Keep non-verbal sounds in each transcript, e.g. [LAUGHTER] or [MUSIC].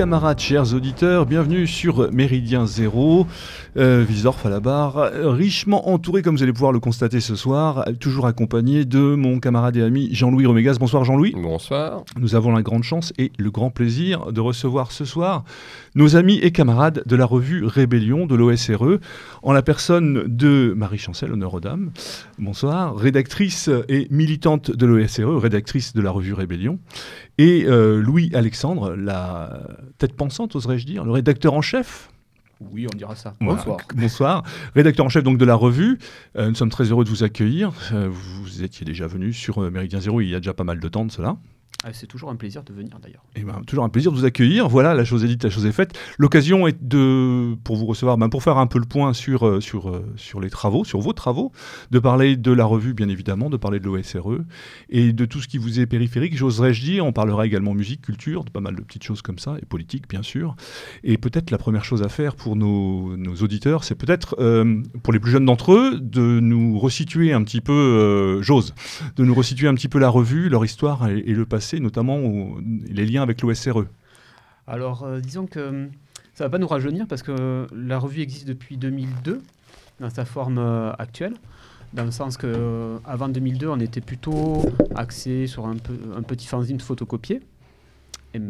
camarades, chers auditeurs, bienvenue sur Méridien Zéro. Euh, à la barre, richement entouré, comme vous allez pouvoir le constater ce soir, toujours accompagné de mon camarade et ami Jean-Louis Romégas. Bonsoir Jean-Louis. Bonsoir. Nous avons la grande chance et le grand plaisir de recevoir ce soir nos amis et camarades de la revue Rébellion de l'OSRE, en la personne de Marie Chancel, honneur aux dames. Bonsoir. Rédactrice et militante de l'OSRE, rédactrice de la revue Rébellion. Et euh, Louis Alexandre, la tête pensante, oserais-je dire, le rédacteur en chef oui, on dira ça. Bonsoir. [LAUGHS] Bonsoir. Rédacteur en chef donc de la revue. Euh, nous sommes très heureux de vous accueillir. Euh, vous étiez déjà venu sur Méridien Zéro il y a déjà pas mal de temps de cela. Ah, c'est toujours un plaisir de venir d'ailleurs. Eh ben, toujours un plaisir de vous accueillir. Voilà, la chose est dite, la chose est faite. L'occasion est de, pour vous recevoir, ben, pour faire un peu le point sur, euh, euh, sur les travaux, sur vos travaux, de parler de la revue bien évidemment, de parler de l'OSRE et de tout ce qui vous est périphérique, j'oserais-je dire. On parlera également musique, culture, de pas mal de petites choses comme ça, et politique bien sûr. Et peut-être la première chose à faire pour nos, nos auditeurs, c'est peut-être, euh, pour les plus jeunes d'entre eux, de nous resituer un petit peu, j'ose, de nous resituer un petit peu la revue, leur histoire et le passé notamment les liens avec l'OSRE Alors, euh, disons que euh, ça ne va pas nous rajeunir parce que la revue existe depuis 2002 dans sa forme euh, actuelle dans le sens que avant 2002, on était plutôt axé sur un, petit fanzine photocopié. Et,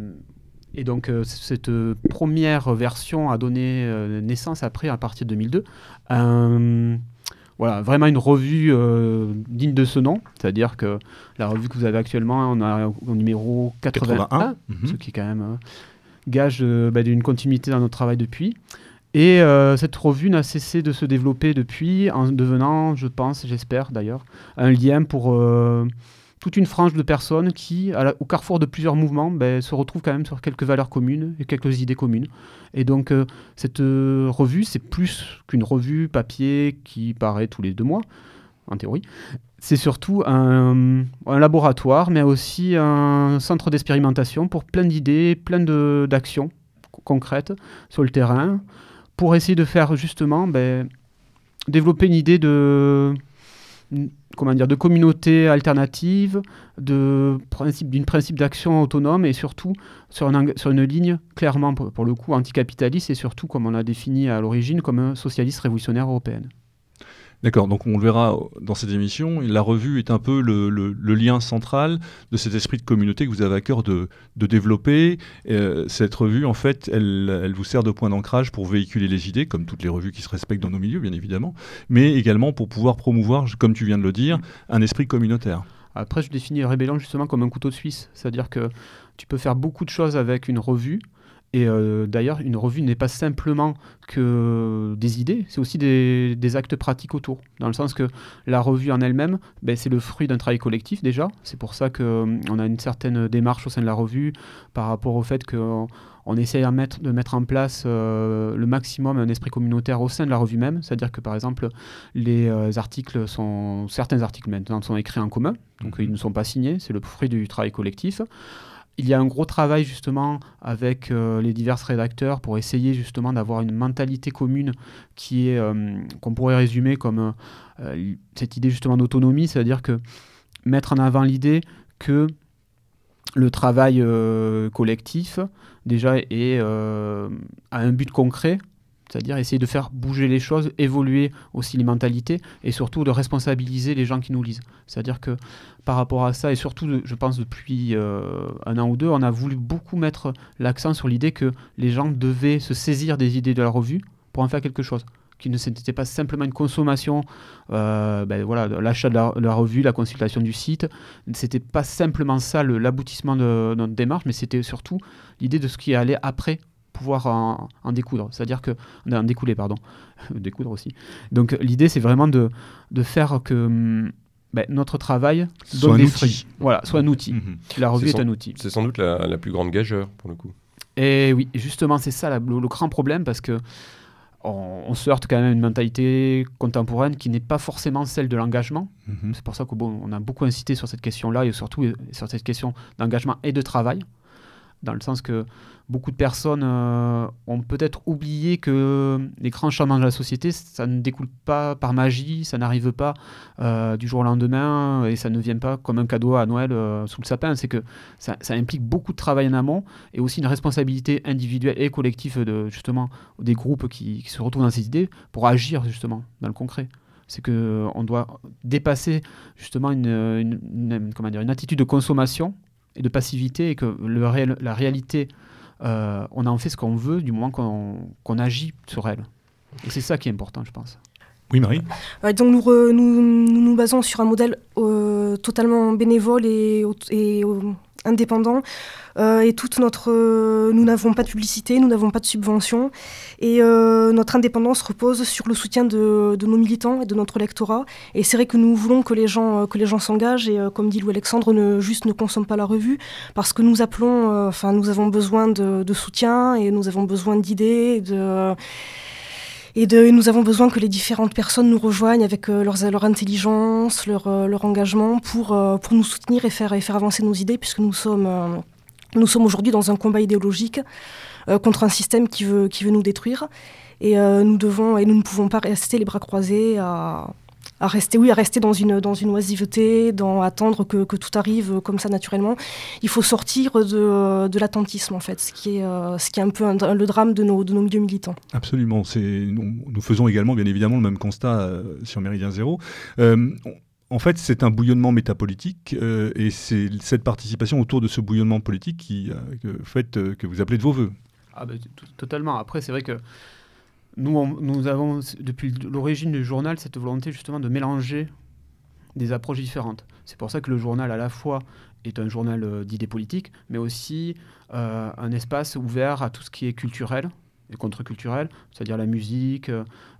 et donc, cette première version a donné naissance après, à partir de 2002, un, voilà, vraiment une revue euh, digne de ce nom. C'est-à-dire que la revue que vous avez actuellement, on a au numéro 81, mhm. ce qui est quand même euh, gage euh, bah, d'une continuité dans notre travail depuis. Et cette revue n'a cessé de se développer depuis, en devenant, je pense, j'espère d'ailleurs, un lien pour toute une frange de personnes qui, au carrefour de plusieurs mouvements, ben, se retrouvent quand même sur quelques valeurs communes et quelques idées communes. Et donc, euh, cette euh, revue, c'est plus qu'une revue papier qui paraît tous les deux mois, en théorie. C'est surtout un, laboratoire, mais aussi un centre d'expérimentation pour plein d'idées, plein d'actions concrètes sur le terrain, pour essayer de faire justement ben, développer une idée de comment dire, de communauté alternative, de principe, d'une principe d'action autonome et surtout sur, sur une ligne clairement, pour, pour le coup, anticapitaliste et surtout, comme on l'a défini à l'origine, comme un socialiste révolutionnaire européenne. D'accord, donc on le verra dans cette émission. La revue est un peu le, lien central de cet esprit de communauté que vous avez à cœur de, développer. Euh, cette revue, en fait, elle, vous sert de point d'ancrage pour véhiculer les idées, comme toutes les revues qui se respectent dans nos milieux, bien évidemment, mais également pour pouvoir promouvoir, comme tu viens de le dire, un esprit communautaire. Après, je définis Rébellion justement comme un couteau suisse, c'est-à-dire que tu peux faire beaucoup de choses avec une revue, et euh, d'ailleurs, une revue n'est pas simplement que des idées, c'est aussi des, actes pratiques autour. Dans le sens que la revue en elle-même, ben, c'est le fruit d'un travail collectif déjà. C'est pour ça qu'on euh, a une certaine démarche au sein de la revue par rapport au fait qu'on on essaie de mettre, de mettre en place euh, le maximum un esprit communautaire au sein de la revue même. C'est-à-dire que par exemple, les articles sont, certains articles maintenant sont écrits en commun, donc mhm. ils ne sont pas signés, c'est le fruit du travail collectif. Il y a un gros travail justement avec euh, les divers rédacteurs pour essayer justement d'avoir une mentalité commune qui est euh, qu'on pourrait résumer comme euh, cette idée justement d'autonomie, c'est-à-dire que mettre en avant l'idée que le travail collectif déjà est, a un but concret c'est-à-dire essayer de faire bouger les choses, évoluer aussi les mentalités et surtout de responsabiliser les gens qui nous lisent. C'est-à-dire que par rapport à ça, et surtout je pense depuis euh, un an ou deux, on a voulu beaucoup mettre l'accent sur l'idée que les gens devaient se saisir des idées de la revue pour en faire quelque chose qui ne pas simplement une consommation, euh, ben voilà, l'achat de, la, revue, la consultation du site. C'était pas simplement ça l'aboutissement de, de, notre démarche, mais c'était surtout l'idée de ce qui allait après pouvoir en, découdre. C'est-à-dire que. En découler, pardon. [LAUGHS] découdre aussi. Donc l'idée, c'est vraiment de, de faire que. Hum, ben, notre travail soit un outil. Voilà, soit un outil. Mhm. La revue est, un outil. C'est sans doute la, plus grande gageur, pour le coup. Et oui, justement, c'est ça le, grand problème, parce que on, se heurte quand même à une mentalité contemporaine qui n'est pas forcément celle de l'engagement. Mhm. C'est pour ça qu'on bon, a beaucoup incité sur cette question-là, et surtout sur cette question d'engagement et de travail. Dans le sens que beaucoup de personnes euh, ont peut-être oublié que les grands changements de la société, ça ne découle pas par magie, ça n'arrive pas euh, du jour au lendemain et ça ne vient pas comme un cadeau à Noël euh, sous le sapin. C'est que ça, implique beaucoup de travail en amont et aussi une responsabilité individuelle et collective de justement des groupes qui, se retrouvent dans ces idées pour agir justement dans le concret c'est qu'on doit dépasser justement une, comment dire, une attitude de consommation et de passivité et que la réalité euh, on en fait ce qu'on veut du moment qu'on agit sur elle. Et c'est ça qui est important, je pense. Oui, Marie Donc nous, nous, nous, basons sur un modèle euh, totalement bénévole et, et indépendant. Euh, et toute notre, euh, nous n'avons pas de publicité, nous n'avons pas de subvention, et euh, notre indépendance repose sur le soutien de, nos militants et de notre lectorat. Et c'est vrai que nous voulons que les gens, s'engagent et, comme dit Louis Alexandre, ne juste ne consomment pas la revue, parce que nous nous avons besoin de, soutien et nous avons besoin d'idées, et, de, nous avons besoin que les différentes personnes nous rejoignent avec euh, leur intelligence, leur, euh, leur engagement pour, euh, pour nous soutenir et faire, et faire avancer nos idées, puisque nous sommes, nous sommes aujourd'hui dans un combat idéologique contre un système qui veut, qui veut nous détruire. Et nous devons et nous ne pouvons pas rester les bras croisés à, à rester, oui, à rester dans une, dans une oisiveté, dans attendre que, que, tout arrive comme ça naturellement. Il faut sortir de, de l'attentisme, en fait, ce qui est, euh, ce qui est un peu le drame de nos, de nos milieux militants. Absolument. Nous, nous faisons également, bien évidemment, le même constat euh, sur Méridien Zéro. Euh, en fait, c'est un bouillonnement métapolitique et c'est cette participation autour de ce bouillonnement politique qui fait que vous appelez de vos voeux. Ah ben, totalement. Après, c'est vrai que nous, avons, depuis l'origine du journal, cette volonté justement de mélanger des approches différentes. C'est pour ça que le journal, à la fois, est un journal euh, d'idées politiques, mais aussi euh, un espace ouvert à tout ce qui est culturel et contre-culturel, c'est-à-dire la musique,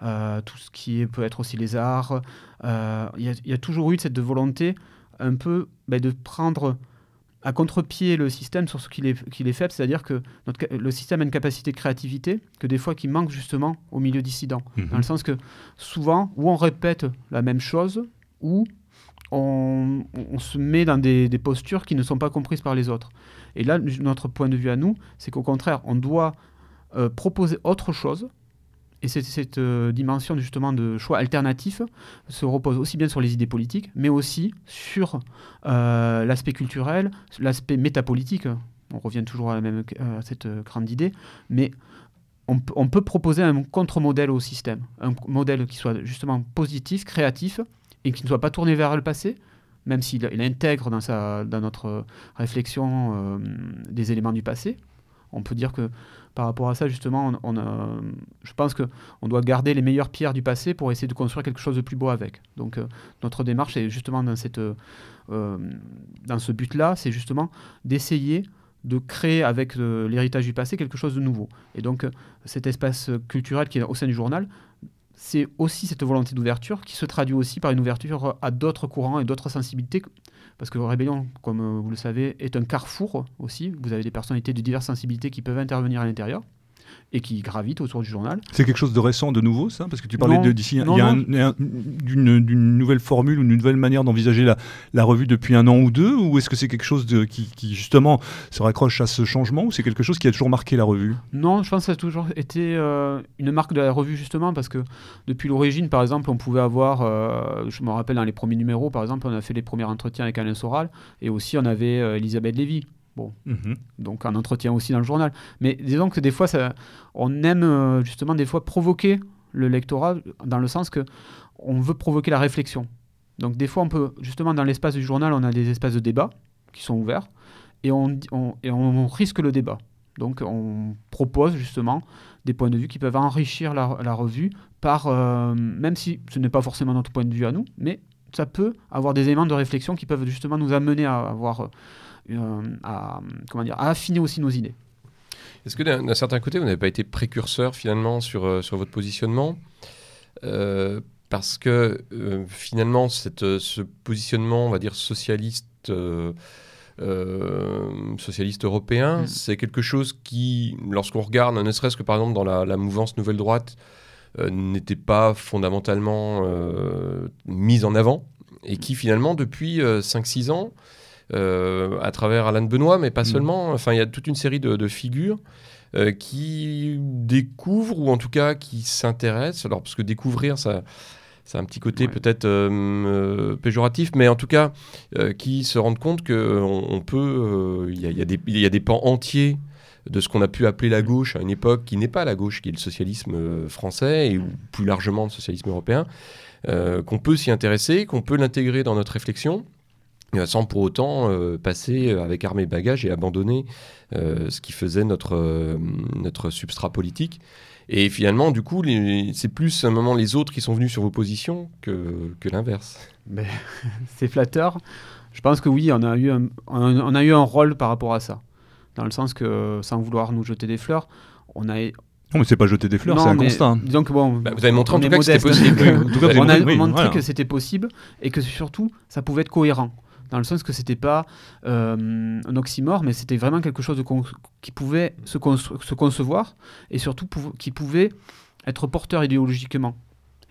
euh, tout ce qui peut être aussi les arts. Il y, a toujours eu cette volonté un peu ben, de prendre à contre-pied le système sur ce qu'il est, faible, c'est-à-dire que notre, le système a une capacité de créativité que des fois qui manque justement au milieu dissident. Mhm. Dans le sens que souvent, ou on répète la même chose, ou on, se met dans des, postures qui ne sont pas comprises par les autres. Et là, notre point de vue à nous, c'est qu'au contraire, on doit euh, proposer autre chose et cette, cette euh, dimension justement de choix alternatif se repose aussi bien sur les idées politiques, mais aussi sur euh, l'aspect culturel, l'aspect métapolitique. On revient toujours à, la même, à cette euh, grande idée, mais on, peut proposer un contre-modèle au système, un modèle qui soit justement positif, créatif, et qui ne soit pas tourné vers le passé, même s'il il intègre dans, sa, dans notre réflexion des éléments du passé. On peut dire que par rapport à ça, justement, on, je pense qu'on doit garder les meilleures pierres du passé pour essayer de construire quelque chose de plus beau avec. Donc euh, notre démarche est justement dans, euh, dans ce but-là, c'est justement d'essayer de créer avec euh, l'héritage du passé quelque chose de nouveau. Et donc cet espace culturel qui est au sein du journal, c'est aussi cette volonté d'ouverture qui se traduit aussi par une ouverture à d'autres courants et d'autres sensibilités parce que Rébellion, comme euh, vous le savez, est un carrefour aussi. Vous avez des personnalités de diverses sensibilités qui peuvent intervenir à l'intérieur et qui gravitent autour du journal. C'est quelque chose de récent, de nouveau, ça? Parce que tu parlais d'ici, il y a d'une nouvelle formule ou une nouvelle manière d'envisager la, la, revue depuis un an ou deux Ou est-ce que c'est quelque chose de, qui, justement se raccroche à ce changement Ou c'est quelque chose qui a toujours marqué la revue? Non, je pense que ça a toujours été euh, une marque de la revue, justement, parce que depuis l'origine, par exemple, on pouvait avoir, euh, je me rappelle dans les premiers numéros, par exemple, on a fait les premiers entretiens avec Alain Soral, et aussi on avait euh, Elisabeth Lévy. Bon, mhm. donc un entretien aussi dans le journal. Mais disons que des fois, ça, on aime euh, justement des fois provoquer le lectorat dans le sens que on veut provoquer la réflexion. Donc des fois, on peut justement dans l'espace du journal, on a des espaces de débat qui sont ouverts et on, et on risque le débat. Donc on propose justement des points de vue qui peuvent enrichir la, revue par, euh, même si ce n'est pas forcément notre point de vue à nous, mais ça peut avoir des éléments de réflexion qui peuvent justement nous amener à avoir euh, à, comment dire, à affiner aussi nos idées. Est-ce que d'un certain côté, vous n'avez pas été précurseur finalement sur, euh, sur votre positionnement? Euh, Parce que finalement, cette, ce positionnement, on va dire, socialiste, socialiste européen, mm. c'est quelque chose qui, lorsqu'on regarde, ne serait-ce que par exemple dans la, la mouvance Nouvelle Droite, n'était pas fondamentalement mise en avant et qui finalement, depuis 5-6 ans, à travers Alain Benoît, mais pas Mm. seulement. Enfin, il y a toute une série de, de figures euh, qui découvrent, ou en tout cas qui s'intéressent. Alors, parce que découvrir, ça. C'est un petit côté Ouais. peut-être euh, euh, péjoratif, mais en tout cas, euh, qui se rendent compte qu'on on peut. euh, Il y, a, y des- il y a des pans entiers de ce qu'on a pu appeler la gauche à une époque qui n'est pas la gauche, qui est le socialisme euh, français et ou plus largement le socialisme européen, euh, qu'on peut s'y intéresser, qu'on peut l'intégrer dans notre réflexion. Euh, Sans pour autant euh, passer avec armes et bagages et abandonner euh, ce qui faisait notre, euh, notre substrat politique. Et finalement, du coup, c'est plus un moment les autres qui sont venus sur vos positions que, que l'inverse. [LAUGHS] C'est flatteur. Je pense que oui, on a, eu un, on on a eu un rôle par rapport à ça. Dans le sens que, sans vouloir nous jeter des fleurs, on a. Non, mais c'est pas jeter des fleurs, c'est un mais constat. Disons que bon. Bah, vous avez montré en tout cas que c'était possible. [LAUGHS] En tout cas, vous on a oui, montré voilà. que c'était possible et que surtout, ça pouvait être cohérent. Dans le sens que c'était pas euh, un oxymore, mais c'était vraiment quelque chose qui pouvait se, se concevoir et surtout qui pouvait être porteur idéologiquement.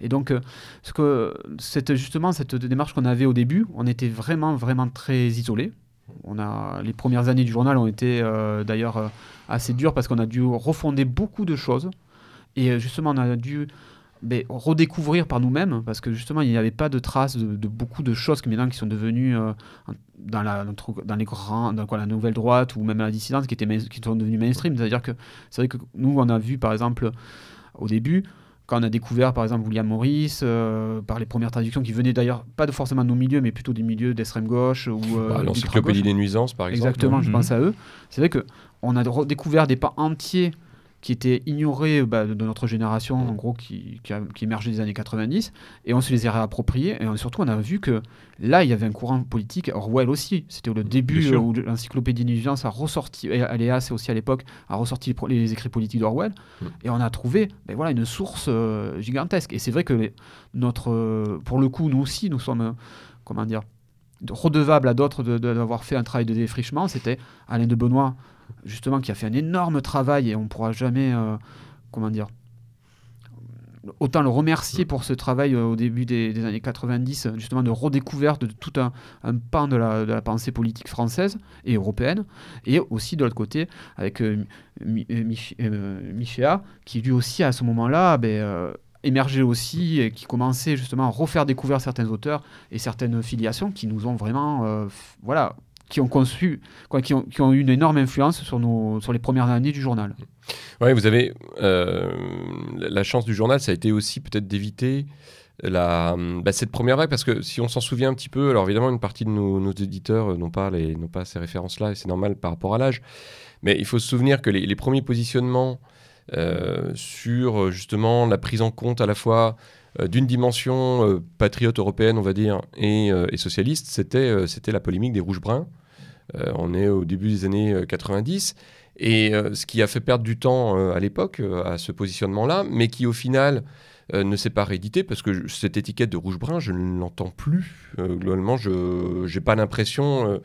Et donc, euh, ce que, justement, cette démarche qu'on avait au début, on était vraiment, vraiment très isolés. On a, les premières années du journal ont été euh, d'ailleurs assez dures parce qu'on a dû refonder beaucoup de choses. Et justement, on a dû ben, redécouvrir par nous-mêmes, parce que justement, il n'y avait pas de traces de, de beaucoup de choses qui maintenant qui sont devenues euh, dans, la, dans les grands, dans quoi, la nouvelle droite ou même la dissidence qui, étaient qui sont devenues mainstream. C'est-à-dire que c'est vrai que nous, on a vu par exemple au début, quand on a découvert par exemple William Morris, euh, par les premières traductions qui venaient d'ailleurs pas de forcément de nos milieux, mais plutôt des milieux d'extrême gauche ou euh, Bah. L'encyclopédie des nuisances, par exemple. Exactement, je Mhm. pense à eux. C'est vrai que on a re- découvert des pans entiers qui étaient ignorés bah, de notre génération, en gros, qui, qui, a- qui émergeait des années 90, et on se les a réappropriés, et on- surtout on a vu que là, il y avait un courant politique, Orwell aussi, c'était le début euh, où l'encyclopédie d'Intelligence a ressorti, et Aléas aussi à l'époque, a ressorti les, écrits politiques d'Orwell, Mm. et on a trouvé ben voilà, une source euh, gigantesque. Et c'est vrai que les- notre, euh, pour le coup, nous aussi, nous sommes, euh, comment dire, redevables à d'autres de- de- d'avoir fait un travail de défrichement. C'était Alain de Benoît, justement, qui a fait un énorme travail et on ne pourra jamais, euh, comment dire, autant le remercier pour ce travail euh, au début des, années 90, euh, justement de redécouverte de tout un, pan de la, pensée politique française et européenne, et aussi de l'autre côté avec euh, Mi- Mich- Michéa, qui lui aussi à ce moment-là ben, émergeait aussi et qui commençait justement à refaire découvrir certains auteurs et certaines filiations qui nous ont vraiment, voilà, qui ont conçu, quoi, qui ont, qui ont eu une énorme influence sur, nos, sur les premières années du journal. Oui, vous avez euh, la chance du journal, ça a été aussi peut-être d'éviter la, bah, cette première vague, parce que si on s'en souvient un petit peu, alors évidemment une partie de nos, nos éditeurs euh, n'ont pas, les, n'ont pas ces références-là, et c'est normal par rapport à l'âge, mais il faut se souvenir que les, premiers positionnements euh, sur justement la prise en compte à la fois d'une dimension euh, patriote européenne, on va dire, et, euh, socialiste, c'était, euh, c'était la polémique des rouges-bruns. Euh, on est au début des années euh, 90. Et euh, ce qui a fait perdre du temps euh, à l'époque euh, à ce positionnement-là, mais qui au final euh, ne s'est pas réédité parce que cette étiquette de rouge-brun, je ne l'entends plus. Euh, globalement, je n'ai pas l'impression euh,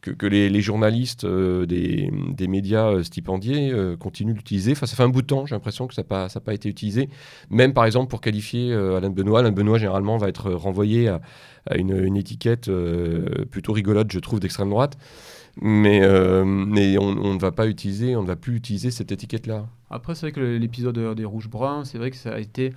que, les, journalistes euh, des, médias euh, stipendiés euh, continuent d'utiliser. Enfin, ça fait un bout de temps, j'ai l'impression que ça n'a pas, été utilisé. Même par exemple pour qualifier Alain Benoît. Alain Benoît, généralement, va être renvoyé à, une, étiquette plutôt rigolote, je trouve, d'extrême droite. Mais, on, ne va pas utiliser, on ne va plus utiliser cette étiquette-là. Après, c'est vrai que l'épisode des Rouges-Bruns, c'est vrai que ça a été,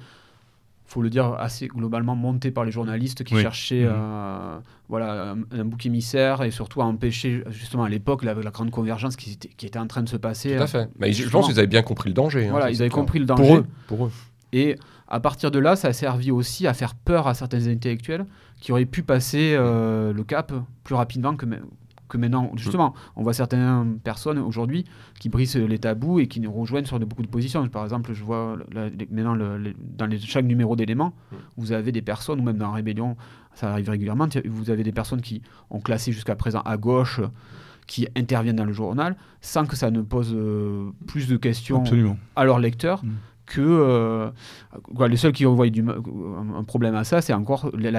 faut le dire, assez globalement monté par les journalistes qui Oui. cherchaient Mhm. euh, voilà, un, un bouc émissaire et surtout à empêcher, justement à l'époque, la, la grande convergence qui était, qui était en train de se passer. Tout à fait. Mais je pense qu'ils avaient bien compris le danger. hein, Voilà, ils avaient clair. compris le danger. Pour eux. Pour eux. Et à partir de là, ça a servi aussi à faire peur à certains intellectuels qui auraient pu passer euh, le cap plus rapidement que, que maintenant. Justement, on voit certaines personnes aujourd'hui qui brisent les tabous et qui nous rejoignent sur de, beaucoup de positions. Par exemple, je vois la- les- maintenant le- les- dans les- chaque numéro d'éléments, Mm. vous avez des personnes, ou même dans Rébellion, ça arrive régulièrement, vous avez des personnes qui ont classé jusqu'à présent à gauche qui interviennent dans le journal sans que ça ne pose euh, plus de questions Absolument. à leurs lecteurs Mm. Que euh, les seuls qui envoient du, un, problème à ça, c'est encore les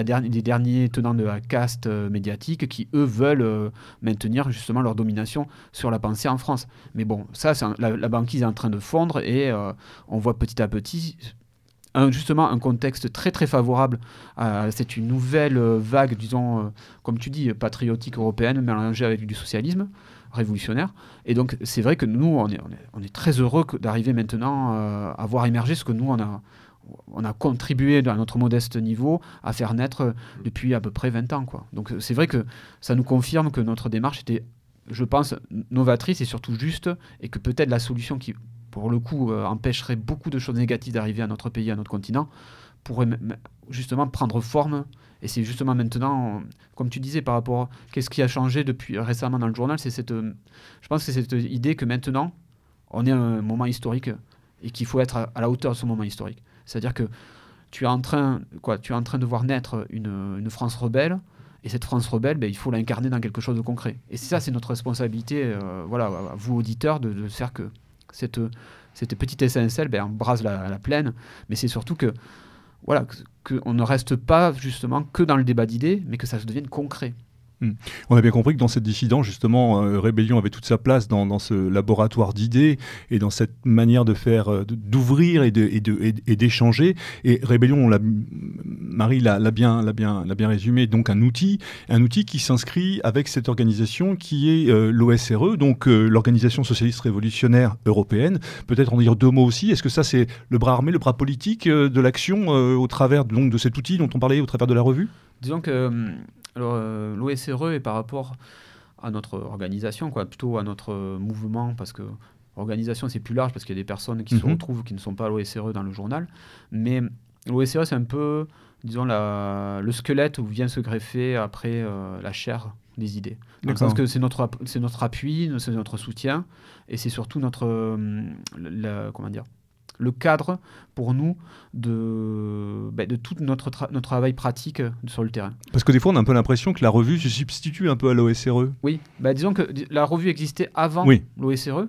derniers tenants de la caste euh, médiatique qui, eux, veulent euh, maintenir justement leur domination sur la pensée en France. Mais bon, ça, la, banquise est en train de fondre et on voit petit à petit justement un contexte très très favorable. C'est une nouvelle vague, disons, comme tu dis, patriotique européenne, mélangée avec du socialisme révolutionnaire. Et donc, c'est vrai que nous, on est, très heureux d'arriver maintenant à voir émerger ce que nous, on a, on a contribué à notre modeste niveau à faire naître depuis à peu près 20 ans. Donc, c'est vrai que ça nous confirme que notre démarche était, je pense, novatrice et surtout juste, et que peut-être la solution qui, pour le coup, euh, empêcherait beaucoup de choses négatives d'arriver à notre pays, à notre continent, pourrait justement prendre forme. Et c'est justement maintenant, comme tu disais, par rapport à qu'est-ce qui a changé depuis récemment dans le journal, c'est cette, je pense que c'est cette idée que maintenant, on est à un moment historique et qu'il faut être à la hauteur de ce moment historique. C'est-à-dire que tu es en train, quoi, tu es en train de voir naître une, France rebelle, et cette France rebelle, ben, il faut l'incarner dans quelque chose de concret. Et ça, c'est notre responsabilité, euh, voilà, à vous auditeurs, de, faire que cette, petite étincelle ben, embrase la, la plaine. Mais c'est surtout que voilà, qu'on ne reste pas justement que dans le débat d'idées, mais que ça se devienne concret. Hmm. On a bien compris que dans cette dissidence, justement, euh, Rébellion avait toute sa place dans, ce laboratoire d'idées et dans cette manière de faire, euh, d'ouvrir et d'échanger. Et, Rébellion, Marie l'a bien, bien, bien résumé, donc un outil, un outil qui s'inscrit avec cette organisation qui est euh, l'OSRE, donc l'Organisation socialiste révolutionnaire européenne. Peut-être en dire deux mots aussi. Est-ce que ça, c'est le bras armé, le bras politique de l'action au travers donc, de cet outil dont on parlait au travers de la revue? Disons que euh, l'OSRE est par rapport à notre organisation, quoi, plutôt à notre mouvement, parce que organisation c'est plus large, parce qu'il y a des personnes qui se mhm. retrouvent qui ne sont pas à l'OSRE dans le journal. Mais l'OSRE c'est un peu, disons, la, le squelette où vient se greffer après euh, la chair des idées. Le que c'est notre, c'est notre appui, c'est notre soutien, et c'est surtout notre, euh, comment dire, le cadre pour nous de, ben, de tout notre, notre travail pratique sur le terrain. Parce que des fois, on a un peu l'impression que la revue se substitue un peu à l'OSRE. Oui, ben, disons que la revue existait avant l'OSRE,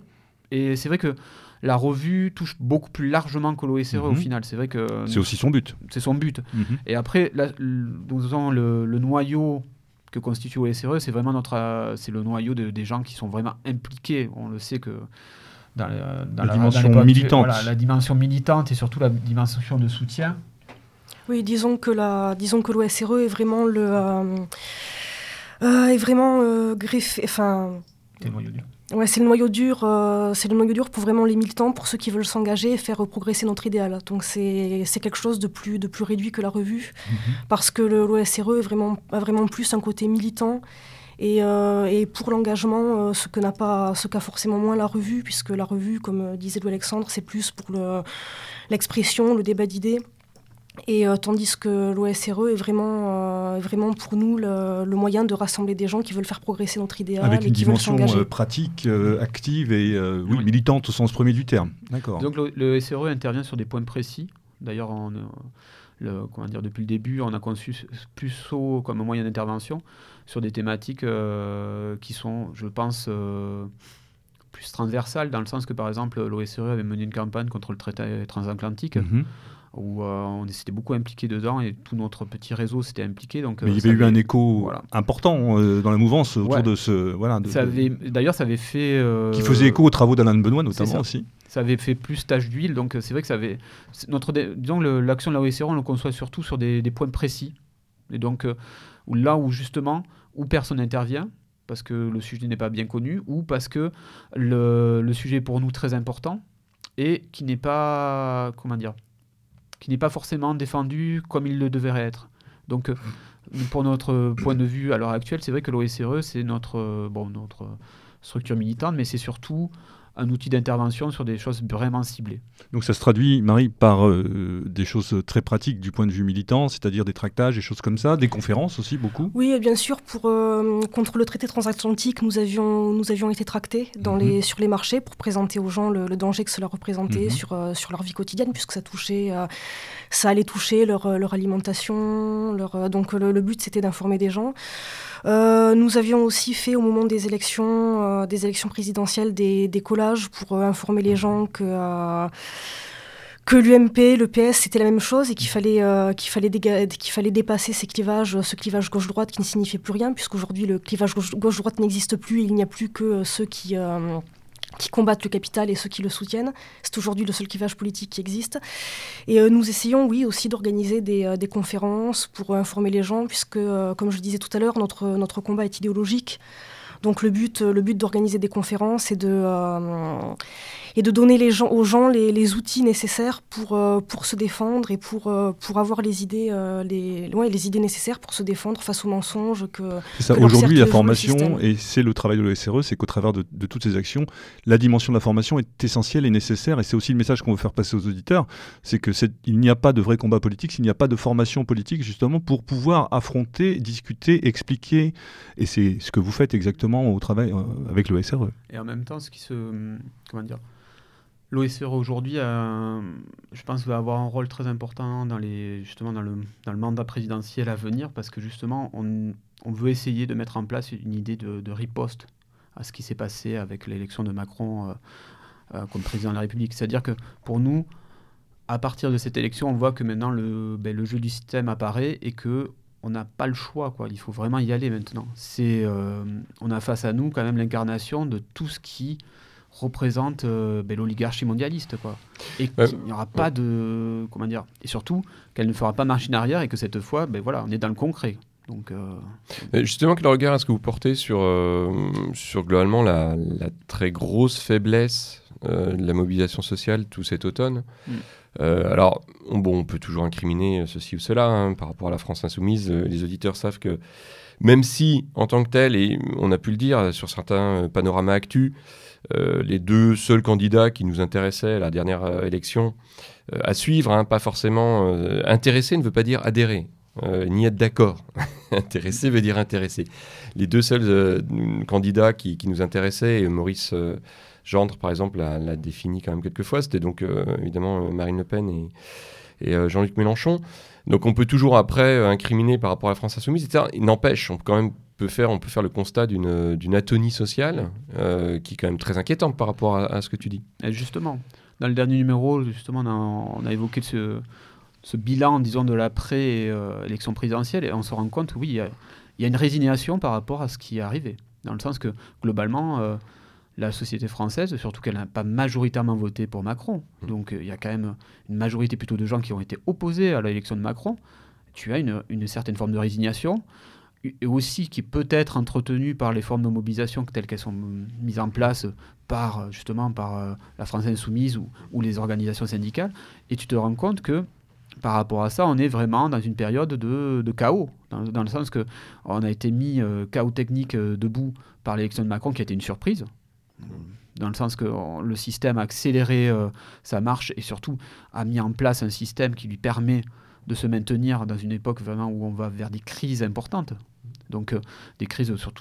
et c'est vrai que la revue touche beaucoup plus largement que l'OSRE au mhm. final. C'est vrai que c'est aussi son but. C'est son but. Mhm. Et après, la, le, le, noyau que constitue l'OSRE, c'est vraiment notre, c'est le noyau des gens qui sont vraiment impliqués. On le sait que dans, la, dimension militante. la dimension militante et surtout la dimension de soutien. Oui, disons que la, disons que l'OSRE est vraiment le, euh, euh, est vraiment euh, greffé, enfin. C'est le noyau dur. Ouais, c'est le noyau dur, c'est le noyau dur pour vraiment les militants, pour ceux qui veulent s'engager et faire progresser notre idéal. Donc c'est quelque chose de plus de plus réduit que la revue, mhm. parce que l'OSRE vraiment a vraiment plus un côté militant euh, et, pour l'engagement, euh, ce que n'a pas, ce qu'a forcément moins la revue, puisque la revue, comme euh, disait Louis Alexandre, c'est plus pour l'expression, le, débat d'idées. Et tandis que l'OSRE est vraiment, vraiment pour nous le, moyen de rassembler des gens qui veulent faire progresser notre idéal Avec et qui veulent s'engager. pratique, active et oui, militante au sens premier du terme. D'accord. Donc le, SRE intervient sur des points précis. D'ailleurs, le, comment dire, depuis le début, on a conçu plus SO comme moyen d'intervention sur des thématiques euh, qui sont, je pense, euh, plus transversales, dans le sens que, par exemple, l'OSRE avait mené une campagne contre le traité transatlantique. Mhm. où euh, on s'était beaucoup impliqué dedans et tout notre petit réseau s'était impliqué. Donc, Mais il y avait eu un écho important dans la mouvance autour de ce. Voilà, D'ailleurs, ça avait fait. Qui faisait écho aux travaux d'Alain Benoît, notamment aussi. Ça avait fait plus tache d'huile, donc c'est vrai que ça avait. Notre, disons, l'action de la OSRE, on le conçoit surtout sur des, des points précis. Et donc, ou là où justement, où personne n'intervient, parce que le sujet n'est pas bien connu, ou parce que le, sujet est pour nous très important et qui n'est pas, comment dire, qui n'est pas forcément défendu comme il le devrait être. Donc, euh, pour notre point de vue à l'heure actuelle, c'est vrai que l'OSRE, c'est notre, bon, notre structure militante, mais c'est surtout un outil d'intervention sur des choses vraiment ciblées. Donc ça se traduit, Marie, par euh, des choses très pratiques du point de vue militant, c'est-à-dire des tractages, des choses comme ça, des conférences aussi, beaucoup? Oui, bien sûr, pour, euh, contre le traité transatlantique, nous avions, nous avions été tractés dans les, mhm. sur les marchés pour présenter aux gens le, danger que cela représentait mhm. sur, euh, sur leur vie quotidienne, puisque ça touchait, ça allait toucher leur, leur alimentation. Leur, donc le, le but, c'était d'informer des gens. Euh, nous avions aussi fait au moment des élections, euh, des élections présidentielles des, collages pour euh, informer les gens que que l'UMP, le PS, c'était la même chose et qu'il fallait, qu'il fallait, qu'il fallait dépasser ces clivages, ce clivage gauche-droite qui ne signifiait plus rien, puisqu'aujourd'hui le clivage gauche-droite n'existe plus, il n'y a plus que ceux qui, qui combattent le capital et ceux qui le soutiennent. C'est aujourd'hui le seul clivage politique qui existe. Et nous essayons, oui, aussi d'organiser des, des, conférences pour informer les gens, puisque, comme je disais tout à l'heure, notre, notre combat est idéologique. Donc le but, le but d'organiser des conférences et de, euh, et de donner les gens, aux gens les, outils nécessaires pour, euh, pour se défendre et pour, euh, pour avoir les idées, les, ouais, les idées nécessaires pour se défendre face aux mensonges que. Aujourd'hui, la formation, et c'est le travail de l'OSRE, c'est qu'au travers de, de, toutes ces actions, la dimension de la formation est essentielle et nécessaire. Et c'est aussi le message qu'on veut faire passer aux auditeurs c'est qu'il n'y a pas de vrai combat politique s'il n'y a pas de formation politique, justement, pour pouvoir affronter, discuter, expliquer. Et c'est ce que vous faites exactement au travail euh, avec l'OSRE. Et en même temps, ce qui se. Comment dire L'OSRE aujourd'hui, je pense, va avoir un rôle très important dans, justement dans, le, dans le mandat présidentiel à venir parce que justement, on, on veut essayer de mettre en place une idée de, de riposte à ce qui s'est passé avec l'élection de Macron euh, euh, comme président de la République. C'est-à-dire que pour nous, à partir de cette élection, on voit que maintenant le, ben, le jeu du système apparaît et que on n'a pas le choix, quoi. Il faut vraiment y aller maintenant. C'est, euh, on a face à nous quand même l'incarnation de tout ce qui représente euh, ben, l'oligarchie mondialiste, quoi. Et qu'il n'y aura pas de, comment dire, et surtout qu'elle ne fera pas machine arrière et que cette fois, ben voilà, on est dans le concret. Donc, euh, justement, quel regard est-ce que vous portez sur, sur globalement la, très grosse faiblesse de la mobilisation sociale tout cet automne? Mm. Euh, alors, on, bon, on peut toujours incriminer ceci ou cela hein, par rapport à la France insoumise. Euh, les auditeurs savent que même si, en tant que tel, et on a pu le dire sur certains panoramas actus, euh, les deux seuls candidats qui nous intéressaient à la dernière élection à suivre, hein, pas forcément intéressé ne veut pas dire adhérer. ni être d'accord. [LAUGHS] intéressé veut dire intéressé. Les deux seuls candidats qui, nous intéressaient, Maurice Gendre, par exemple, l'a défini quand même quelques fois. C'était donc euh, évidemment euh, Marine Le Pen et, euh, Jean-Luc Mélenchon. Donc on peut toujours après incriminer par rapport à la France Insoumise, etc. Il n'empêche, on peut quand même peut faire, on peut faire le constat d'une atonie sociale qui est quand même très inquiétante par rapport à, ce que tu dis. justement, dans le dernier numéro, justement, on a, évoqué ce, ce, bilan, disons, de l'après-élection présidentielle et on se rend compte, oui, il y, a, une résignation par rapport à ce qui est arrivé. Dans le sens que, globalement, la société française, surtout qu'elle n'a pas majoritairement voté pour Macron. Mmh. Donc euh, il y a quand même une majorité plutôt de gens qui ont été opposés à l'élection de Macron. Tu as une, certaine forme de résignation, et aussi qui peut être entretenue par les formes de mobilisation telles qu'elles sont mises en place par justement par euh, la France insoumise ou, les organisations syndicales. Et tu te rends compte que par rapport à ça, on est vraiment dans une période de, chaos, dans, le sens que on a été mis euh, chaos technique debout par l'élection de Macron, qui a été une surprise dans le sens que le système a accéléré euh, sa marche et surtout a mis en place un système qui lui permet de se maintenir dans une époque vraiment où on va vers des crises importantes. Donc euh, des crises sur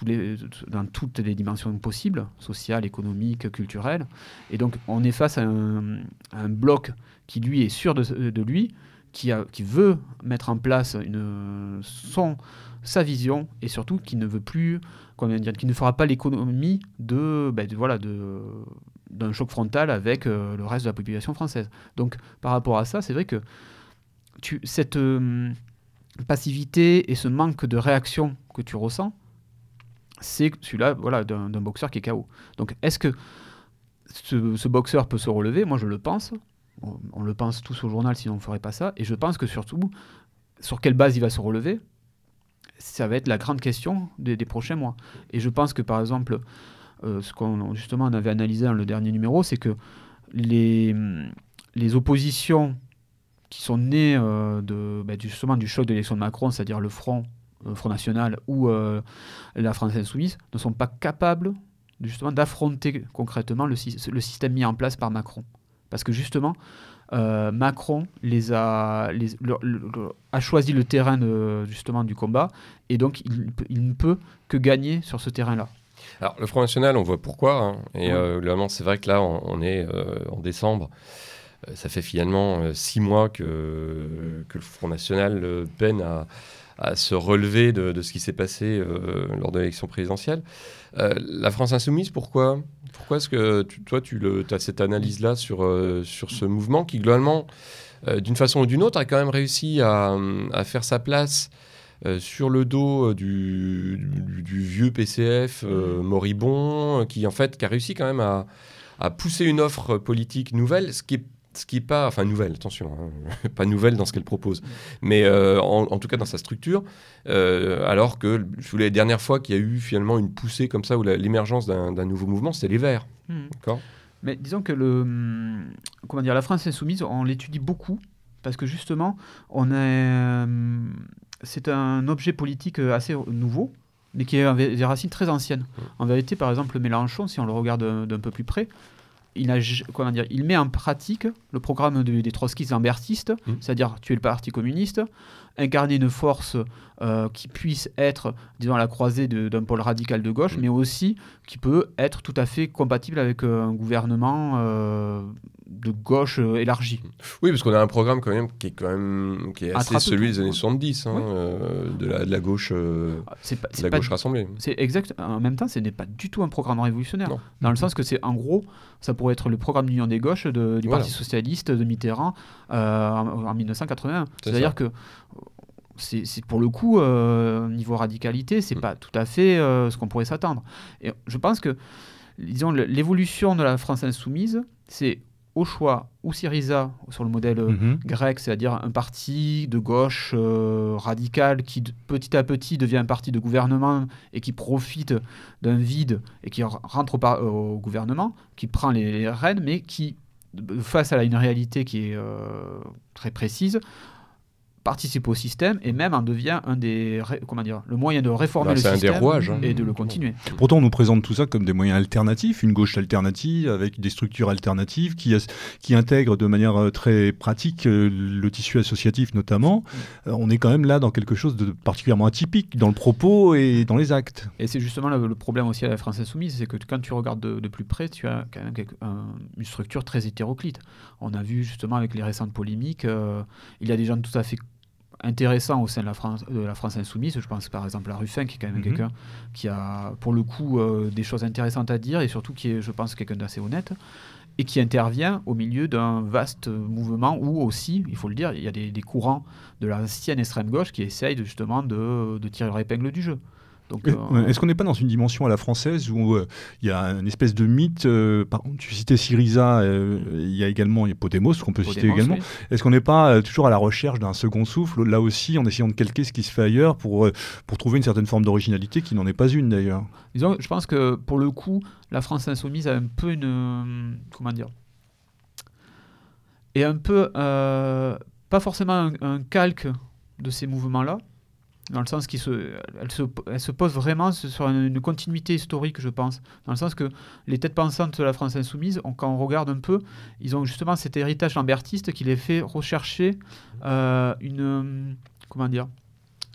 dans toutes les dimensions possibles, sociales, économiques, culturelles. Et donc on est face à un, bloc qui lui est sûr de, lui, qui veut mettre en place une, son, sa vision et surtout qui ne veut plus qui ne fera pas l'économie de, ben, voilà, de, d'un choc frontal avec euh, le reste de la population française. Donc par rapport à ça, c'est vrai que tu, cette euh, passivité et ce manque de réaction que tu ressens, c'est celui-là voilà, d'un, boxeur qui est KO. Donc est-ce que ce, boxeur peut se relever? Moi je le pense. On, le pense tous au journal, sinon on ne ferait pas ça. Et je pense que surtout, sur quelle base il va se relever? Ça va être la grande question des, prochains mois. Et je pense que par exemple, euh, ce qu'on justement on avait analysé dans le dernier numéro, c'est que les, les oppositions qui sont nées euh, bah, justement du choc de l'élection de Macron, c'est-à-dire le Front, euh, Front National ou la France Insoumise, ne sont pas capables justement d'affronter concrètement le système mis en place par Macron. Parce que justement, euh, Macron les a, a choisi le terrain de, justement du combat et donc il, ne peut que gagner sur ce terrain-là. Alors le Front National, on voit pourquoi. Hein. et oui. c'est vrai que là, on, est euh, en décembre. Euh, ça fait finalement six mois que, que le Front National peine à, à se relever de, de ce qui s'est passé lors de l'élection présidentielle. la France insoumise, pourquoi? Pourquoi est-ce que toi, tu as cette analyse-là sur, euh, sur ce mouvement qui, globalement, euh, d'une façon ou d'une autre, a quand même réussi à, à faire sa place euh, sur le dos du, du, vieux PCF moribond, qui, en fait, a réussi quand même à, à pousser une offre politique nouvelle, ce qui est ce qui pas, enfin nouvelle, attention, hein, [LAUGHS] pas nouvelle dans ce qu'elle propose, mais euh, en, tout cas dans sa structure, euh, alors que je voulais la dernière fois qu'il y a eu finalement une poussée comme ça ou l'émergence d'un nouveau mouvement, c'était les Verts. Hmm. Mais disons que le, hum, comment dire, la France insoumise, on l'étudie beaucoup parce que justement, on hum, c'est un objet politique assez nouveau mais qui a des racines très anciennes. Hmm. En vérité, par exemple, Mélenchon, si on le regarde d'un peu plus près, il, a, comment dire, il met en pratique le programme des trotskistes lambertistes, mmh. c'est-à-dire tuer le Parti communiste, incarner une force euh, qui puisse être, disons, à la croisée d'un pôle radical de gauche, mmh. mais aussi qui peut être tout à fait compatible avec euh, un gouvernement euh, de gauche élargie. Oui, parce qu'on a un programme quand même qui est quand même qui est assez celui des années 70, hein, euh, de, la, de la gauche, ah, la gauche rassemblée. C'est exact. En même temps, ce n'est pas du tout un programme révolutionnaire, dans le sens que c'est en gros, ça pourrait être le programme d'union des gauches de, du Parti socialiste de Mitterrand en, 1981. C'est-à-dire que c'est pour le coup, niveau radicalité, c'est mm. pas tout à fait ce qu'on pourrait s'attendre. Et je pense que, disons, l'évolution de la France insoumise, c'est au choix ou Syriza sur le modèle euh, mhm. grec, c'est-à-dire un parti de gauche euh, radical qui petit à petit devient un parti de gouvernement et qui profite d'un vide et qui rentre au, gouvernement, qui prend les, rênes, mais qui, face à une réalité qui est euh, très précise, participe au système et même en devient un des comment dire le moyen de réformer bah, le système hein. et de le continuer. Pourtant, on nous présente tout ça comme des moyens alternatifs, une gauche alternative avec des structures alternatives qui qui intègrent de manière euh, très pratique euh, le tissu associatif notamment. Mm. Euh, on est quand même là dans quelque chose de particulièrement atypique dans le propos et dans les actes. Et c'est justement le, problème aussi à la France insoumise, c'est que quand tu regardes de, plus près, tu as quand même une structure très hétéroclite. On a vu justement avec les récentes polémiques, il y a des gens tout à fait intéressant au sein de la France, de la France insoumise. Je pense par exemple à Ruffin, qui est quand même mhm. quelqu'un qui a pour le coup euh, des choses intéressantes à dire et surtout qui est, je pense, quelqu'un d'assez honnête et qui intervient au milieu d'un vaste mouvement où aussi, il faut le dire, il y a des, courants de l'ancienne extrême gauche qui essayent justement de, de tirer leur épingle du jeu. Euh, est-ce qu'on n'est pas dans une dimension à la française où euh, il y a une espèce de mythe euh, par, Tu citais Syriza, il y a également y a Podemos, qu'on peut citer également. Est-ce qu'on n'est pas toujours à la recherche d'un second souffle, là aussi, en essayant de calquer ce qui se fait ailleurs pour, pour trouver une certaine forme d'originalité qui n'en est pas une d'ailleurs? Disons, je pense que pour le coup, la France insoumise a un peu une. Comment dire Et un peu. pas forcément un calque de ces mouvements-là, dans le sens qu'elle se, elle se, elle se, pose vraiment sur une, continuité historique, je pense. Dans le sens que les têtes pensantes de la France insoumise, quand on regarde un peu, ils ont justement cet héritage lambertiste qui les fait rechercher euh, une. Comment dire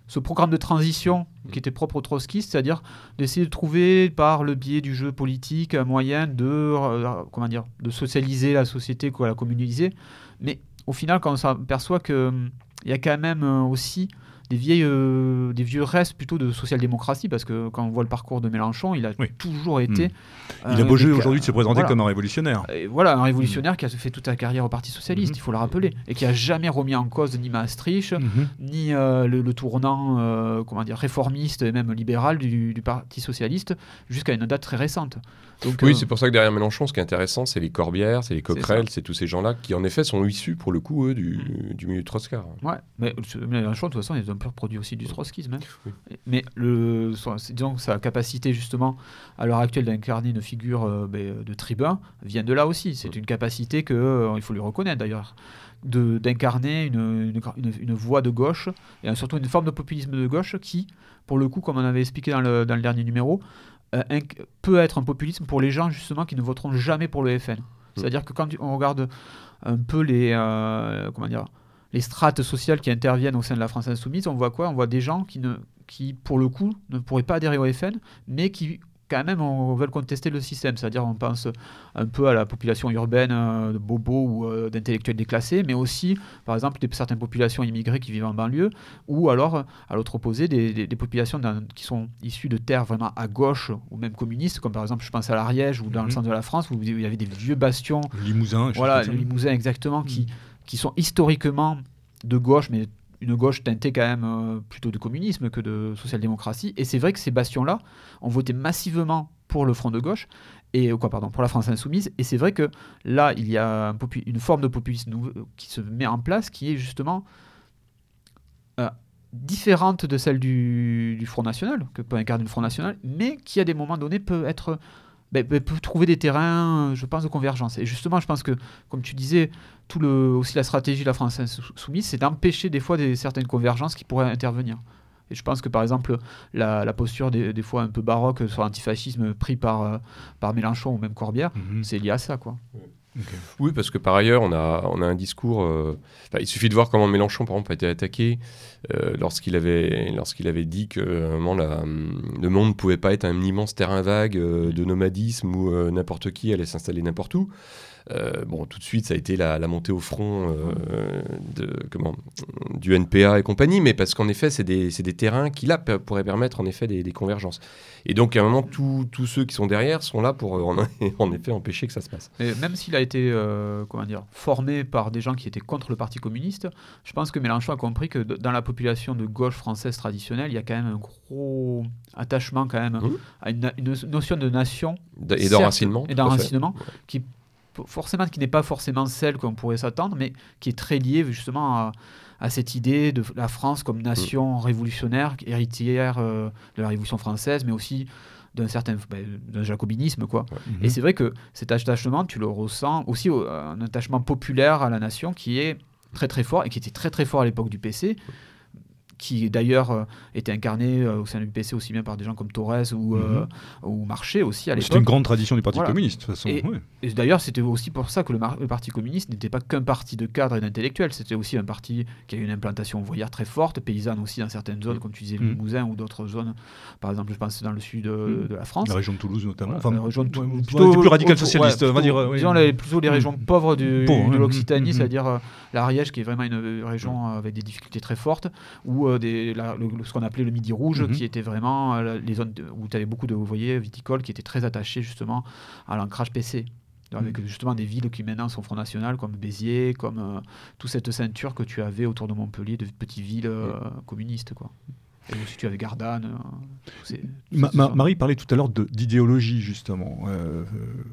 ce programme de transition qui était propre aux trotskistes, c'est-à-dire d'essayer de trouver par le biais du jeu politique un moyen de, euh, comment dire, de socialiser la société, quoi, la communaliser. Mais au final, quand on s'aperçoit qu'il hum, y a quand même euh, aussi des, vieilles, euh, des vieux restes plutôt de social-démocratie, parce que quand on voit le parcours de Mélenchon, il a toujours été. Hmm. il a beau jeu aujourd'hui de se présenter comme un révolutionnaire. Et voilà, un révolutionnaire qui a fait toute sa carrière au Parti Socialiste, hmm. il faut le rappeler, et qui a jamais remis en cause ni Maastricht, hmm. ni euh, le, tournant euh, comment dire, réformiste et même libéral du, du Parti Socialiste, jusqu'à une date très récente oui, euh, c'est pour ça que derrière Mélenchon, ce qui est intéressant, c'est les Corbières, c'est les Coquerel, c'est tous ces gens-là qui, en effet, sont issus, pour le coup, eux, du, du milieu Trotskar. Ouais, mais Mélenchon, de toute façon, il est un peu produit aussi du trotskisme. Hein. Mais le, disons, sa capacité, justement, à l'heure actuelle, d'incarner une figure euh, ben, de tribun vient de là aussi. C'est une capacité que, euh, il faut lui reconnaître d'ailleurs d'incarner une, une, une, voix de gauche et surtout une forme de populisme de gauche qui, pour le coup, comme on avait expliqué dans le, dans le dernier numéro, euh, peut être un populisme pour les gens justement qui ne voteront jamais pour le FN. C'est-à-dire que quand on regarde un peu les, euh, comment dire, les strates sociales qui interviennent au sein de la France insoumise, on voit quoi? On voit des gens qui, ne, qui, pour le coup, ne pourraient pas adhérer au FN, mais qui quand même, on veut contester le système. C'est-à-dire, on pense un peu à la population urbaine euh, de bobos ou euh, d'intellectuels déclassés, mais aussi, par exemple, des, certaines populations immigrées qui vivent en banlieue, ou alors, à l'autre opposé, des, populations qui sont issues de terres vraiment à gauche ou même communistes, comme par exemple, je pense à l'Ariège ou dans le mhm. centre de la France, où il y avait des vieux bastions. Le Limousin, Voilà, le Limousin, exactement, qui, mhm. qui sont historiquement de gauche, mais une gauche teintée quand même euh, plutôt de communisme que de social-démocratie. Et c'est vrai que ces bastions-là ont voté massivement pour le front de gauche. et quoi pardon pour la France insoumise et c'est vrai que là il y a une forme de populisme qui se met en place qui est justement euh, différente de celle du, Front National que peut incarner le Front National mais qui à des moments donnés peut être ben, ben, trouver des terrains, je pense, de convergence. Et justement, je pense que, comme tu disais, tout le, aussi la stratégie de la France insoumise, c'est d'empêcher des fois des, certaines convergences qui pourraient intervenir. Et je pense que par exemple, la, posture des, des, fois un peu baroque sur l'antifascisme pris par, euh, par Mélenchon ou même Corbière, mhm. c'est lié à ça. quoi. Oui, parce que par ailleurs, on a, on a un discours. Euh, il suffit de voir comment Mélenchon, par exemple, a été attaqué euh, lorsqu'il avait, dit que le monde ne pouvait pas être un immense terrain vague de nomadisme où n'importe qui allait s'installer n'importe où. Euh, bon, tout de suite, ça a été la, montée au front euh, de, comment, du NPA et compagnie, mais parce qu'en effet, c'est des, des, terrains qui, là, pourraient permettre en effet des, convergences. Et donc, à un moment, tous ceux qui sont derrière sont là pour, en, [LAUGHS] en effet, empêcher que ça se passe. Et même s'il a été euh, comment dire, formé par des gens qui étaient contre le Parti communiste, je pense que Mélenchon a compris que dans la population de gauche française traditionnelle, il y a quand même un gros attachement quand même mmh. à une, notion de nation et d'enracinement, et d'enracinement qui forcément qui n'est pas forcément celle qu'on pourrait s'attendre, mais qui est très liée justement à, cette idée de la France comme nation mm. révolutionnaire, héritière euh, de la Révolution française, mais aussi d'un certain ben, d'un jacobinisme quoi. Et c'est vrai que cet attachement, tu le ressens aussi un attachement populaire à la nation qui est très très fort et qui était très très fort à l'époque du PC qui d'ailleurs euh, était incarné euh, au sein du PC aussi bien par des gens comme Torres ou, euh, mhm. ou Marché aussi à l'époque. C'était une grande tradition du Parti communiste, de toute façon. Et, d'ailleurs, c'était aussi pour ça que le, Parti communiste n'était pas qu'un parti de cadres et d'intellectuels, c'était aussi un parti qui a une implantation voyère très forte, paysanne aussi dans certaines zones, comme tu disais, le mhm. Limousin ou d'autres zones. Par exemple, je pense dans le sud mhm. de la France. La région de Toulouse notamment. Enfin, la région de plutôt, plus radical socialiste, on va dire. Disons les, plutôt les régions pauvres du, de l'Occitanie, c'est-à-dire l'Ariège qui est vraiment une région avec des difficultés très fortes, des, ce qu'on appelait le Midi Rouge, mhm. qui était vraiment euh, les zones où tu avais beaucoup de voyez, viticoles qui étaient très attachés justement à l'ancrage PC. Avec mhm. justement des villes qui maintenant sont Front National, comme Béziers, comme euh, toute cette ceinture que tu avais autour de Montpellier, de petites villes euh, communistes. Quoi. Et aussi, tu avais Gardanne. Marie parlait tout à l'heure d'idéologie, justement. Euh,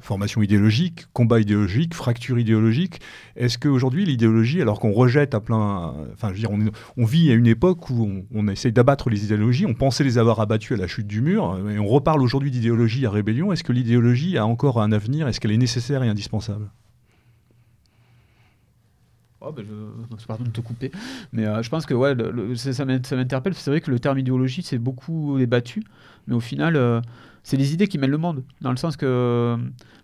formation idéologique, combat idéologique, fracture idéologique. Est-ce qu'aujourd'hui, l'idéologie, alors qu'on rejette à plein. Enfin, je veux dire, on, vit à une époque où on, on essaye d'abattre les idéologies. On pensait les avoir abattues à la chute du mur. Et on reparle aujourd'hui d'idéologie à rébellion. Est-ce que l'idéologie a encore un avenir? Est-ce qu'elle est nécessaire et indispensable? Oh, ben je... Pardon de te couper. Mais euh, je pense que ouais, ça m'interpelle. C'est vrai que le terme idéologie, c'est beaucoup débattu. Mais au final, euh, c'est les idées qui mènent le monde. Dans le sens que euh,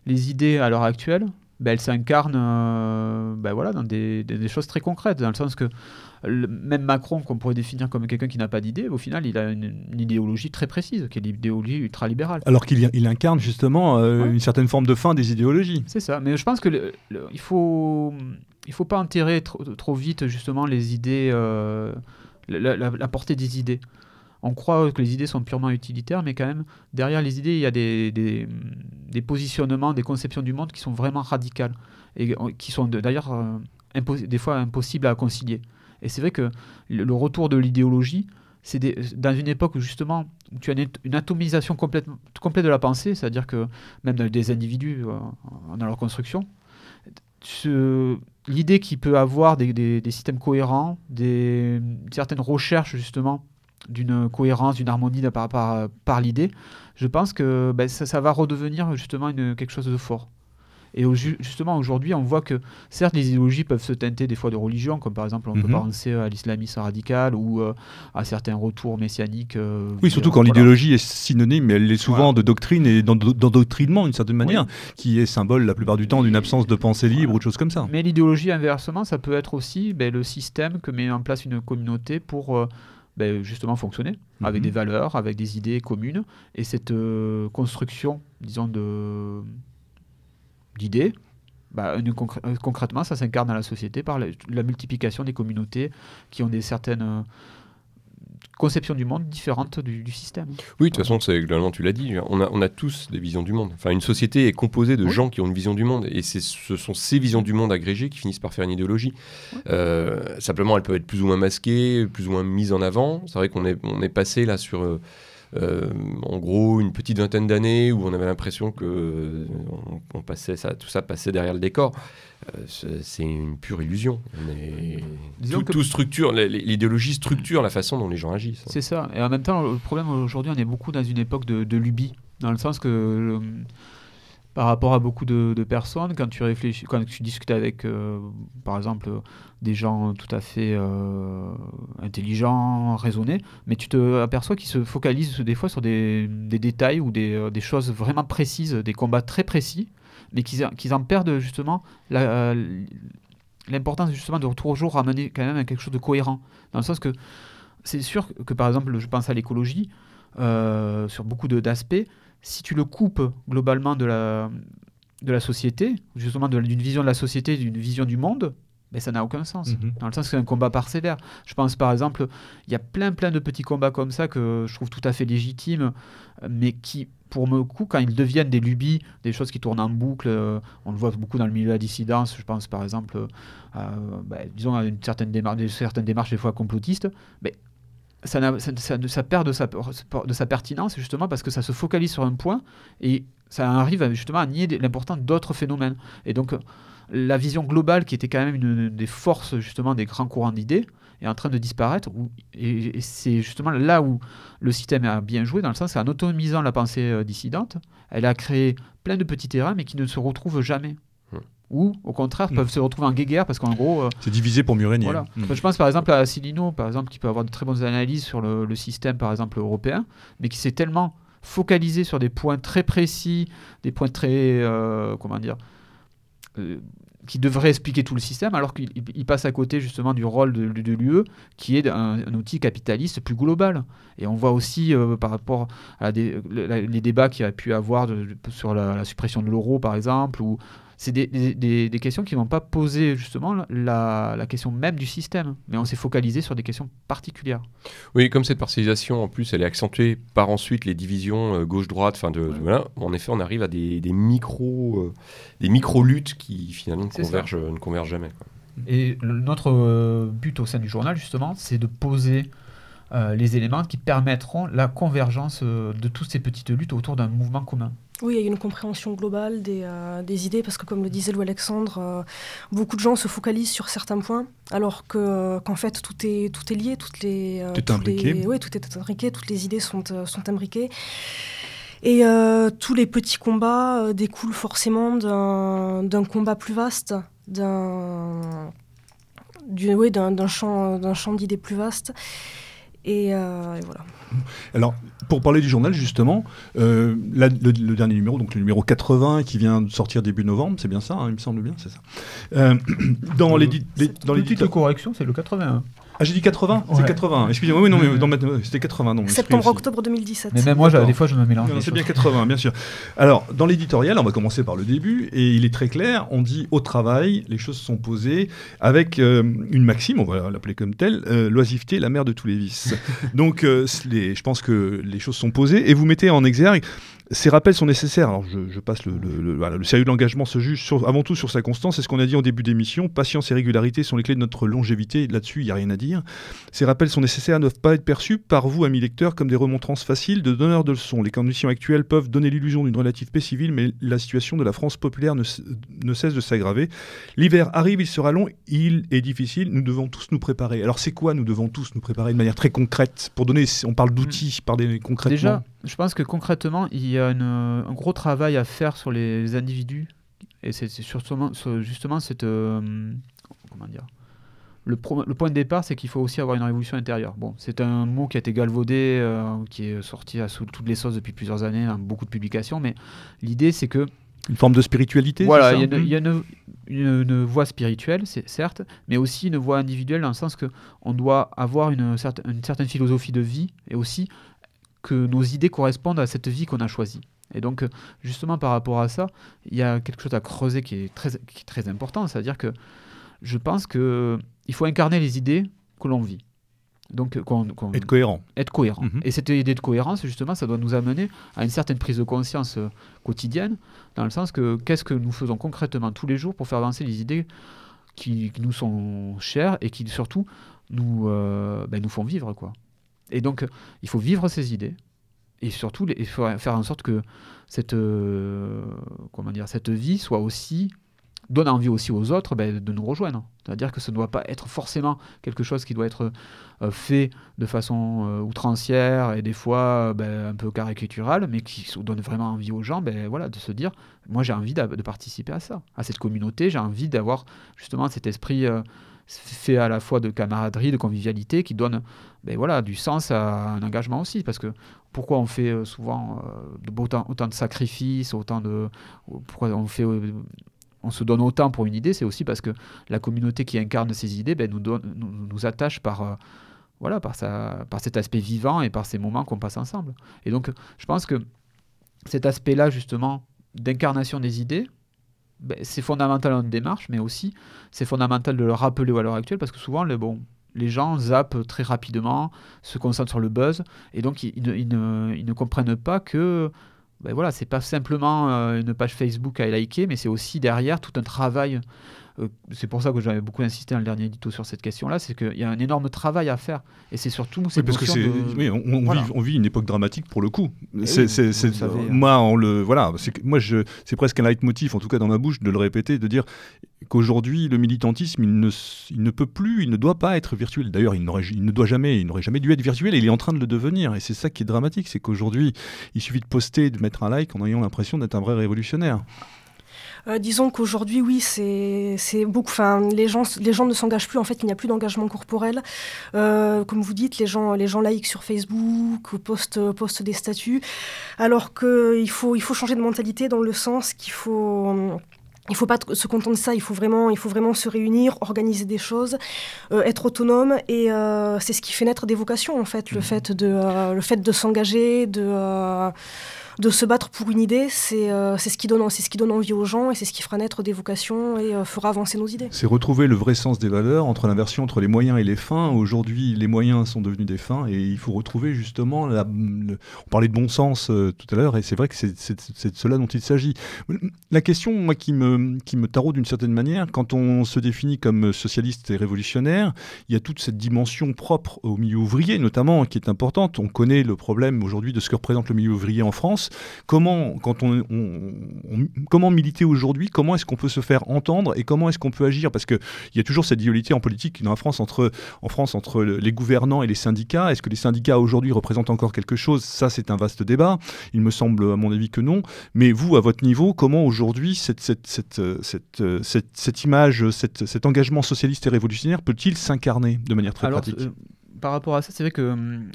les idées, à l'heure actuelle, ben, elles s'incarnent ben, voilà, dans des, des, choses très concrètes. Dans le sens que même Macron, qu'on pourrait définir comme quelqu'un qui n'a pas d'idée, au final, il a une, idéologie très précise, qui est l'idéologie ultralibérale. Alors qu'il il incarne justement une certaine forme de fin des idéologies. C'est ça. Mais je pense que il faut il faut pas enterrer trop, vite justement les idées, euh, la, portée des idées. On croit que les idées sont purement utilitaires, mais quand même, derrière les idées, il y a des, positionnements, des conceptions du monde qui sont vraiment radicales et qui sont d'ailleurs euh, des fois impossibles à concilier. Et c'est vrai que le, retour de l'idéologie, c'est dans une époque où justement tu as une, atomisation complète, de la pensée, c'est-à-dire que même des individus euh, dans leur construction, l'idée qu'il peut avoir des, systèmes cohérents, des, certaines recherches justement d'une cohérence, d'une harmonie par, l'idée, je pense que ben, ça, va redevenir justement quelque chose de fort. Et justement, aujourd'hui, on voit que certes, les idéologies peuvent se teinter des fois de religion, comme par exemple, on peut mhm. penser à l'islamisme radical ou euh, à certains retours messianiques. Euh, oui, surtout quand l'idéologie est synonyme, mais elle est souvent de doctrine et d'endoctrinement, d'une certaine manière, qui est symbole la plupart du temps d'une absence de pensée libre ou de choses comme ça. Mais l'idéologie, inversement, ça peut être aussi ben, le système que met en place une communauté pour. Euh, ben, justement fonctionner, avec mhm. des valeurs, avec des idées communes. Et cette construction, disons, de, d'idées, bah, euh, concrètement, ça s'incarne dans la société par la, multiplication des communautés qui ont des certaines euh, conceptions du monde différentes du, système. Oui, de toute façon, c'est globalement, tu l'as dit, on a, on a tous des visions du monde. Enfin, une société est composée de gens qui ont une vision du monde, et ce sont ces visions du monde agrégées qui finissent par faire une idéologie. Euh, simplement, elles peuvent être plus ou moins masquées, plus ou moins mises en avant. C'est vrai qu'on est, on est passé là sur en gros, une petite vingtaine d'années où on avait l'impression que on, passait ça, tout ça passait derrière le décor. c'est une pure illusion. Tout, tout, structure, l'idéologie structure la façon dont les gens agissent. C'est ça. Et en même temps, le problème aujourd'hui, on est beaucoup dans une époque de, de lubie, dans le sens que par rapport à beaucoup de, personnes, quand tu réfléchis, quand tu discutes avec, euh, par exemple, des gens tout à fait euh, intelligents, raisonnés, mais tu te aperçois qu'ils se focalisent des fois sur des, détails ou euh, des, choses vraiment précises, des combats très précis, mais qu'ils en perdent justement l'importance justement de toujours ramener quand même à quelque chose de cohérent, dans le sens que c'est sûr que par exemple, je pense à l'écologie, sur beaucoup d'aspects, si tu le coupes globalement de la, de la société, justement d'une vision de la société, d'une vision du monde, mais ben, ça n'a aucun sens. Mhm. Dans le sens que c'est un combat parcellaire. Je pense par exemple, il y a plein plein de petits combats comme ça que je trouve tout à fait légitimes, mais qui, pour me coup, quand ils deviennent des lubies, des choses qui tournent en boucle, euh, on le voit beaucoup dans le milieu de la dissidence, je pense par exemple, à, ben, disons à une certaine démarche, certaines démarches des fois complotistes, mais ça, perd de sa, pertinence justement parce que ça se focalise sur un point et ça arrive justement à nier l'importance d'autres phénomènes. Et donc la vision globale qui était quand même une, des forces justement des grands courants d'idées est en train de disparaître. et, c'est justement là où le système a bien joué, dans le sens qu'en autonomisant la pensée euh, dissidente, elle a créé plein de petits terrains mais qui ne se retrouvent jamais ou au contraire peuvent mm. se retrouver en guéguerre parce qu'en gros. Euh, c'est divisé pour mieux régner. Voilà. Mm. je pense par exemple à Silino, par exemple, qui peut avoir de très bonnes analyses sur le, système, par exemple, européen, mais qui s'est tellement focalisé sur des points très précis, des points très. Euh, comment dire euh, qui devrait expliquer tout le système, alors qu'il passe à côté justement du rôle de, l'UE, qui est un, outil capitaliste plus global. Et on voit aussi par rapport à les débats qu'il y a pu avoir sur la, la suppression de l'euro, par exemple, ou c'est des, questions qui ne vont pas poser justement la, question même du système, mais on s'est focalisé sur des questions particulières. Oui, comme cette parcellisation en plus, elle est accentuée par ensuite les divisions euh, gauche-droite. De, voilà, en effet, on arrive à des, micro, euh, des micro luttes qui finalement ne convergent, ne convergent, jamais. Et notre euh, but au sein du journal, justement, c'est de poser les éléments qui permettront la convergence de toutes ces petites luttes autour d'un mouvement commun. Oui, il y a une compréhension globale des, euh, des idées, parce que comme le disait Louis Alexandre, euh, beaucoup de gens se focalisent sur certains points, alors que, qu'en fait tout est, tout est lié, toutes les, euh, tout, est oui, tout est imbriqué, toutes les idées sont, sont imbriquées. Et tous les petits combats découlent forcément d'un, d'un combat plus vaste, d'un, champ, d'un champ d'idées plus vaste. Et, et voilà. Alors, pour parler du journal, justement, euh, le, dernier numéro, donc le numéro 80, qui vient de sortir début novembre, c'est bien ça, hein, il me semble bien, c'est ça. Euh, [CLEARS THROAT] dans les, dans les petites corrections, c'est le 81. Ah, j'ai dit 80 C'est 80. Excusez-moi, oui, non, mais c'était 80. Septembre-octobre 2017. Mais même moi, des fois, je me mélange. C'est bien 80, bien sûr. Alors, dans l'éditorial, on va commencer par le début, et il est très clair on dit au travail, les choses sont posées avec euh, une maxime, on va l'appeler comme telle euh, l'oisiveté, la mère de tous les vices. Donc, euh, les, je pense que les choses sont posées, et vous mettez en exergue ces rappels sont nécessaires. Alors, je, passe le, le, sérieux de l'engagement se juge avant tout sur sa constance. C'est ce qu'on a dit en début d'émission. Patience et régularité sont les clés de notre longévité. Là-dessus, il n'y a rien à dire. Ces rappels sont nécessaires, ne doivent pas être perçus par vous, amis lecteurs, comme des remontrances faciles de donneurs de leçons. Les conditions actuelles peuvent donner l'illusion d'une relative paix civile, mais la situation de la France populaire ne, ne cesse de s'aggraver. L'hiver arrive, il sera long, il est difficile. Nous devons tous nous préparer. Alors, c'est quoi Nous devons tous nous préparer de manière très concrète? Pour donner. On parle d'outils, par des concrètement. Déjà, je pense que concrètement, il y a un gros travail à faire sur les individus. Et c'est justement, justement cette. Euh, comment dire le, le, point de départ, c'est qu'il faut aussi avoir une révolution intérieure. Bon, c'est un mot qui a été galvaudé, euh, qui est sorti à sous toutes les sauces depuis plusieurs années, dans beaucoup de publications, mais l'idée, c'est que. Une forme de spiritualité Voilà, il y, a, une, une, voie spirituelle, certes, mais aussi une voie individuelle, dans le sens qu'on doit avoir une, une certaine philosophie de vie et aussi que nos idées correspondent à cette vie qu'on a choisie. Et donc, justement, par rapport à ça, il y a quelque chose à creuser qui est très, qui est très important, c'est-à-dire que je pense qu'il faut incarner les idées que l'on vit. Donc, être cohérent. Être cohérent. Mhm. Et cette idée de cohérence, justement, ça doit nous amener à une certaine prise de conscience euh, quotidienne, dans le sens que qu'est-ce que nous faisons concrètement tous les jours pour faire avancer les idées qui, nous sont chères et qui surtout nous, euh, ben, nous font vivre. quoi. Et donc, il faut vivre ses idées. Et surtout, il faut faire en sorte que cette, euh, comment dire, cette vie soit aussi donne envie aussi aux autres ben, de nous rejoindre. C'est-à-dire que ça ne doit pas être forcément quelque chose qui doit être euh, fait de façon euh, outrancière et des fois ben, un peu caricaturale, mais qui donne vraiment envie aux gens ben, voilà, de se dire, moi j'ai envie de, participer à ça, à cette communauté, j'ai envie d'avoir justement cet esprit fait à la fois de camaraderie, de convivialité, qui donne ben, voilà, du sens à un engagement aussi. Parce que pourquoi on fait souvent autant, autant, de sacrifices, autant de... Pourquoi on fait on se donne autant pour une idée, c'est aussi parce que la communauté qui incarne ces idées ben, nous, donne, nous, attache par, euh, voilà, par, par cet aspect vivant et par ces moments qu'on passe ensemble. Et donc, je pense que cet aspect-là, justement, d'incarnation des idées, ben, c'est fondamental dans une démarche, mais aussi c'est fondamental de le rappeler à l'heure actuelle, parce que souvent, les, bon, les gens zappent très rapidement, se concentrent sur le buzz, et donc ils, ne, comprennent pas que ben voilà, c'est pas simplement euh, une page Facebook à liker, mais c'est aussi derrière tout un travail c'est pour ça que j'avais beaucoup insisté dans le dernier édito sur cette question-là, c'est qu'il y a un énorme travail à faire. Et c'est surtout. Oui, parce que c'est, oui, on, vit, une époque dramatique pour le coup. C'est, hein. moi, on le, voilà, moi, je, c'est presque un leitmotiv, en tout cas dans ma bouche, de le répéter, de dire qu'aujourd'hui, le militantisme, il ne, il ne peut plus, il ne doit pas être virtuel. D'ailleurs, il, il ne doit jamais, il n'aurait jamais dû être virtuel et il est en train de le devenir. Et c'est ça qui est dramatique, c'est qu'aujourd'hui, il suffit de poster, de mettre un like en ayant l'impression d'être un vrai révolutionnaire. Euh, disons qu'aujourd'hui, oui, c'est beaucoup. Enfin, les gens, les gens ne s'engagent plus. En fait, il n'y a plus d'engagement corporel. Euh, comme vous dites, les gens, les gens laïcs sur Facebook, postent, postent des statuts, alors qu'il faut, il faut changer de mentalité dans le sens qu'il faut. Il ne faut pas se contenter de ça, il faut vraiment, il faut vraiment se réunir, organiser des choses, euh, être autonome, et c'est ce qui fait naître des vocations en fait, le mmh. fait de, le fait de s'engager, de de se battre pour une idée, euh, c'est ce, qui donne, ce qui donne envie aux gens et c'est ce qui fera naître des vocations et euh, fera avancer nos idées. C'est retrouver le vrai sens des valeurs entre l'inversion entre les moyens et les fins. Aujourd'hui, les moyens sont devenus des fins et il faut retrouver justement, la, on parlait de bon sens euh, tout à l'heure et c'est vrai que c'est de cela dont il s'agit. La question moi, qui, me, qui me taraude d'une certaine manière, quand on se définit comme socialiste et révolutionnaire, il y a toute cette dimension propre au milieu ouvrier notamment qui est importante. On connaît le problème aujourd'hui de ce que représente le milieu ouvrier en France. Comment, quand on, comment militer aujourd'hui Comment est-ce qu'on peut se faire entendre et comment est-ce qu'on peut agir? Parce qu'il y a toujours cette dualité en politique dans la France entre, en France entre les gouvernants et les syndicats. Est-ce que les syndicats aujourd'hui représentent encore quelque chose? Ça, c'est un vaste débat. Il me semble, à mon avis, que non. Mais vous, à votre niveau, comment aujourd'hui cette, cette, cette, cette, cette image, cet engagement socialiste et révolutionnaire peut-il s'incarner de manière très pratique? euh, par rapport à ça, c'est vrai que, hum,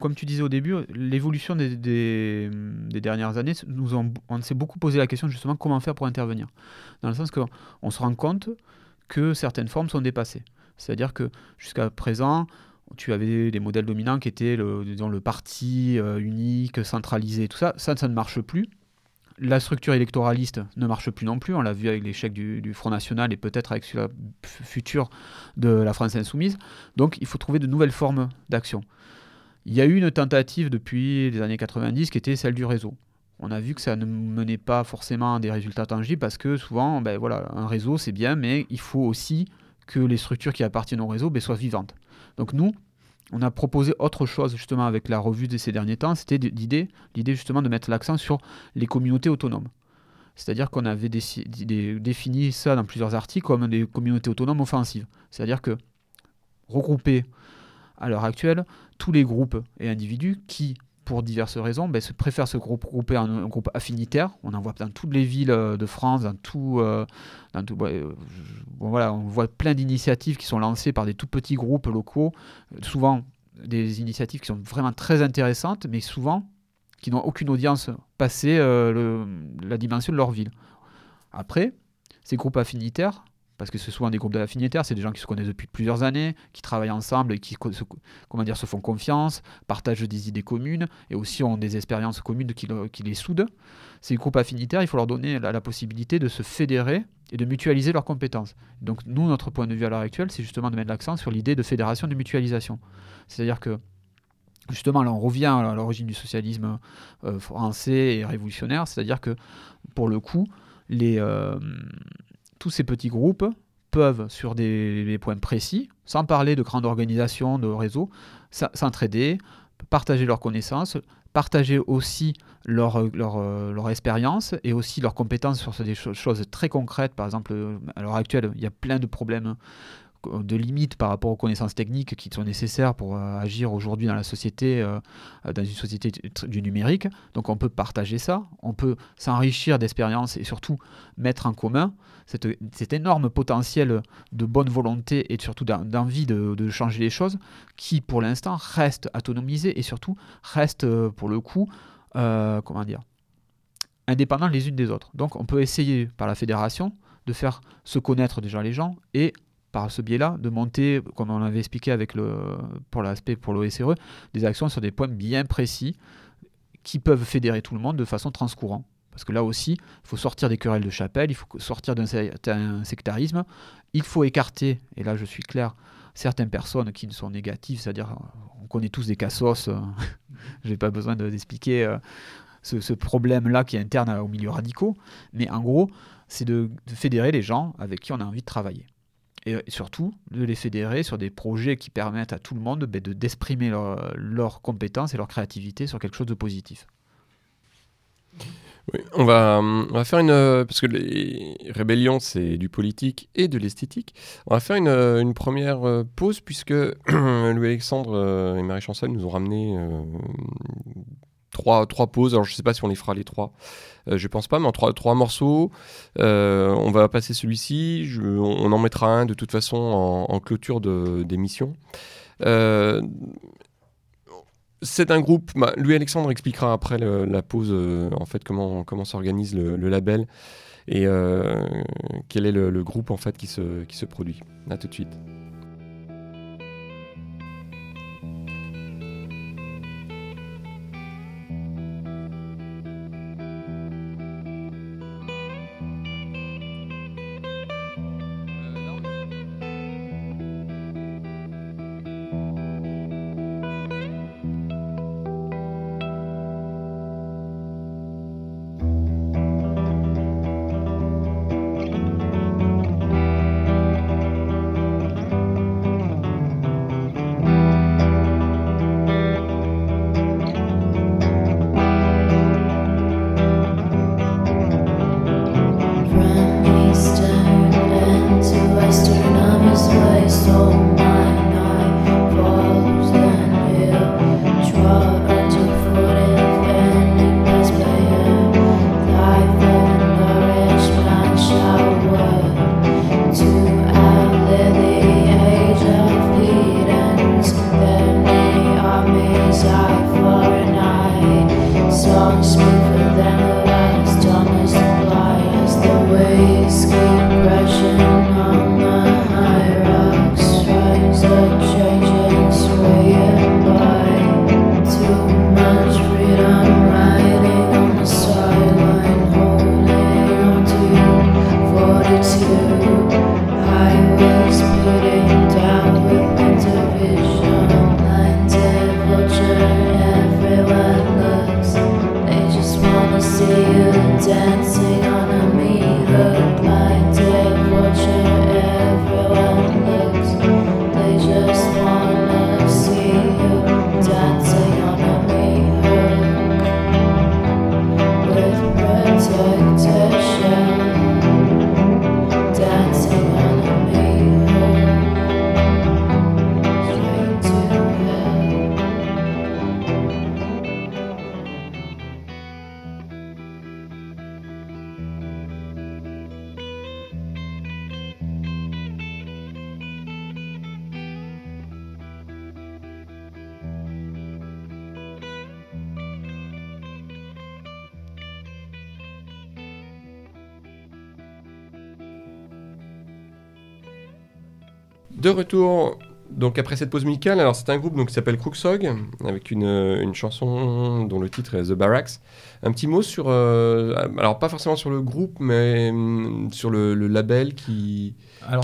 comme tu disais au début, l'évolution des, dernières années, nous on s'est beaucoup posé la question justement comment faire pour intervenir. Dans le sens qu'on se rend compte que certaines formes sont dépassées. C'est-à-dire que jusqu'à présent, tu avais des modèles dominants qui étaient le, le parti euh, unique, centralisé, tout ça. Ça, ça ne marche plus la structure électoraliste ne marche plus non plus. On l'a vu avec l'échec du, Front National et peut-être avec la future de la France Insoumise. Donc il faut trouver de nouvelles formes d'action. Il y a eu une tentative depuis les années 90 qui était celle du réseau. On a vu que ça ne menait pas forcément à des résultats tangibles parce que souvent, ben voilà, un réseau c'est bien, mais il faut aussi que les structures qui appartiennent au réseau ben, soient vivantes. Donc nous, on a proposé autre chose justement avec la revue de ces derniers temps, c'était l'idée, l'idée justement de mettre l'accent sur les communautés autonomes. C'est-à-dire qu'on avait défini ça dans plusieurs articles comme des communautés autonomes offensives. C'est-à-dire que regrouper à l'heure actuelle tous les groupes et individus qui, pour diverses raisons, ben, se préfèrent se regrouper en un groupe affinitaire. On en voit dans toutes les villes euh, de France, dans tout, euh, euh, voilà, on voit plein d'initiatives qui sont lancées par des tout petits groupes locaux, souvent des initiatives qui sont vraiment très intéressantes, mais souvent qui n'ont aucune audience passée la dimension de leur ville. Après, ces groupes affinitaires, parce que c'est souvent des groupes d'affinitaires, c'est des gens qui se connaissent depuis plusieurs années, qui travaillent ensemble et qui se, comment dire, se font confiance, partagent des idées communes et aussi ont des expériences communes qui, les soudent. Ces groupes affinitaires, il faut leur donner la, possibilité de se fédérer et de mutualiser leurs compétences. Donc nous, notre point de vue à l'heure actuelle, c'est justement de mettre l'accent sur l'idée de fédération de mutualisation. C'est-à-dire que Justement, là, on revient à l'origine du socialisme euh, français et révolutionnaire, c'est-à-dire que, pour le coup, les, euh, tous ces petits groupes peuvent, sur des, points précis, sans parler de grandes organisations, de réseaux, s'entraider, partager leurs connaissances, partager aussi leur, leur, leur expérience et aussi leurs compétences sur des choses très concrètes. Par exemple, à l'heure actuelle, il y a plein de problèmes de limites par rapport aux connaissances techniques qui sont nécessaires pour euh, agir aujourd'hui dans la société, euh, dans une société du numérique. Donc on peut partager ça, on peut s'enrichir d'expériences et surtout mettre en commun cet énorme potentiel de bonne volonté et surtout d'envie de, changer les choses qui pour l'instant reste autonomisé et surtout reste euh, pour le coup, comment dire, indépendant les unes des autres. Donc on peut essayer par la fédération de faire se connaître déjà les gens et par ce biais-là, de monter, comme on l'avait expliqué avec le, pour l'aspect pour l'OSRE, des actions sur des points bien précis qui peuvent fédérer tout le monde de façon transcourante. Parce que là aussi, il faut sortir des querelles de chapelle, il faut sortir d'un sectarisme, il faut écarter, et là je suis clair, certaines personnes qui sont négatives, c'est-à-dire on connaît tous des cassos, [LAUGHS] je n'ai pas besoin d'expliquer euh, ce, problème-là qui est interne au milieu radicaux, mais en gros, c'est de fédérer les gens avec qui on a envie de travailler et surtout de les fédérer sur des projets qui permettent à tout le monde ben, de d'exprimer leurs compétences et leur créativité sur quelque chose de positif. Oui, on va, on va faire une. Parce que les rébellions, c'est du politique et de l'esthétique. On va faire une, une première euh, pause, puisque [CLEARS THROAT] Louis-Alexandre euh, et Marie Chancel nous ont ramené euh, trois, trois pauses. Alors, je ne sais pas si on les fera les trois. Euh, je pense pas, mais en trois, trois morceaux. Euh, on va passer celui-ci. On, en mettra un de toute façon en, clôture d'émission. Euh, c'est un groupe. Bah, lui, Alexandre expliquera après la pause en fait comment comment s'organise le, label et quel est le, groupe en fait qui se qui se produit. À tout de suite. Retour donc après cette pause musicale, alors c'est un groupe donc, qui s'appelle Crooksog, avec une, une, chanson dont le titre est The Barracks. Un petit mot sur, euh, alors pas forcément sur le groupe, mais hum, sur le, label qui,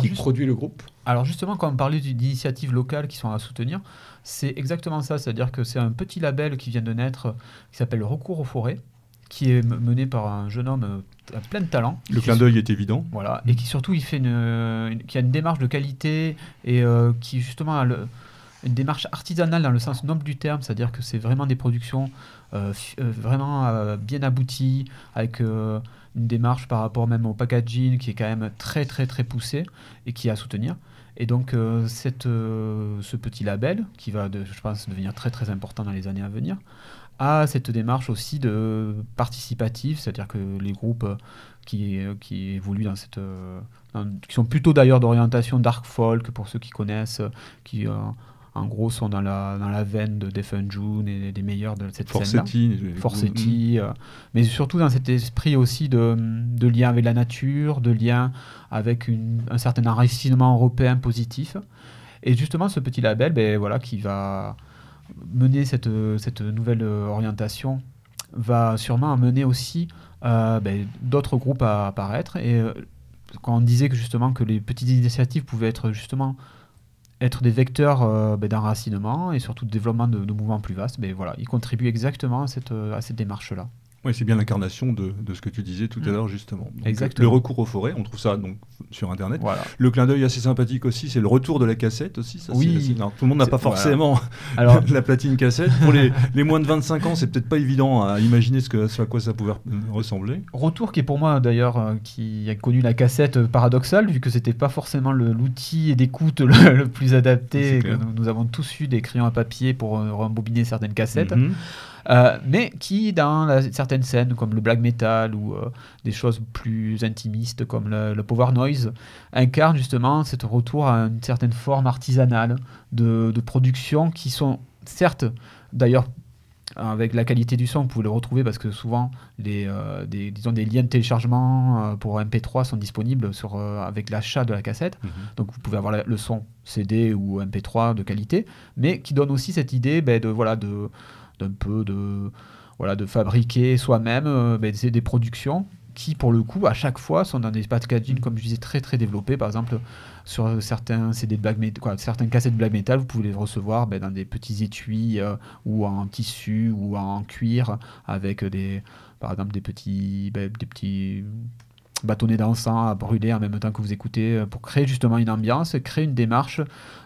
qui produit le groupe. Alors justement, quand on parlait d'initiatives locales qui sont à soutenir, c'est exactement ça, c'est-à-dire que c'est un petit label qui vient de naître, qui s'appelle Recours aux forêts, qui est mené par un jeune homme euh, plein de talent. Le clin d'œil est évident. Voilà, et qui surtout il fait une, qui a une démarche de qualité et euh, qui justement a le, une démarche artisanale dans le sens noble du terme, c'est-à-dire que c'est vraiment des productions vraiment bien abouties, avec une démarche par rapport même au packaging qui est quand même très très très poussée et qui est à soutenir. Et donc cette, ce petit label, qui va, je pense, devenir très très important dans les années à venir, a cette démarche aussi de participative, c'est-à-dire que les groupes qui, qui évoluent dans cette... qui sont plutôt d'ailleurs d'orientation dark folk, pour ceux qui connaissent, qui en gros sont dans la, dans la veine de Def June et des meilleurs de cette scène-là. Forsetti. Mm. Euh, mais surtout dans cet esprit aussi de, de, lien avec la nature, de lien avec un certain enracinement européen positif. Et justement, ce petit label, ben, voilà, qui va mener cette, cette nouvelle orientation, va sûrement amener aussi euh, ben, d'autres groupes à apparaître. Et euh, quand on disait que justement que les petites initiatives pouvaient être justement des vecteurs euh, ben, d'enracinement et surtout de développement de, mouvements plus vastes, ben, voilà, ils contribuent exactement à cette, à cette démarche-là. Oui, c'est bien l'incarnation de, de, ce que tu disais tout à mm. l'heure, justement. Exactement. Le recours aux forêts, on trouve ça donc, sur Internet. Voilà. Le clin d'œil assez sympathique aussi, c'est le retour de la cassette aussi. Ça, oui. tout le monde n'a pas forcément [LAUGHS] Alors... [LAUGHS] la platine cassette. Pour les, [LAUGHS] les, moins de 25 ans, c'est peut-être pas évident à imaginer ce, que, ce à quoi ça pouvait ressembler. Retour qui est pour moi, d'ailleurs, euh, qui a connu la cassette euh, paradoxale, vu que c'était pas forcément l'outil d'écoute le, plus adapté. Que nous, avons tous eu des crayons à papier pour euh, rembobiner certaines cassettes. Mm-hmm. Euh, mais qui, dans certaines scènes comme le black metal ou euh, des choses plus intimistes comme le, power noise, incarne justement ce retour à une certaine forme artisanale de, production qui sont certes, d'ailleurs, avec la qualité du son, vous pouvez le retrouver parce que souvent, les, euh, des, disons, des liens de téléchargement pour MP3 sont disponibles sur, avec l'achat de la cassette. Mhm. Donc vous pouvez avoir le son CD ou MP3 de qualité, mais qui donne aussi cette idée ben, de, voilà, de, d'un peu de, voilà, de fabriquer soi-même euh, ben, des, productions qui, pour le coup, à chaque fois, sont dans des packaging, comme je disais, très très développés. Par exemple, sur certains CD de black metal, quoi, certains cassettes de black metal, vous pouvez les recevoir ben, dans des petits étuis euh, ou en tissu ou en cuir avec des, par exemple, des petits, ben, des petits bâtonnets d'encens à brûler en même temps que vous écoutez euh, pour créer justement une ambiance, créer une démarche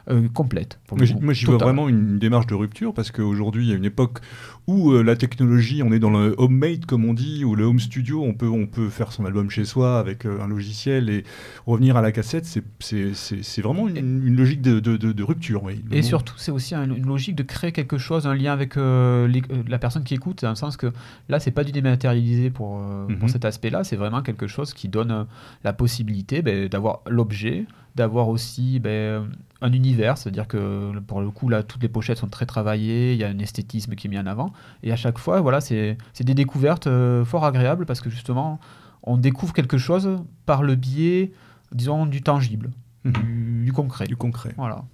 euh, complète. moi, j'y vois vraiment une démarche de rupture parce qu'aujourd'hui, il y a une époque où euh, la technologie, on est dans le homemade, comme on dit, ou le home studio, on peut, on peut faire son album chez soi avec un logiciel et revenir à la cassette. C'est vraiment une, logique de, de, rupture. et surtout, c'est aussi une logique de créer quelque chose, un lien avec la personne qui écoute, dans le sens que là, c'est pas du dématérialisé pour, pour mhm. cet aspect-là, c'est vraiment quelque chose qui donne la possibilité ben, d'avoir l'objet, d'avoir aussi ben, un univers, c'est-à-dire que pour le coup, là, toutes les pochettes sont très travaillées, il y a un esthétisme qui est mis en avant, et à chaque fois, voilà, c'est des découvertes euh, fort agréables parce que justement, on découvre quelque chose par le biais, disons, du tangible, mhm. du, du, concret. Du concret. Voilà.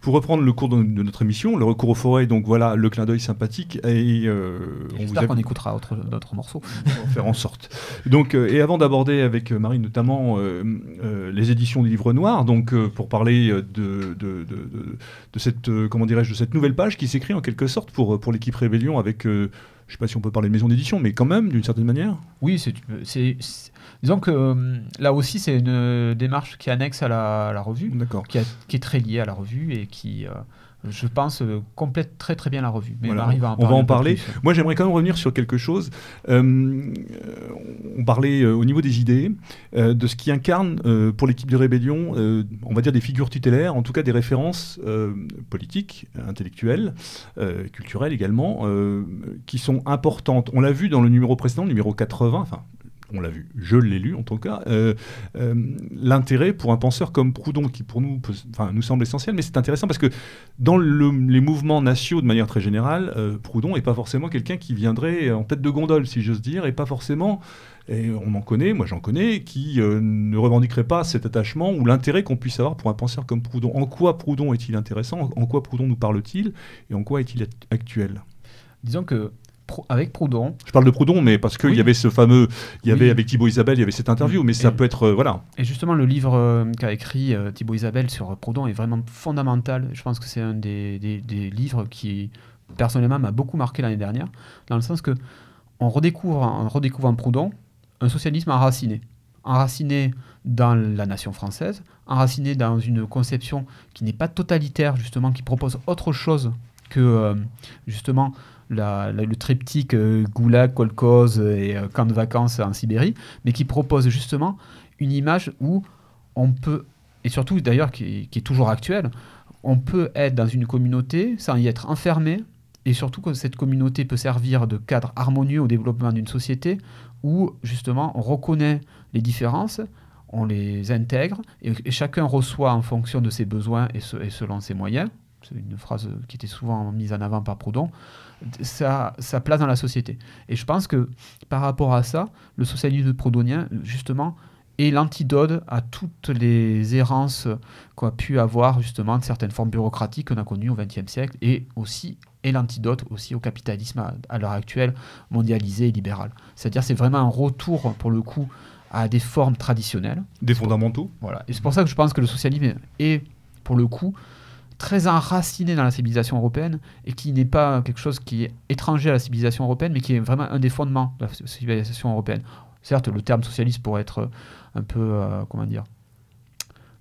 Pour reprendre le cours de, notre émission, le recours aux forêts, donc voilà le clin d'œil sympathique. Et, euh, J'espère qu'on écoutera d'autres morceaux. On va faire en sorte. Donc, euh, et avant d'aborder avec euh, Marie notamment euh, les éditions du Livre Noir, donc pour parler de, de, de, de cette comment dirais-je de cette nouvelle page qui s'écrit en quelque sorte pour pour l'équipe Rébellion avec je ne sais pas si on peut parler de maison d'édition, mais quand même, d'une certaine manière. Oui, c'est, disons que euh, là aussi, c'est une démarche qui est annexe à la, revue, qui, qui, est très liée à la revue et qui, euh, je pense, euh, complète très très bien la revue. Mais on va en parler. Moi, j'aimerais quand même revenir sur quelque chose. Euh, on parlait euh, au niveau des idées, de ce qui incarne pour l'équipe de Rébellion, on va dire des figures tutélaires, en tout cas des références politiques, intellectuelles, culturelles également, qui sont importantes. On l'a vu dans le numéro précédent, le numéro 80, enfin on l'a vu, je l'ai lu en tout cas, euh, euh, l'intérêt pour un penseur comme Proudhon, qui pour nous, nous semble essentiel, mais c'est intéressant parce que dans les mouvements nationaux, de manière très générale, euh, Proudhon n'est pas forcément quelqu'un qui viendrait en tête de gondole, si j'ose dire, et pas forcément, et on en connaît, moi j'en connais, qui ne revendiquerait pas cet attachement ou l'intérêt qu'on puisse avoir pour un penseur comme Proudhon. En quoi Proudhon est-il intéressant? En quoi Proudhon nous parle-t-il? Et en quoi est-il actuel? Disons que avec Proudhon. Je parle de Proudhon, mais parce qu'il y avait ce fameux, il y avait avec Thibaut Isabelle, il y avait cette interview, mais ça peut être, euh, voilà. Et justement, le livre euh, qu'a écrit euh, Thibaut Isabelle sur Proudhon est vraiment fondamental. Je pense que c'est un des, des, livres qui, personnellement, m'a beaucoup marqué l'année dernière, dans le sens que on redécouvre, en Proudhon un socialisme enraciné enraciné dans la nation française, enraciné dans une conception qui n'est pas totalitaire, justement, qui propose autre chose que, euh, le triptyque euh, Goulag, Kolkhoz et euh, camp de vacances en Sibérie, mais qui propose justement une image où on peut, et surtout d'ailleurs qui, est toujours actuelle, on peut être dans une communauté sans y être enfermé, et surtout que cette communauté peut servir de cadre harmonieux au développement d'une société où justement on reconnaît les différences, on les intègre, et, chacun reçoit en fonction de ses besoins et selon ses moyens. C'est une phrase qui était souvent mise en avant par Proudhon sa, sa, place dans la société. Et je pense que par rapport à ça, le socialisme proudhonien, justement, est l'antidote à toutes les errances qu'a pu avoir justement certaines formes bureaucratiques qu'on a connues au XXe siècle et aussi et l'antidote aussi au capitalisme à, l'heure actuelle mondialisé et libéral. C'est-à-dire c'est vraiment un retour pour le coup à des formes traditionnelles. Des fondamentaux. Voilà. Et c'est pour ça que je pense que le socialisme est pour le coup très enraciné dans la civilisation européenne et qui n'est pas quelque chose qui est étranger à la civilisation européenne, mais qui est vraiment un des fondements de la civilisation européenne. Certes, le terme socialiste pourrait être un peu, euh, comment dire,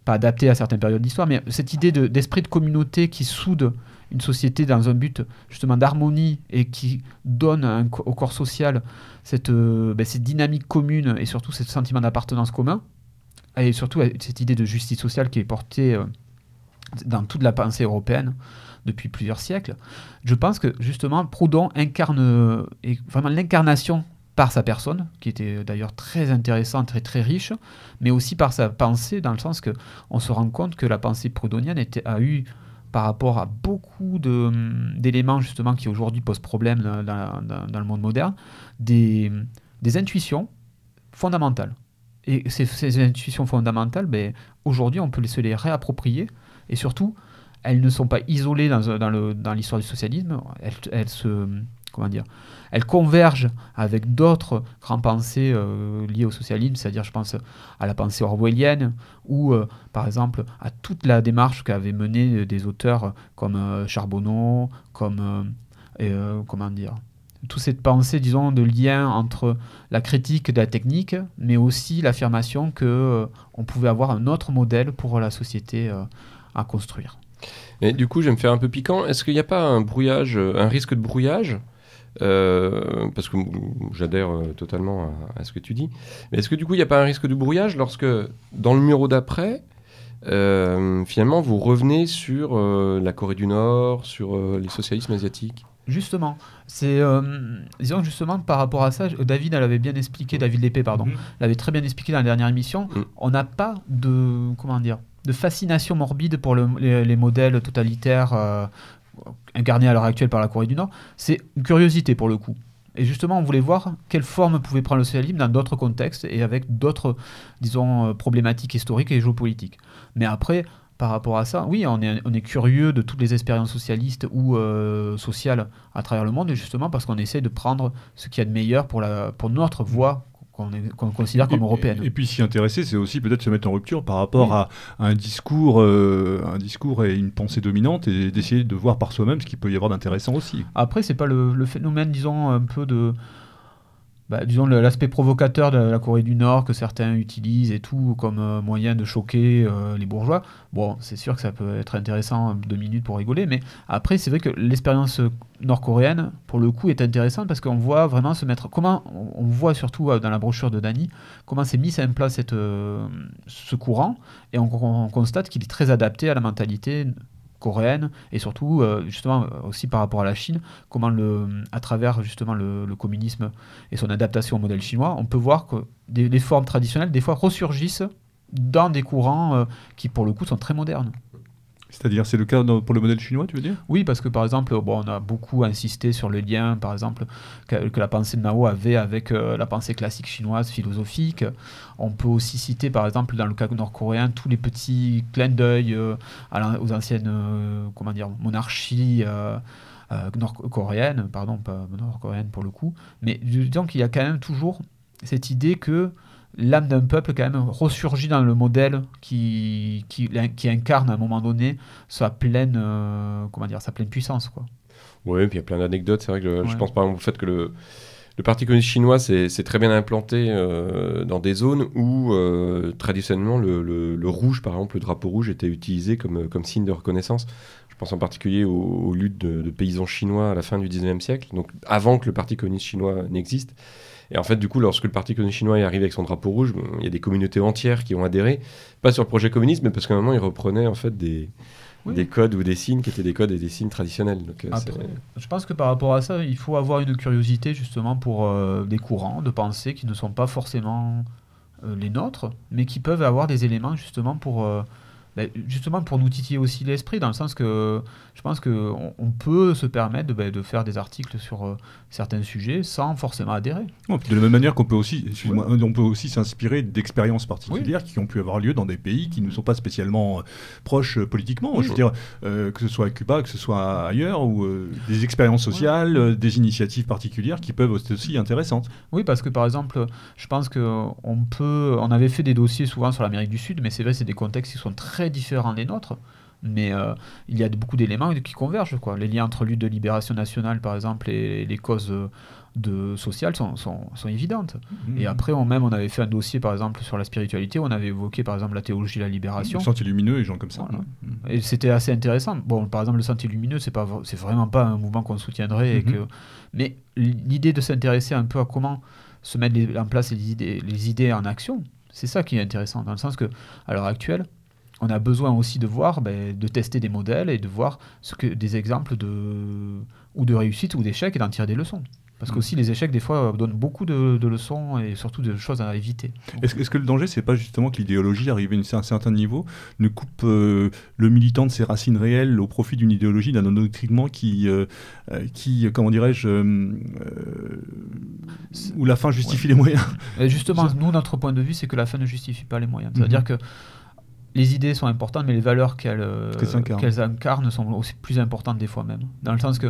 pas adapté à certaines périodes d'histoire, mais cette idée d'esprit de, communauté qui soude une société dans un but justement d'harmonie et qui donne au corps social cette, euh, ben, cette dynamique commune et surtout ce sentiment d'appartenance commun, et surtout cette idée de justice sociale qui est portée euh, dans toute la pensée européenne depuis plusieurs siècles. Je pense que justement Proudhon incarne est vraiment l'incarnation par sa personne, qui était d'ailleurs très intéressante et très riche, mais aussi par sa pensée, dans le sens que on se rend compte que la pensée proudhonienne a eu, par rapport à beaucoup d'éléments justement qui aujourd'hui posent problème dans, le monde moderne, des, intuitions fondamentales. Et ces, ces intuitions fondamentales, ben, aujourd'hui, on peut se les réapproprier et surtout, elles ne sont pas isolées dans, l'histoire du socialisme, elles, se, comment dire, elles convergent avec d'autres grands pensées euh, liées au socialisme, c'est-à-dire je pense à la pensée orwellienne ou euh, par exemple à toute la démarche qu'avaient menée des auteurs comme euh, Charbonneau, comme comment dire, toute cette pensée, disons, de lien entre la critique de la technique, mais aussi l'affirmation que on pouvait avoir un autre modèle pour la société à construire. Et du coup, je vais me faire un peu piquant. Est-ce qu'il n'y a pas un brouillage, euh, un risque de brouillage euh, parce que j'adhère euh, totalement à, ce que tu dis. Mais est-ce que du coup, il n'y a pas un risque de brouillage lorsque, dans le numéro d'après, finalement, vous revenez sur la Corée du Nord, sur les socialismes asiatiques? Justement, c'est disons justement par rapport à ça, David l'avait bien expliqué, David Lépée pardon, mm-hmm. l'avait très bien expliqué dans la dernière émission. Mm. On n'a pas de comment dire de fascination morbide pour les, modèles totalitaires euh, incarnés à l'heure actuelle par la Corée du Nord. C'est une curiosité pour le coup. Et justement, on voulait voir quelle forme pouvait prendre le socialisme dans d'autres contextes et avec d'autres, disons, euh, problématiques historiques et géopolitiques. Mais après, par rapport à ça, oui, on est, curieux de toutes les expériences socialistes ou euh, sociales à travers le monde, justement parce qu'on essaie de prendre ce qu'il y a de meilleur pour notre voie qu'on considère comme européenne. Et, puis s'y intéresser, c'est aussi peut-être se mettre en rupture par rapport à, un discours, euh, un discours et une pensée dominante et d'essayer de voir par soi-même ce qu'il peut y avoir d'intéressant aussi. Après, c'est pas le, phénomène, disons, un peu de bah, disons l'aspect provocateur de la Corée du Nord que certains utilisent et tout comme euh, moyen de choquer euh, les bourgeois. Bon, c'est sûr que ça peut être intéressant deux minutes pour rigoler, mais après c'est vrai que l'expérience nord-coréenne pour le coup est intéressante parce qu'on voit vraiment se mettre comment on voit surtout euh, dans la brochure de Dany comment s'est mis en place cette, ce courant et on constate qu'il est très adapté à la mentalité coréenne et surtout euh, justement euh, aussi par rapport à la Chine comment le à travers justement le, communisme et son adaptation au modèle chinois on peut voir que des, les formes traditionnelles des fois ressurgissent dans des courants euh, qui pour le coup sont très modernes c'est-à-dire, c'est le cas pour le modèle chinois, tu veux dire? Oui, parce que par exemple, bon, on a beaucoup insisté sur le lien, par exemple, que, la pensée de Mao avait avec euh, la pensée classique chinoise philosophique. On peut aussi citer, par exemple, dans le cas nord-coréen, tous les petits clins d'œil euh, aux anciennes euh, comment dire, monarchies. nord-coréennes, pardon, pas nord-coréennes pour le coup, mais disons qu'il y a quand même toujours cette idée que l'âme d'un peuple quand même ressurgit dans le modèle qui, qui, qui, incarne à un moment donné sa pleine, euh, comment dire, sa pleine puissance. Quoi. Oui, puis il y a plein d'anecdotes. C'est vrai que je pense par exemple au fait que le, le Parti communiste chinois s'est très bien implanté euh, dans des zones où euh, traditionnellement le, rouge, par exemple, le drapeau rouge était utilisé comme, comme signe de reconnaissance. Je pense en particulier aux, luttes de, paysans chinois à la fin du 19e siècle, donc avant que le Parti communiste chinois n'existe. Et en fait, du coup, lorsque le Parti communiste chinois est arrivé avec son drapeau rouge, il y a des communautés entières qui ont adhéré, pas sur le projet communiste, mais parce qu'à un moment, il reprenait en fait des, des codes ou des signes qui étaient des codes et des signes traditionnels. Euh, je pense que par rapport à ça, il faut avoir une curiosité justement pour euh, des courants de pensée qui ne sont pas forcément euh, les nôtres, mais qui peuvent avoir des éléments justement pour ben, justement pour nous titiller aussi l'esprit, dans le sens que je pense qu'on on peut se permettre de, ben, de, faire des articles sur euh, certains sujets sans forcément adhérer. de la même manière qu'on peut aussi, on peut aussi s'inspirer d'expériences particulières qui ont pu avoir lieu dans des pays qui ne sont pas spécialement euh, proches euh, politiquement. Je veux dire, que ce soit à Cuba, que ce soit ailleurs, ou des expériences sociales, des initiatives particulières qui peuvent être aussi intéressantes. Oui, parce que par exemple, je pense qu'on peut, on avait fait des dossiers souvent sur l'Amérique du Sud, mais c'est vrai, c'est des contextes qui sont très différents des nôtres, mais euh, il y a beaucoup d'éléments qui convergent. Quoi. Les liens entre lutte de libération nationale, par exemple, et les causes de sociales sont, sont, sont évidentes. Mmh. Et après, on, même, on avait fait un dossier, par exemple, sur la spiritualité, où on avait évoqué, par exemple, la théologie de la libération. Le sentier lumineux et gens comme ça. Mmh. Et c'était assez intéressant. Bon, par exemple, le sentier lumineux, c'est, pas, c'est vraiment pas un mouvement qu'on soutiendrait. Et mmh. que... Mais l'idée de s'intéresser un peu à comment se mettre en place les idées, les idées en action, c'est ça qui est intéressant, dans le sens que, à l'heure actuelle, on a besoin aussi de voir, ben, de tester des modèles et de voir ce que, des exemples de, ou de réussite ou d'échec et d'en tirer des leçons. Parce que mm. aussi les échecs, des fois, donnent beaucoup de, leçons et surtout de choses à éviter. Est-ce que le danger, c'est pas justement que l'idéologie, arrivée à un certain niveau, ne coupe euh, le militant de ses racines réelles au profit d'une idéologie, d'un endoctrinement qui, euh, euh, qui comment dirais-je, où la fin justifie les moyens? Justement, nous, notre point de vue, c'est que la fin ne justifie pas les moyens. C'est-à-dire mm-hmm. que les idées sont importantes, mais les valeurs qu'elles euh, incarnent sont aussi plus importantes des fois même. Dans le sens que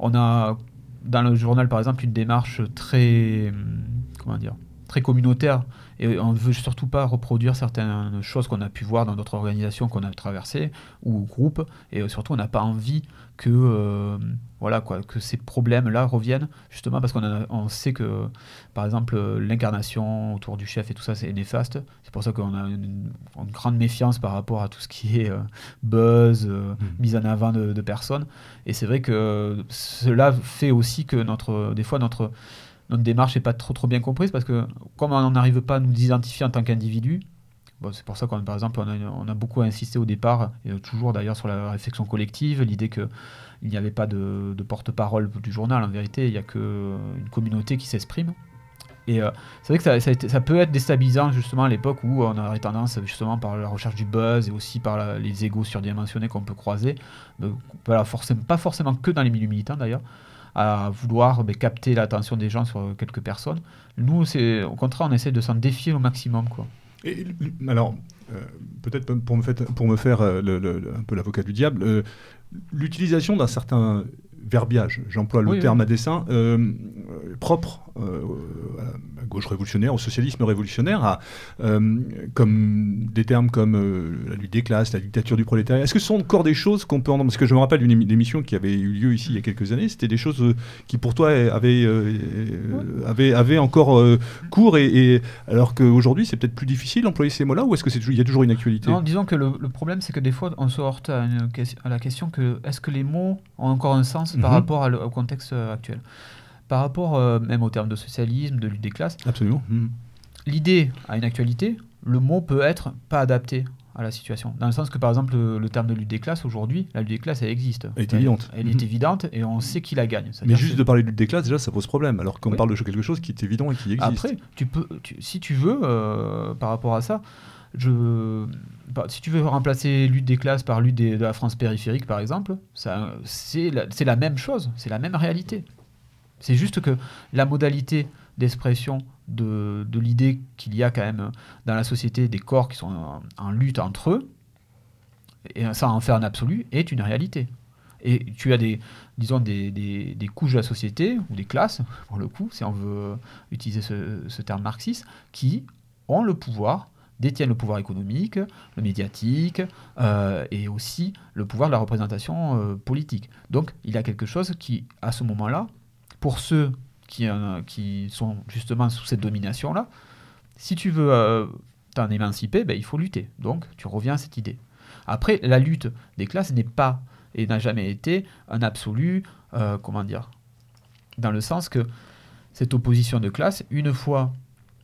on a dans le journal par exemple une démarche très hum, comment dire très communautaire et on ne veut surtout pas reproduire certaines choses qu'on a pu voir dans d'autres organisations qu'on a traversées ou groupes. Et surtout, on n'a pas envie que, euh, voilà, quoi, que ces problèmes-là reviennent, justement parce qu'on on sait que, par exemple, l'incarnation autour du chef et tout ça, c'est néfaste. C'est pour ça qu'on a une, grande méfiance par rapport à tout ce qui est euh, buzz, euh, mmh. mise en avant de, de personnes. Et c'est vrai que cela fait aussi que notre, des fois, notre notre démarche n'est pas trop, trop bien comprise parce que comme on n'arrive pas à nous identifier en tant qu'individu, c'est pour ça qu'on par exemple on a, beaucoup insisté au départ et toujours d'ailleurs sur la réflexion collective, l'idée que il n'y avait pas de, porte-parole du journal. En vérité, il n'y a qu'une communauté qui s'exprime. Et euh, c'est vrai que ça, peut être déstabilisant justement à l'époque où on aurait tendance justement par la recherche du buzz et aussi par les égos surdimensionnés qu'on peut croiser, voilà, pas forcément que dans les milieux militants d'ailleurs, à vouloir ben, capter l'attention des gens sur quelques personnes. Nous, c'est au contraire, on essaie de s'en défier au maximum. Quoi. Et, alors, euh, peut-être pour me, faire, pour me faire euh, un peu l'avocat du diable, euh, l'utilisation d'un certain verbiage, j'emploie le terme à dessein, propre à gauche révolutionnaire, au socialisme révolutionnaire, à, euh, comme des termes comme euh, la lutte des classes, la dictature du prolétariat. Est-ce que ce sont encore des choses qu'on peut entendre? Parce que je me rappelle d'une émission qui avait eu lieu ici il y a quelques années, c'était des choses euh, qui pour toi avaient, avaient, avaient encore cours, et, alors qu'aujourd'hui c'est peut-être plus difficile d'employer ces mots-là, ou est-ce qu'il y a toujours une actualité? Non, disons que le, problème c'est que des fois on se heurte à, à la question que est-ce que les mots ont encore un sens par mhm. rapport au contexte actuel? Par rapport euh, même au terme de socialisme, de lutte des classes. Absolument. Hmm. L'idée a une actualité, le mot peut être pas adapté à la situation. Dans le sens que, par exemple, le, terme de lutte des classes, aujourd'hui, la lutte des classes, elle existe. Elle est évidente. Elle, est hmm. évidente et on sait qui la gagne. Mais juste de parler de lutte des classes, déjà, ça pose problème. Alors qu'on parle de quelque chose qui est évident et qui existe. Après, tu peux, si tu veux, euh, par rapport à ça, je, bah, si tu veux remplacer lutte des classes par lutte de la France périphérique, par exemple, c'est la, la même chose, c'est la même réalité. C'est juste que la modalité d'expression de, l'idée qu'il y a quand même dans la société des corps qui sont en, lutte entre eux, et ça en faire un absolu, est une réalité. Et tu as des, disons, des, couches de la société, ou des classes, pour le coup, si on veut utiliser ce, terme marxiste, qui ont le pouvoir, détiennent le pouvoir économique, le médiatique, euh, et aussi le pouvoir de la représentation euh, politique. Donc il y a quelque chose qui, à ce moment-là, pour ceux qui, qui sont justement sous cette domination-là. Si tu veux t'en émanciper, ben, il faut lutter. Donc, tu reviens à cette idée. Après, la lutte des classes n'est pas et n'a jamais été un absolu, comment dire, dans le sens que cette opposition de classe, une fois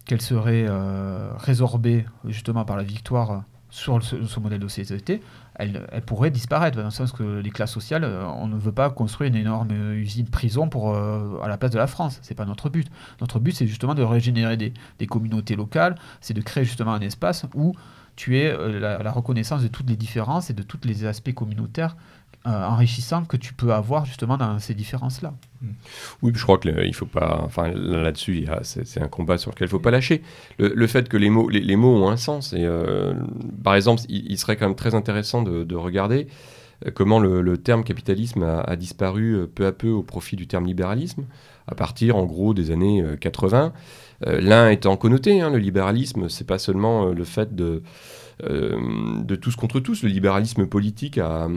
qu'elle serait euh, résorbée justement par la victoire sur ce, modèle de société, elle, pourrait disparaître, dans le sens que les classes sociales, euh, on ne veut pas construire une énorme usine prison euh, à la place de la France. C'est pas notre but. Notre but, c'est justement de régénérer des, communautés locales, c'est de créer justement un espace où tu es la, la, reconnaissance de toutes les différences et de tous les aspects communautaires euh, enrichissant que tu peux avoir justement dans ces différences-là. Oui, je crois qu'il faut pas. Enfin, là-dessus, c'est un combat sur lequel il faut pas lâcher. Le, fait que les mots, les, mots ont un sens. Et euh, par exemple, il, serait quand même très intéressant de, regarder euh, comment le, terme capitalisme a, disparu peu à peu au profit du terme libéralisme, à partir en gros des années 80. L'un étant connoté, hein, le libéralisme, c'est pas seulement le fait de euh, de tous contre tous. Le libéralisme politique a,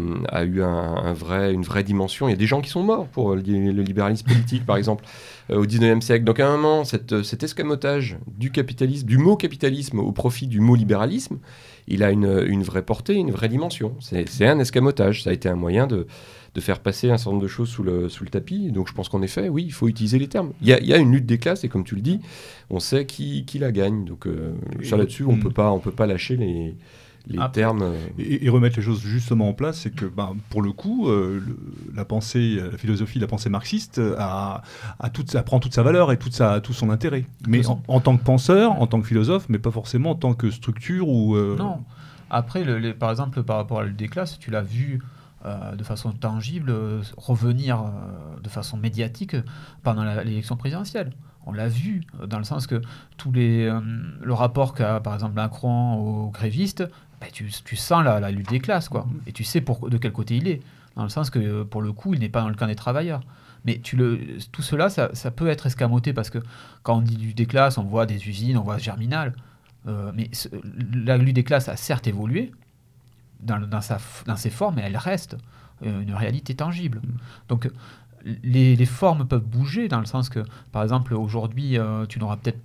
eu une vraie dimension. Il y a des gens qui sont morts pour le, libéralisme politique, par exemple, euh, au 19e siècle. Donc à un moment, cet escamotage du capitalisme, du mot capitalisme au profit du mot libéralisme, il a une vraie portée, une vraie dimension. C'est un escamotage. Ça a été un moyen de, de faire passer un certain nombre de choses sous le, sous le tapis. Donc je pense qu'en effet, oui, il faut utiliser les termes. Il y, a, y a, une lutte des classes et comme tu le dis, on sait qui, qui la gagne. Donc euh, ça là-dessus, on peut pas, on peut pas lâcher les, les termes. Euh. Et, remettre les choses justement en place, c'est que ben, pour le coup, euh, la pensée, la philosophie, la pensée marxiste a, a toute, prend toute sa valeur et toute sa, tout son intérêt. Mais en, tant que penseur, en tant que philosophe, mais pas forcément en tant que structure ou. Non. Après, le, par exemple, par rapport à la lutte des classes, tu l'as vu euh, de façon tangible euh, revenir euh, de façon médiatique pendant l'élection présidentielle. On l'a vu, dans le sens que tous les, le rapport qu'a par exemple Macron aux grévistes, ben, tu, tu, sens la, lutte des classes, quoi. Et tu sais pour, de quel côté il est. Dans le sens que, pour le coup, il n'est pas dans le camp des travailleurs. Mais tu le, tout cela, ça, ça, peut être escamoté parce que quand on dit lutte des classes, on voit des usines, on voit Germinal. mais la lutte des classes a certes évolué, dans, dans, sa, dans ses formes, elle reste euh, une réalité tangible. Mm. Donc les, les, formes peuvent bouger dans le sens que, par exemple, aujourd'hui, euh, tu n'auras peut-être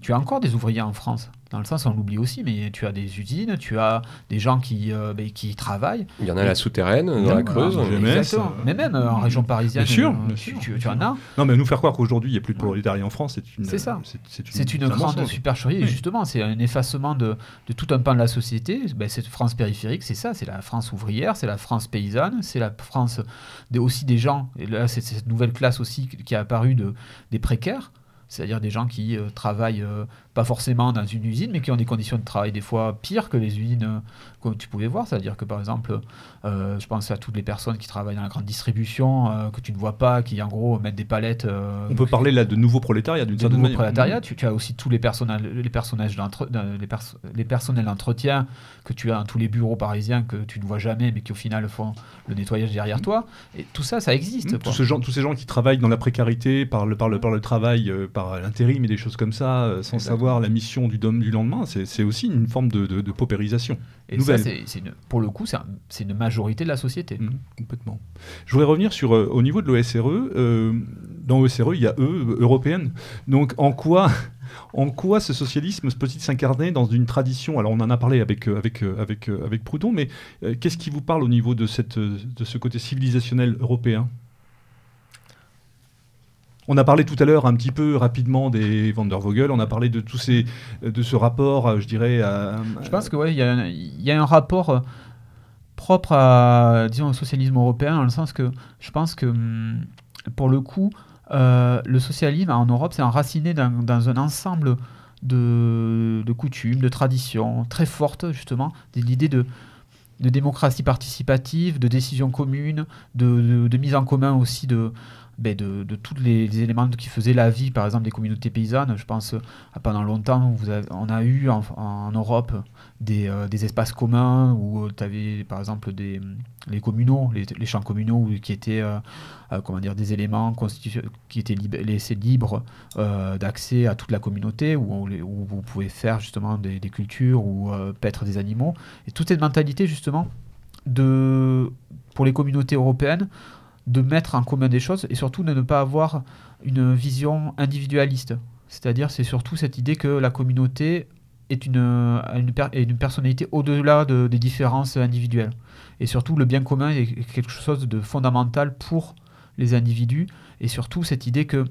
tu as encore des ouvriers en France. Dans le sens, on l'oublie aussi, mais tu as des usines, tu as des gens qui, euh, ben, qui travaillent. Il y en a la souterraine, dans la Creuse. Exactement. Mais même euh, en région parisienne, bien sûr, euh, tu, en as. Non, mais nous faire croire qu'aujourd'hui, il n'y a plus de prolétariat en France, c'est une. C'est ça. C'est une, une grande supercherie. Et justement, c'est un effacement de, de, tout un pan de la société. Ben, cette France périphérique, c'est ça. C'est la France ouvrière, c'est la France paysanne, c'est la France aussi des gens. Et là, c'est cette nouvelle classe aussi qui a apparu de, des précaires c'est-à-dire des gens qui travaillent pas forcément dans une usine, mais qui ont des conditions de travail des fois pires que les usines euh, que tu pouvais voir. C'est-à-dire que par exemple, euh, je pense à toutes les personnes qui travaillent dans la grande distribution, euh, que tu ne vois pas, qui en gros mettent des palettes. On peut parler là de nouveaux prolétariat d'une certaine manière. prolétariat. Tu, tu, as aussi tous les, personnages, les, personnages les, les personnels d'entretien que tu as dans tous les bureaux parisiens que tu ne vois jamais, mais qui au final font le nettoyage derrière toi. Et tout ça, ça existe. Tous, ces gens, tous ces gens qui travaillent dans la précarité par le, par le, par le travail, par l'intérim et des choses comme ça, sans savoir la mission du, du lendemain, c'est aussi une forme de, de, paupérisation. Et ça, c'est pour le coup, c'est une majorité de la société. Mmh, complètement. Je voudrais revenir sur, euh, au niveau de l'OSRE. Euh, dans l'OSRE, il y a E, européenne. Donc, en quoi, [LAUGHS] en quoi ce socialisme peut-il s'incarner dans une tradition? Alors, on en a parlé avec, euh, avec, avec, avec Proudhon, mais qu'est-ce qui vous parle au niveau de, cette, de ce côté civilisationnel européen? On a parlé tout à l'heure un petit peu rapidement des Van der Vogel, on a parlé de tous ces, de ce rapport, euh, je dirais. je pense que il y, a un rapport euh, propre à, disons, au socialisme européen, dans le sens que je pense que hum, pour le coup, euh, le socialisme en Europe s'est enraciné dans, un ensemble de, coutumes, de traditions très fortes, justement, l'idée de, de démocratie participative, de décision commune, de, mise en commun aussi de, ben, de, de, tous les, éléments qui faisaient la vie, par exemple, des communautés paysannes. Je pense, euh, pendant longtemps, on a eu en, Europe des, euh, des, espaces communs où euh, tu avais, par exemple, les communaux, les, champs communaux qui étaient, comment dire, des éléments qui étaient laissés libres d'accès à toute la communauté, où, vous pouvez faire justement des, cultures ou paître des animaux. Et toute cette mentalité, justement, pour les communautés européennes, de mettre en commun des choses et surtout de ne pas avoir une vision individualiste. C'est-à-dire, c'est surtout cette idée que la communauté est une, une, une personnalité au-delà de, des différences individuelles. Et surtout, le bien commun est quelque chose de fondamental pour les individus. Et surtout, cette idée que,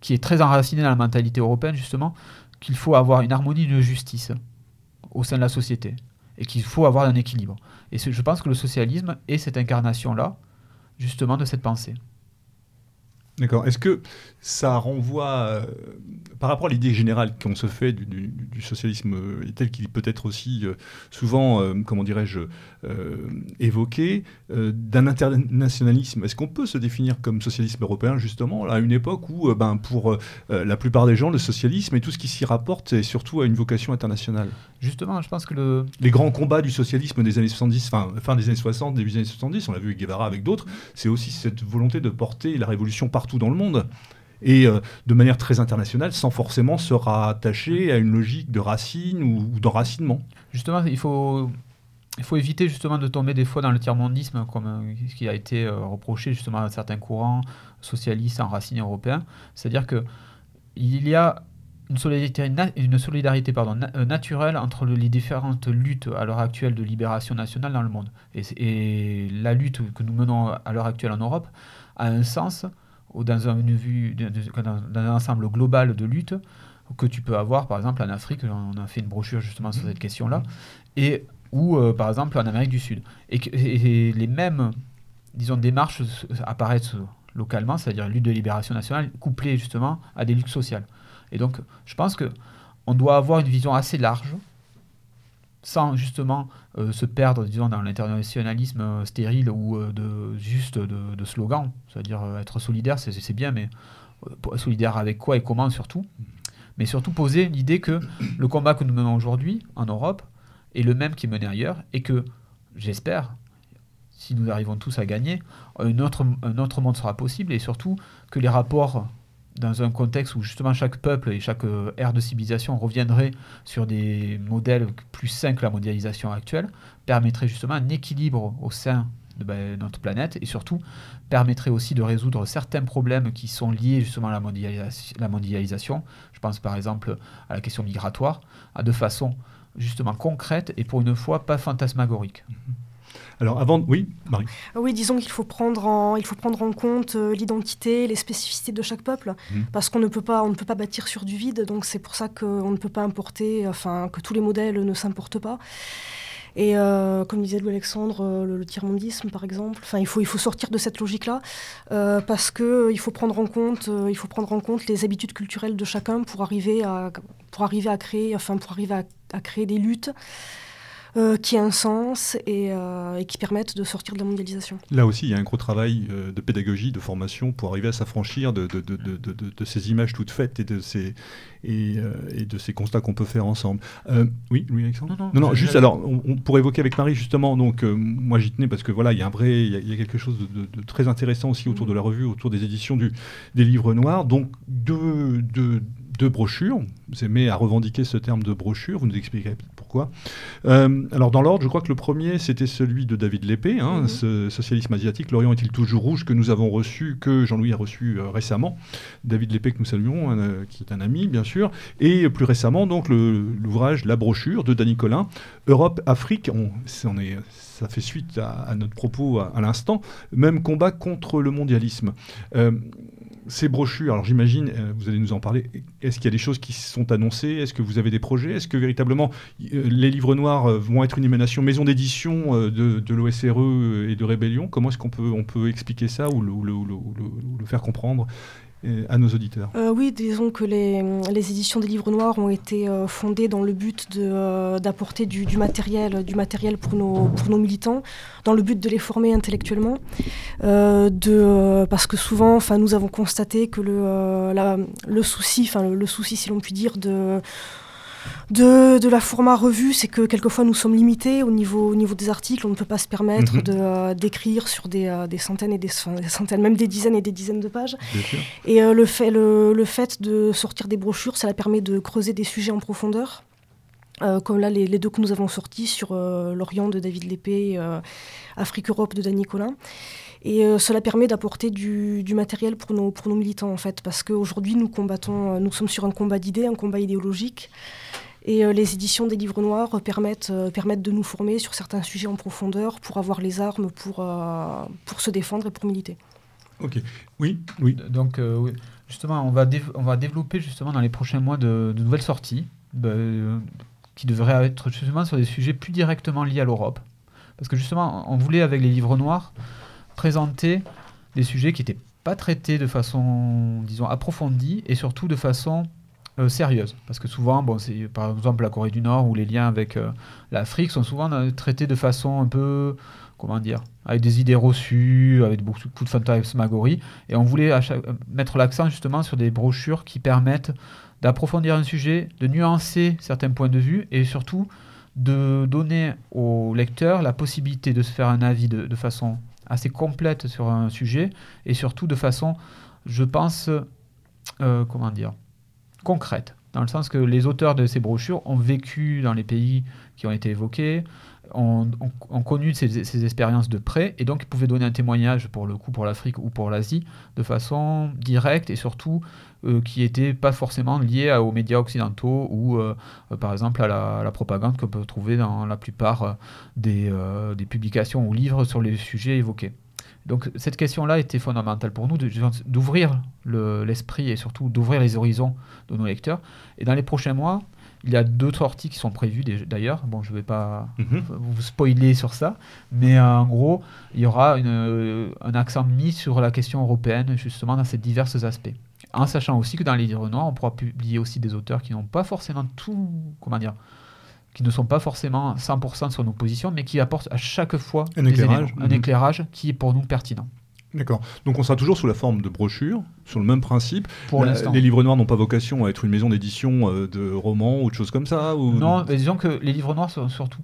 qui est très enracinée dans la mentalité européenne, justement, qu'il faut avoir une harmonie, une justice au sein de la société. Et qu'il faut avoir un équilibre. Et je pense que le socialisme est cette incarnation-là, justement, de cette pensée. D'accord. Est-ce que ça renvoie, euh, par rapport à l'idée générale qu'on se fait du, socialisme euh, tel qu'il peut être aussi euh, souvent, comment dirais-je, évoqué, d'un internationalisme, est-ce qu'on peut se définir comme socialisme européen justement à une époque où, ben, pour la plupart des gens, le socialisme et tout ce qui s'y rapporte est surtout à une vocation internationale? Justement, je pense que le... les grands combats du socialisme des années 70, fin, fin des années 60, début des années 70, on l'a vu avec Guevara, avec d'autres, c'est aussi cette volonté de porter la révolution partout dans le monde et euh, de manière très internationale sans forcément se rattacher à une logique de racine ou, d'enracinement. Justement, il faut, il faut éviter justement de tomber des fois dans le tiers-mondisme, comme euh, ce qui a été euh, reproché justement à certains courants socialistes enracinés européens. C'est-à-dire que il y a une solidarité, une solidarité pardon, naturelle entre les différentes luttes à l'heure actuelle de libération nationale dans le monde. Et, et la lutte que nous menons à l'heure actuelle en Europe a un sens ou dans un, ensemble global de lutte que tu peux avoir, par exemple, en Afrique, on a fait une brochure justement sur cette question-là, et ou euh, par exemple en Amérique du Sud. Et, les mêmes, disons, démarches apparaissent localement, c'est-à-dire lutte de libération nationale, couplée justement à des luttes sociales. Et donc, je pense que on doit avoir une vision assez large sans justement euh, se perdre dans l'internationalisme euh, stérile ou euh, de, juste de, de slogan. C'est-à-dire être solidaire, c'est bien, mais solidaire avec quoi et comment surtout. Mais surtout poser l'idée que le combat que nous menons aujourd'hui en Europe est le même qui est mené ailleurs et que, j'espère, si nous arrivons tous à gagner, un autre monde sera possible et surtout que les rapports dans un contexte où justement chaque peuple et chaque euh, ère de civilisation reviendrait sur des modèles plus sains que la mondialisation actuelle, permettrait justement un équilibre au sein de ben, notre planète et surtout permettrait aussi de résoudre certains problèmes qui sont liés justement à la, mondialisation. Je pense par exemple à la question migratoire, à de façon justement concrète et pour une fois pas fantasmagorique. Mm-hmm. Alors avant, oui, Marie. Ah oui, disons qu'il faut prendre en, il faut prendre en compte euh, l'identité, les spécificités de chaque peuple, mhm. parce qu'on ne peut pas, on ne peut pas bâtir sur du vide. Donc c'est pour ça qu'on ne peut pas importer, enfin que tous les modèles ne s'importent pas. Et euh, comme disait Louis Alexandre, euh, le, tiers-mondisme par exemple, enfin il faut, il faut sortir de cette logique-là parce que il faut prendre en compte, il faut prendre en compte les habitudes culturelles de chacun pour arriver à, pour arriver à créer, enfin pour arriver à, à créer des luttes. Euh, qui a un sens euh, et, qui permettent de sortir de la mondialisation. Là aussi, il y a un gros travail euh, de pédagogie, de formation pour arriver à s'affranchir de, de, de, de, ces images toutes faites et de ces, et, et de ces constats qu'on peut faire ensemble. oui, Louis-Alexandre Non, non, juste alors, on, pourrait évoquer avec Marie justement, donc moi j'y tenais parce que voilà, il y a un vrai, il y, a quelque chose de, très intéressant aussi autour de la revue, autour des éditions du, des livres noirs, donc deux, deux, deux brochures, vous aimez à revendiquer ce terme de brochure, vous nous expliquerez pourquoi. Euh, alors dans l'ordre, je crois que le premier, c'était celui de David Lépée, hein, mhm. ce socialisme asiatique, l'Orient est-il toujours rouge, que nous avons reçu, que Jean-Louis a reçu euh, récemment? David Lépée que nous saluons, euh, qui est un ami bien sûr, et plus récemment donc l'ouvrage, la brochure de Danny Collin, Europe-Afrique, on, est, ça fait suite à, notre propos à, l'instant, même combat contre le mondialisme ces brochures, alors j'imagine, euh, vous allez nous en parler, est-ce qu'il y a des choses qui sont annoncées? Est-ce que vous avez des projets? Est-ce que véritablement euh, les livres noirs euh, vont être une émanation maison d'édition de, l'OSRE et de Rébellion? Comment est-ce qu'on peut, on peut expliquer ça ou le faire comprendre? À nos auditeurs. Euh, Oui, disons que les, les, éditions des livres noirs ont été euh, fondées dans le but euh, d'apporter du, du, matériel, du matériel pour nos, pour nos militants, dans le but de les former intellectuellement, de, parce que souvent, nous avons constaté que le, la, le souci, le souci, si l'on peut dire, de de, de, la format revue, c'est que quelquefois nous sommes limités au niveau, au niveau des articles. On ne peut pas se permettre mhm. de, euh, d'écrire sur des, euh, des, centaines et des, centaines, même des dizaines et des dizaines de pages. Et euh, le, fait, le, le, fait de sortir des brochures, ça permet de creuser des sujets en profondeur. comme là les, deux que nous avons sortis sur l'Orient de David Lépée, Afrique-Europe de Dan Nicolin. Et cela permet d'apporter du, matériel pour nos, pour nos militants, en fait, parce qu'aujourd'hui, nous combattons, nous sommes sur un combat d'idées, un combat idéologique. Et euh, les éditions des livres noirs permettent, euh, permettent de nous former sur certains sujets en profondeur pour avoir les armes pour, euh, pour se défendre et pour militer. Ok, oui, oui. Donc, justement, on va, on va développer justement dans les prochains mois de, nouvelles sorties bah, qui devraient être justement sur des sujets plus directement liés à l'Europe. Parce que justement, on voulait, avec les livres noirs, présenter des sujets qui n'étaient pas traités de façon, disons, approfondie et surtout de façon euh, sérieuse. Parce que souvent, bon, c'est par exemple la Corée du Nord ou les liens avec euh, l'Afrique sont souvent euh, traités de façon un peu, comment dire, avec des idées reçues, avec beaucoup de fantasmagorie. Et on voulait mettre l'accent justement sur des brochures qui permettent d'approfondir un sujet, de nuancer certains points de vue et surtout de donner au lecteur la possibilité de se faire un avis de, de façon assez complète sur un sujet et surtout de façon, je pense, comment dire, concrète, dans le sens que les auteurs de ces brochures ont vécu dans les pays qui ont été évoqués, ont, connu ces, expériences de près, et donc ils pouvaient donner un témoignage, pour le coup, pour l'Afrique ou pour l'Asie, de façon directe et surtout euh, qui n'était pas forcément lié aux médias occidentaux ou, euh, par exemple, à la, propagande qu'on peut trouver dans la plupart euh, des publications ou livres sur les sujets évoqués. Donc cette question-là était fondamentale pour nous, d'ouvrir l'esprit et surtout d'ouvrir les horizons de nos lecteurs. Et dans les prochains mois, il y a deux sorties qui sont prévues d'ailleurs. Bon, je ne vais pas mhm. vous spoiler sur ça, mais en gros, il y aura un accent mis sur la question européenne, justement, dans ces divers aspects. En sachant aussi que dans les livres noirs, on pourra publier aussi des auteurs qui n'ont pas forcément tout, comment dire, qui ne sont pas forcément 100% sur nos positions, mais qui apportent à chaque fois un, éclairage. un mhm. éclairage qui est pour nous pertinent. D'accord. Donc on sera toujours sous la forme de brochures, sur le même principe. Pour les livres noirs n'ont pas vocation à être une maison d'édition euh, de romans ou de choses comme ça ou... Non, disons que les livres noirs sont surtout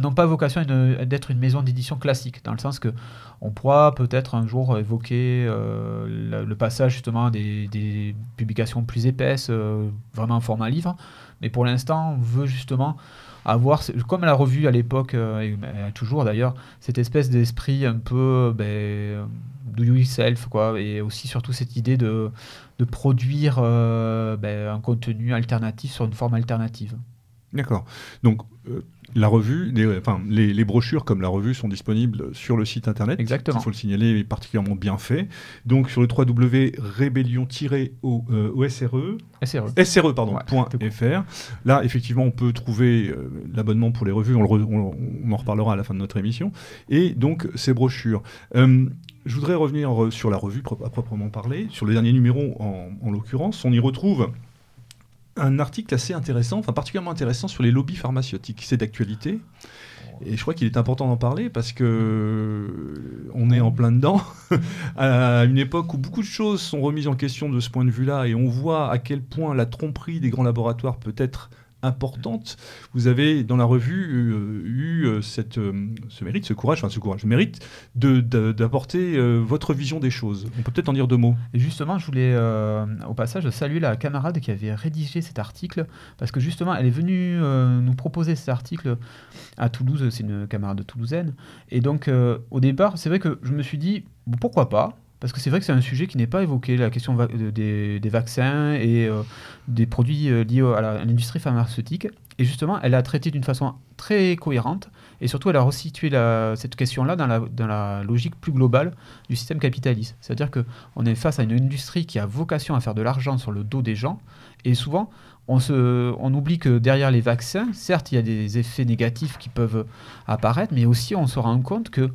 n'ont pas vocation d'être une maison d'édition classique, dans le sens que on pourra peut-être un jour évoquer euh, le, passage justement des, publications plus épaisses, euh, vraiment en format livre, mais pour l'instant, on veut justement avoir, comme la revue à l'époque, euh, et toujours d'ailleurs, cette espèce d'esprit un peu ben, do yourself, quoi, et aussi surtout cette idée de, de produire ben, un contenu alternatif sur une forme alternative. D'accord. Donc, la revue, les, enfin, les, brochures comme la revue sont disponibles sur le site internet. Exactement. Il faut le signaler, est particulièrement bien fait. Donc sur le www.rébellion-osre SRE. SRE pardon, .fr. Là, effectivement, on peut trouver euh, l'abonnement pour les revues. On, en reparlera à la fin de notre émission. Et donc ces brochures. Euh, je voudrais revenir sur la revue à proprement parler, sur le dernier numéro en, en l'occurrence. On y retrouve un article assez intéressant, enfin particulièrement intéressant sur les lobbies pharmaceutiques. C'est d'actualité. Et je crois qu'il est important d'en parler parce que euh, on est en plein dedans, [LAUGHS] à une époque où beaucoup de choses sont remises en question de ce point de vue-là, et on voit à quel point la tromperie des grands laboratoires peut être importante. Vous avez dans la revue euh, eu euh, euh, ce mérite, ce courage, enfin ce courage, le mérite d'apporter votre vision des choses. On peut peut-être en dire deux mots. Et justement, je voulais au passage saluer la camarade qui avait rédigé cet article, parce que justement, elle est venue nous proposer cet article à Toulouse, c'est une camarade toulousaine. Et donc, au départ, c'est vrai que je me suis dit, pourquoi pas parce que c'est vrai que c'est un sujet qui n'est pas évoqué, la question des, vaccins et euh, des produits euh, liés à l'industrie pharmaceutique. Et justement, elle a traité d'une façon très cohérente et surtout, elle a resitué cette question-là dans la, logique plus globale du système capitaliste. C'est-à-dire qu'on est face à une industrie qui a vocation à faire de l'argent sur le dos des gens et souvent, on, on, oublie que derrière les vaccins, certes, il y a des effets négatifs qui peuvent apparaître, mais aussi on se rend compte que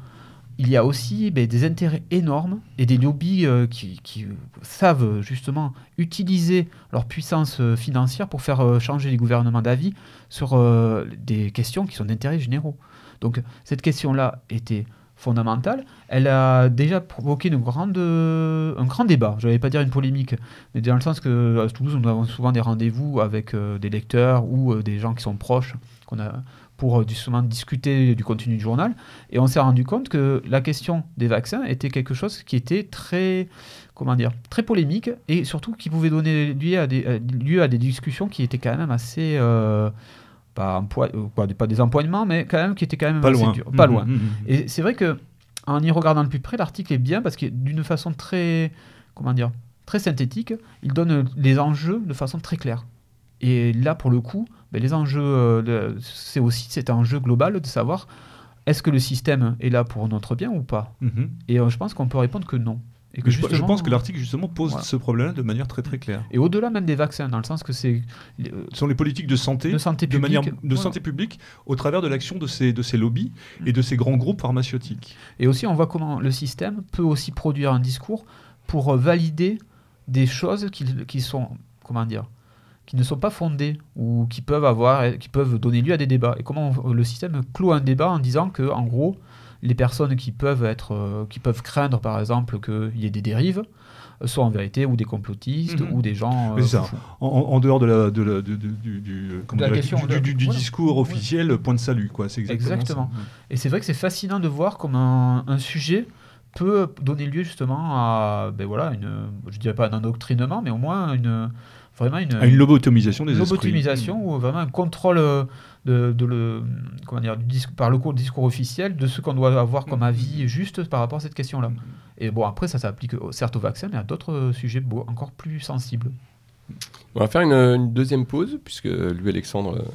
il y a aussi ben, des intérêts énormes et des lobbies euh, qui, savent justement utiliser leur puissance euh, financière pour faire euh, changer les gouvernements d'avis sur des questions qui sont d'intérêt généraux. Donc cette question-là était fondamentale. Elle a déjà provoqué une grande, un grand débat. Je n'allais pas dire une polémique, mais dans le sens que à Toulouse, nous avons souvent des rendez-vous avec des lecteurs ou des gens qui sont proches qu'on a pour euh, justement discuter du contenu du journal. Et on s'est rendu compte que la question des vaccins était quelque chose qui était très, comment dire, très polémique et surtout qui pouvait donner lieu à des, lieu à des discussions qui étaient quand même assez, euh, pas, quoi, pas des empoignements, mais quand même qui était quand même pas loin. Pas loin. Mmh, mmh, mmh. Et c'est vrai que en y regardant de plus près, l'article est bien parce que d'une façon très, comment dire, très synthétique, il donne les enjeux de façon très claire. Et là, pour le coup, ben, les enjeux, euh, c'est aussi cet enjeu global de savoir est-ce que le système est là pour notre bien ou pas? Et euh, je pense qu'on peut répondre que non. Et que je, pense que l'article justement pose ce problème de manière très très claire. Et au-delà même des vaccins, dans le sens que c'est ce sont les politiques de santé, de santé publique, manière de santé publique, au travers de l'action de ces de ces lobbies mm. et de ces grands groupes pharmaceutiques. Et aussi, on voit comment le système peut aussi produire un discours pour euh, valider des choses qui, qui sont comment dire qui ne sont pas fondées ou qui peuvent avoir qui peuvent donner lieu à des débats. Et comment le système clôt un débat en disant que en gros les personnes qui peuvent, être, euh, qui peuvent craindre, par exemple, qu'il y ait des dérives, euh, soit en vérité ou des complotistes mhm. ou des gens. Euh, ça. En, dehors de la, de la, du, du, discours officiel, point de salut. Quoi. C'est exactement. Et c'est vrai que c'est fascinant de voir comment un, sujet peut donner lieu justement à, ben voilà, une, je dirais pas un endoctrinement, mais au moins une, vraiment une, à une lobotomisation des lobotomisation ou vraiment un contrôle de, le, comment dire, du par le cours discours officiel de ce qu'on doit avoir comme avis juste par rapport à cette question-là. Et bon, après, ça s'applique certes au vaccin, mais à d'autres sujets encore plus sensibles. On va faire une, deuxième pause, puisque lui, Alexandre, euh,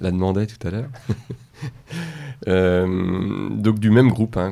l'a demandé tout à l'heure. [LAUGHS] Euh, donc du même groupe, hein,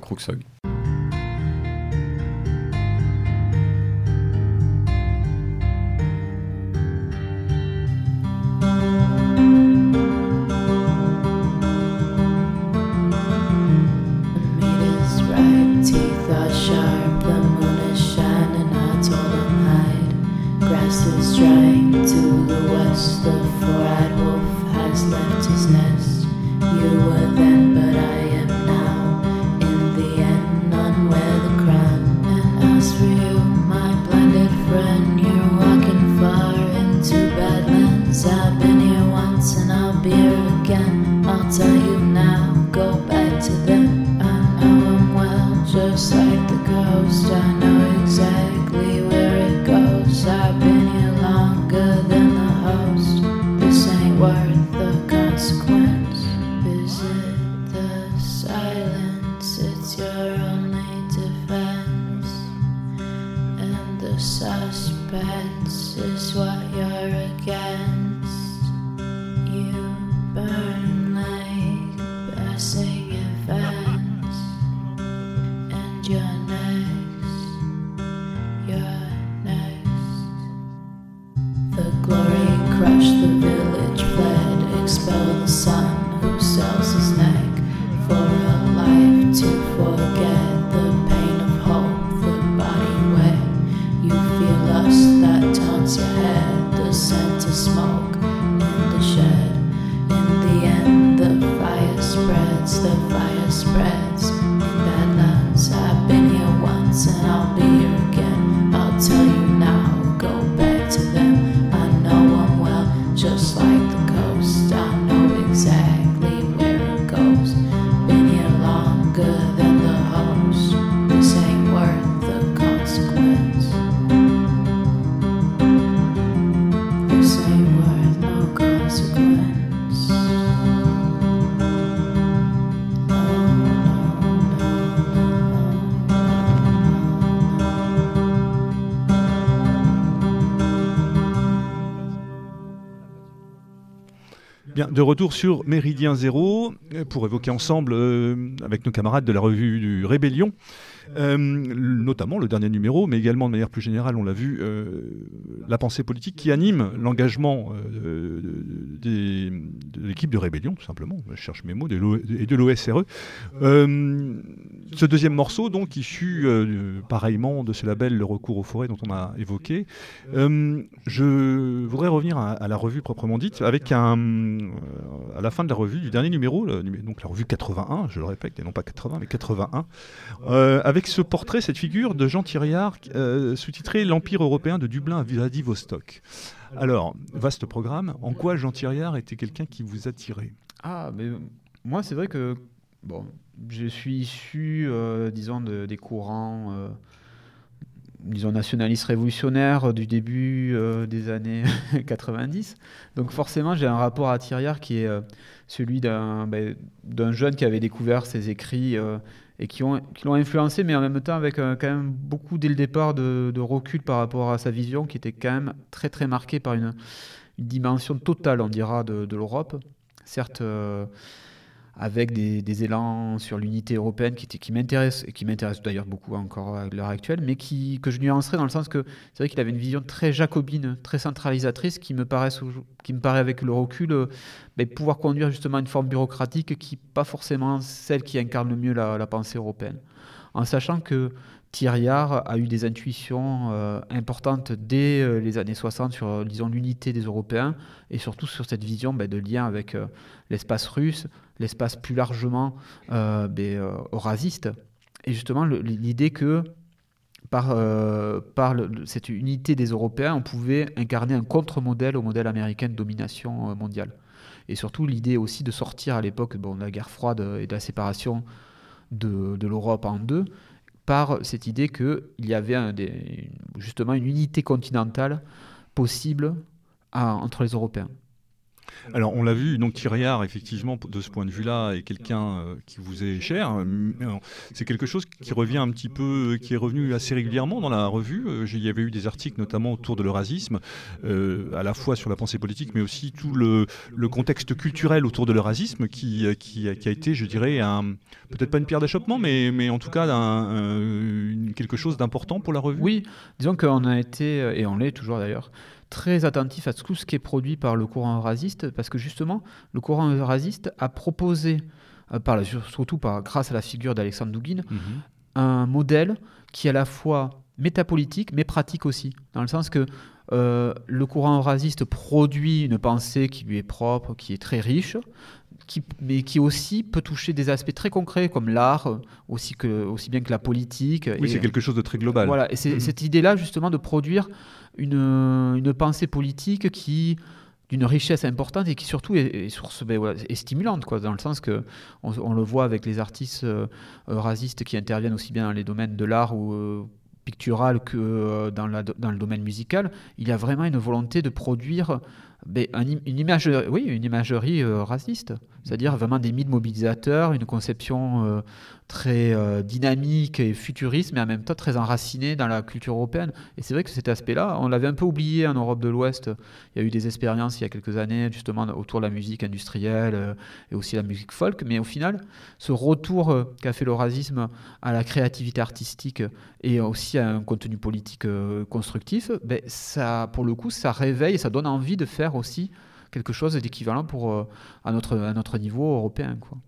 that turns your head, the scent of smoke in the shed. In the end, the fire spreads, the fire spreads. De retour sur Méridien Zéro pour évoquer ensemble, euh, avec nos camarades de la revue du Rébellion, euh, notamment le dernier numéro, mais également de manière plus générale, on l'a vu, euh, la pensée politique qui anime l'engagement euh, de, l'équipe de rébellion, tout simplement, je cherche mes mots, et de l'OSRE. ce deuxième morceau, donc, issu pareillement de ce label Le recours aux forêts dont on a évoqué, je voudrais revenir à, la revue proprement dite, avec un, à la fin de la revue, du dernier numéro, donc la revue 81, je le répète, et non pas 80, mais 81, avec ce portrait, cette figure de Jean Thiriard, euh, sous-titré L'Empire européen de Dublin à Vladivostok. Alors, vaste programme. En quoi Jean Thiriard était quelqu'un qui vous attirait? Ah, mais moi, c'est vrai que bon, je suis issu, euh, disons, des courants. Euh, disons, nationaliste révolutionnaire du début des années [LAUGHS] 90. Donc forcément, j'ai un rapport à Thiriard qui est celui ben, d'un jeune qui avait découvert ses écrits et qui l'ont influencé, mais en même temps avec quand même beaucoup dès le départ de, recul par rapport à sa vision qui était quand même très très marquée par une, dimension totale, on dira, de, de l'Europe. Certes, avec des, élans sur l'unité européenne qui, qui m'intéressent, et qui m'intéressent d'ailleurs beaucoup encore à l'heure actuelle, mais qui, que je nuancerais dans le sens que c'est vrai qu'il avait une vision très jacobine, très centralisatrice, qui me, paraît, avec le recul euh, ben, pouvoir conduire justement une forme bureaucratique qui n'est pas forcément celle qui incarne le mieux la, pensée européenne. En sachant que Thiriard a eu des intuitions euh, importantes dès euh, les années 60 sur, l'unité des Européens et surtout sur cette vision ben, de lien avec l'espace russe, l'espace plus largement euh, ben, euh. Et justement, l'idée que par, euh, par cette unité des Européens, on pouvait incarner un contre-modèle au modèle américain de domination mondiale. Et surtout l'idée aussi de sortir à l'époque bon, de la guerre froide et de la séparation de, de l'Europe en deux, par cette idée qu'il y avait justement une unité continentale possible entre les Européens. Alors, on l'a vu, donc Thiriard, effectivement, de ce point de vue-là, est quelqu'un euh, qui vous est cher. C'est quelque chose qui revient un petit peu, qui est revenu assez régulièrement dans la revue. Euh, il y avait eu des articles, notamment autour de l'eurasisme, euh, à la fois sur la pensée politique, mais aussi tout le, contexte culturel autour de l'eurasisme qui, qui, a été, je dirais, peut-être pas une pierre d'achoppement, mais en tout cas quelque chose d'important pour la revue. Oui, disons qu'on a été, et on l'est toujours d'ailleurs, très attentif à tout ce qui est produit par le courant eurasiste, parce que justement, le courant eurasiste a proposé, euh, par surtout par, grâce à la figure d'Alexandre Douguin, mhm. un modèle qui est à la fois métapolitique, mais pratique aussi, dans le sens que euh, le courant eurasiste produit une pensée qui lui est propre, qui est très riche, qui, mais qui aussi peut toucher des aspects très concrets comme l'art, aussi, que, aussi bien que la politique. Oui, c'est quelque chose de très global. Voilà, et c'est mhm. cette idée-là justement de produire une, une pensée politique qui d'une richesse importante et qui surtout est, source, ben est stimulante, quoi, dans le sens que on, le voit avec les artistes euh, racistes qui interviennent aussi bien dans les domaines de l'art ou euh, pictural que euh, dans, la, dans, le domaine musical. Il y a vraiment une volonté de produire une, imagerie, oui, une imagerie raciste, c'est-à-dire vraiment des mythes mobilisateurs, une conception très euh, dynamique et futuriste, mais en même temps très enraciné dans la culture européenne. Et c'est vrai que cet aspect-là, on l'avait un peu oublié en Europe de l'Ouest. Il y a eu des expériences il y a quelques années, justement, autour de la musique industrielle euh, et aussi la musique folk. Mais au final, ce retour euh, qu'a fait l'eurasisme à la créativité artistique et aussi à un contenu politique constructif, ben, ça, pour le coup, ça réveille, ça donne envie de faire aussi quelque chose d'équivalent pour à notre, à notre niveau européen. Quoi.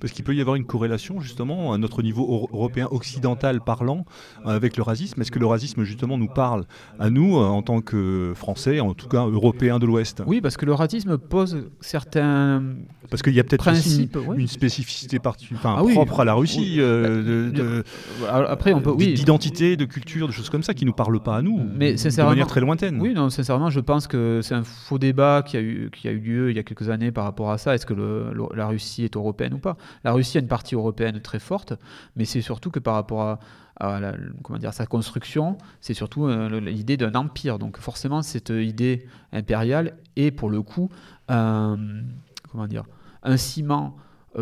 Parce qu'il peut y avoir une corrélation justement à notre niveau européen occidental parlant avec le racisme. Est-ce que le racisme justement nous parle à nous en tant que Français, en tout cas Européens de l'Ouest? Oui, parce que le racisme pose certains parce qu'il y a peut-être aussi une spécificité ah propre à la Russie, euh, de, après on peut, oui. d'identité, de culture, de choses comme ça qui nous parlent pas à nous, mais de manière très lointaine. Oui, non, sincèrement, je pense que c'est un faux débat qui a eu qui a eu lieu il y a quelques années par rapport à ça. Est-ce que le, la Russie est européenne ou pas? La Russie a une partie européenne très forte, mais c'est surtout que par rapport à sa construction, c'est surtout euh, l'idée d'un empire. Donc forcément, cette idée impériale est pour le coup, comment dire, un ciment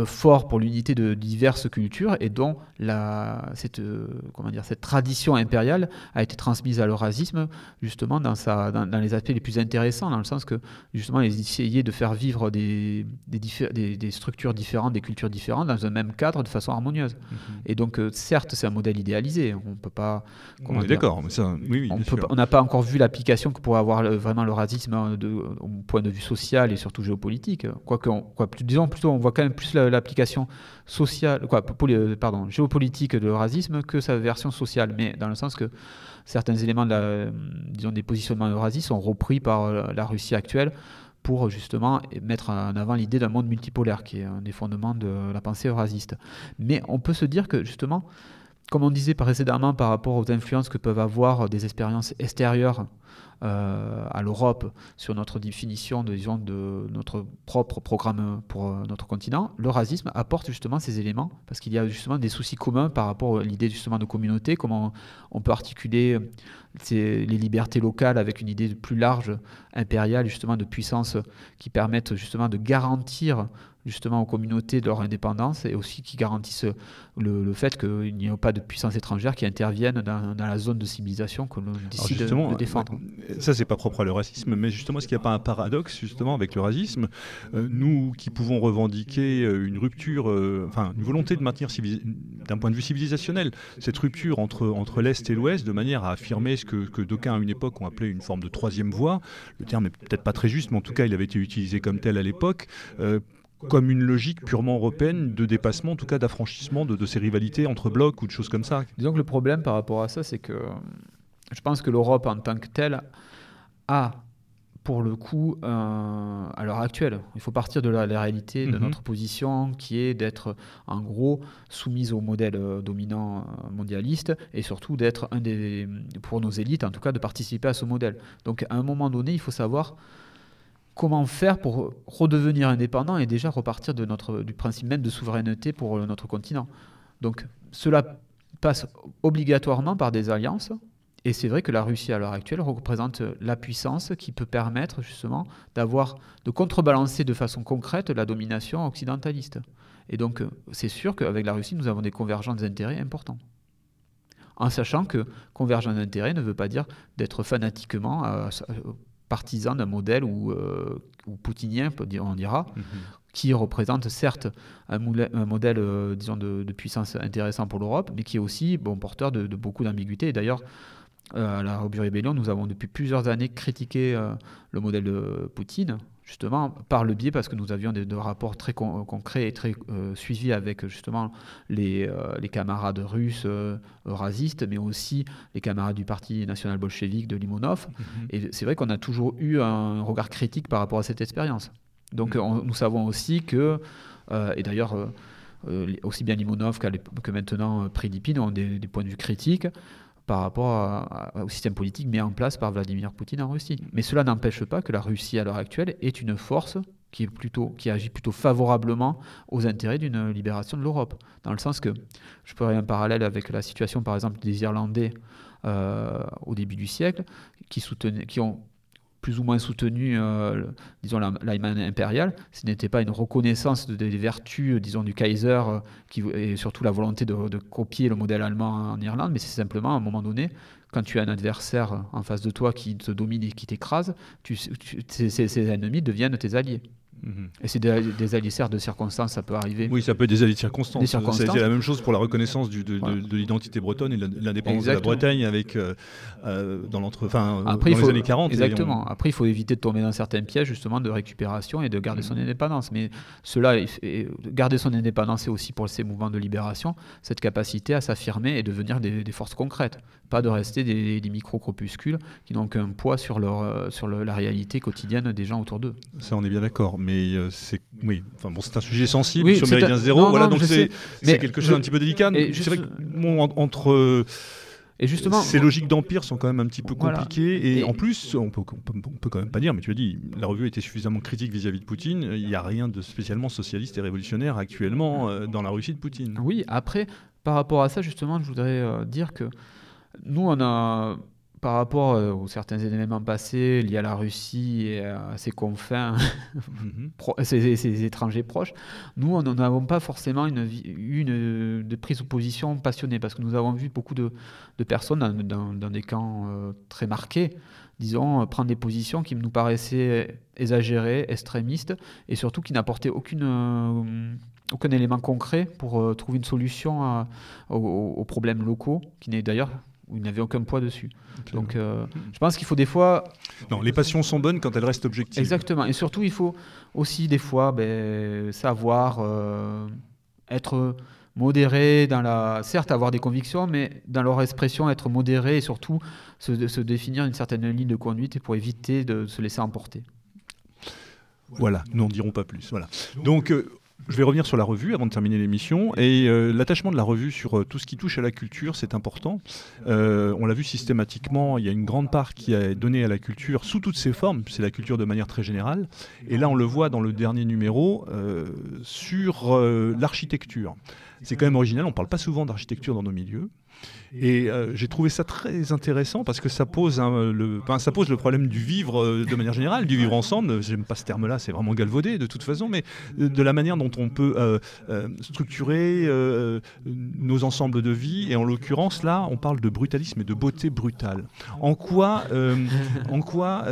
fort pour l'unité de diverses cultures et dont la, cette, euh, comment dire, cette tradition impériale a été transmise à l'eurasisme justement dans, sa, dans, les aspects les plus intéressants, dans le sens que justement ils essayaient de faire vivre des, des, des, structures différentes, des cultures différentes dans un même cadre de façon harmonieuse. Mhm. Et donc euh, certes c'est un modèle idéalisé, on peut pas... On est d'accord, mais ça, oui, oui, on n'a pas encore vu l'application que pourrait avoir vraiment l'eurasisme de, au point de vue social et surtout géopolitique. Quoique, quoi, disons plutôt, on voit quand même plus la l'application sociale, quoi, pardon, géopolitique de l'eurasisme que sa version sociale, mais dans le sens que certains éléments la, disons, des positionnements eurasistes sont repris par euh, la Russie actuelle pour justement mettre en avant l'idée d'un monde multipolaire, qui est un des fondements de la pensée eurasiste. Mais on peut se dire que justement, comme on disait précédemment par rapport aux influences que peuvent avoir des expériences extérieures euh, à l'Europe sur notre définition de, disons, de notre propre programme pour euh, notre continent, le racisme apporte justement ces éléments parce qu'il y a justement des soucis communs par rapport à l'idée justement de communauté, comment on peut articuler les libertés locales avec une idée plus large, impériale, justement de puissance qui permettent justement de garantir justement aux communautés de leur indépendance et aussi qui garantissent le, fait qu'il n'y ait pas de puissance étrangère qui intervienne dans, la zone de civilisation que l'on décide de, défendre. Ça, c'est pas propre à le racisme, mais justement, est-ce qu'il n'y a pas un paradoxe justement avec le racisme? Euh, Nous qui pouvons revendiquer euh, une rupture, euh, enfin une volonté de maintenir d'un point de vue civilisationnel cette rupture entre, entre l'Est et l'Ouest de manière à affirmer ce que, que d'aucuns à une époque ont appelé une forme de troisième voie. Le terme n'est peut-être pas très juste, mais en tout cas, il avait été utilisé comme tel à l'époque comme une logique purement européenne de dépassement, en tout cas d'affranchissement de, ces rivalités entre blocs ou de choses comme ça. Disons que le problème par rapport à ça, c'est que je pense que l'Europe en tant que telle a, pour le coup, à l'heure actuelle, il faut partir de la, réalité de mhm. notre position qui est d'être en gros soumise au modèle euh, dominant euh, mondialiste et surtout d'être un des, pour nos élites en tout cas, de participer à ce modèle. Donc à un moment donné, il faut savoir comment faire pour redevenir indépendant et déjà repartir du principe même de souveraineté pour euh, notre continent. Donc cela passe obligatoirement par des alliances. Et c'est vrai que la Russie à l'heure actuelle représente la puissance qui peut permettre justement d'avoir, de contrebalancer de façon concrète la domination occidentaliste. Et donc c'est sûr qu'avec la Russie, nous avons des convergences d'intérêts importants. En sachant que convergence d'intérêts ne veut pas dire d'être fanatiquement euh, partisan d'un modèle ou, euh, ou poutinien, on dira, mhm. qui représente certes un, modèle, euh, disons, de, puissance intéressant pour l'Europe, mais qui est aussi bon, porteur de, beaucoup d'ambiguïté. Et d'ailleurs, euh, à la Rébellion, Rébellion, nous avons depuis plusieurs années critiqué le modèle de Poutine, justement par le biais, parce que nous avions des, rapports très concrets et très euh, suivis avec justement les, euh, les camarades russes euh, racistes, mais aussi les camarades du Parti national bolchevique de Limonov. Mhm. Et c'est vrai qu'on a toujours eu un regard critique par rapport à cette expérience. Donc mhm. nous savons aussi que, et d'ailleurs aussi bien Limonov que maintenant Prilipine ont des, des, points de vue critiques par rapport au système politique mis en place par Vladimir Poutine en Russie. Mais cela n'empêche pas que la Russie à l'heure actuelle est une force qui, agit plutôt favorablement aux intérêts d'une libération de l'Europe. Dans le sens que, je pourrais un parallèle avec la situation par exemple des Irlandais euh, au début du siècle, qui, soutenaient, qui ont plus ou moins soutenu, euh, disons, l'Allemagne impériale, ce n'était pas une reconnaissance des vertus, disons, du Kaiser, euh, qui, et surtout la volonté de, copier le modèle allemand en Irlande, mais c'est simplement, à un moment donné, quand tu as un adversaire en face de toi qui te domine et qui t'écrase, ces ennemis deviennent tes alliés. Mhm. Et c'est des, des de circonstances, ça peut arriver. Oui, ça peut être des alliés de circonstances. C'était la même chose pour la reconnaissance du, de, l'identité bretonne et l'indépendance de la Bretagne avec, euh, euh, dans, enfin, Après, dans les années 40. Exactement. Après, il faut éviter de tomber dans certains pièges justement de récupération et de garder son mhm. indépendance. Mais cela, garder son indépendance, c'est aussi pour ces mouvements de libération, cette capacité à s'affirmer et devenir des, des, forces concrètes. Pas de rester des, des micro-crépuscules qui n'ont qu'un poids sur, leur, euh, sur la réalité quotidienne des gens autour d'eux. Ça, on est bien d'accord. Mais euh, c'est oui, enfin bon, c'est un sujet sensible sur Méridien Zéro. voilà, donc c'est quelque chose d'un petit peu délicat. C'est vrai que entre et justement, ces logiques d'empire sont quand même un petit peu compliquées. Et, en plus, on peut, peut, quand même pas dire, mais tu as dit, la revue était suffisamment critique vis-à-vis de Poutine. Il n'y a rien de spécialement socialiste et révolutionnaire actuellement euh, dans la Russie de Poutine. Oui, après, par rapport à ça, justement, je voudrais euh, dire que nous, on a par rapport euh, aux certains événements passés liés à la Russie et à ses confins, [LAUGHS] mhm. ses, étrangers proches, nous, nous n'avons pas forcément une, une, de prise de position passionnée, parce que nous avons vu beaucoup de, personnes dans, des camps euh, très marqués, disons, euh, prendre des positions qui nous paraissaient exagérées, extrémistes, et surtout qui n'apportaient aucune aucun élément concret pour trouver une solution aux, problèmes locaux, qui n'est d'ailleurs où il n'avait aucun poids dessus. Donc euh, je pense qu'il faut des fois... Non, les passions sont bonnes quand elles restent objectives. Exactement. Et surtout, il faut aussi des fois ben, savoir euh, être modéré dans la... Certes, avoir des convictions, mais dans leur expression, être modéré et surtout se, se définir une certaine ligne de conduite pour éviter de se laisser emporter. Voilà, nous n'en dirons pas plus. Voilà. Donc... Euh, je vais revenir sur la revue avant de terminer l'émission. Et euh, l'attachement de la revue sur euh, tout ce qui touche à la culture, c'est important. Euh, on l'a vu systématiquement, il y a une grande part qui est donnée à la culture sous toutes ses formes. C'est la culture de manière très générale. Et là, on le voit dans le dernier numéro sur l'architecture. C'est quand même original, on ne parle pas souvent d'architecture dans nos milieux. Et euh, j'ai trouvé ça très intéressant parce que ça pose, le, problème du vivre euh, de manière générale, du vivre ensemble. J'aime pas ce terme-là, c'est vraiment galvaudé de toute façon, mais de, la manière dont on peut euh, structurer nos ensembles de vie. Et en l'occurrence, là, on parle de brutalisme et de beauté brutale. En quoi, en quoi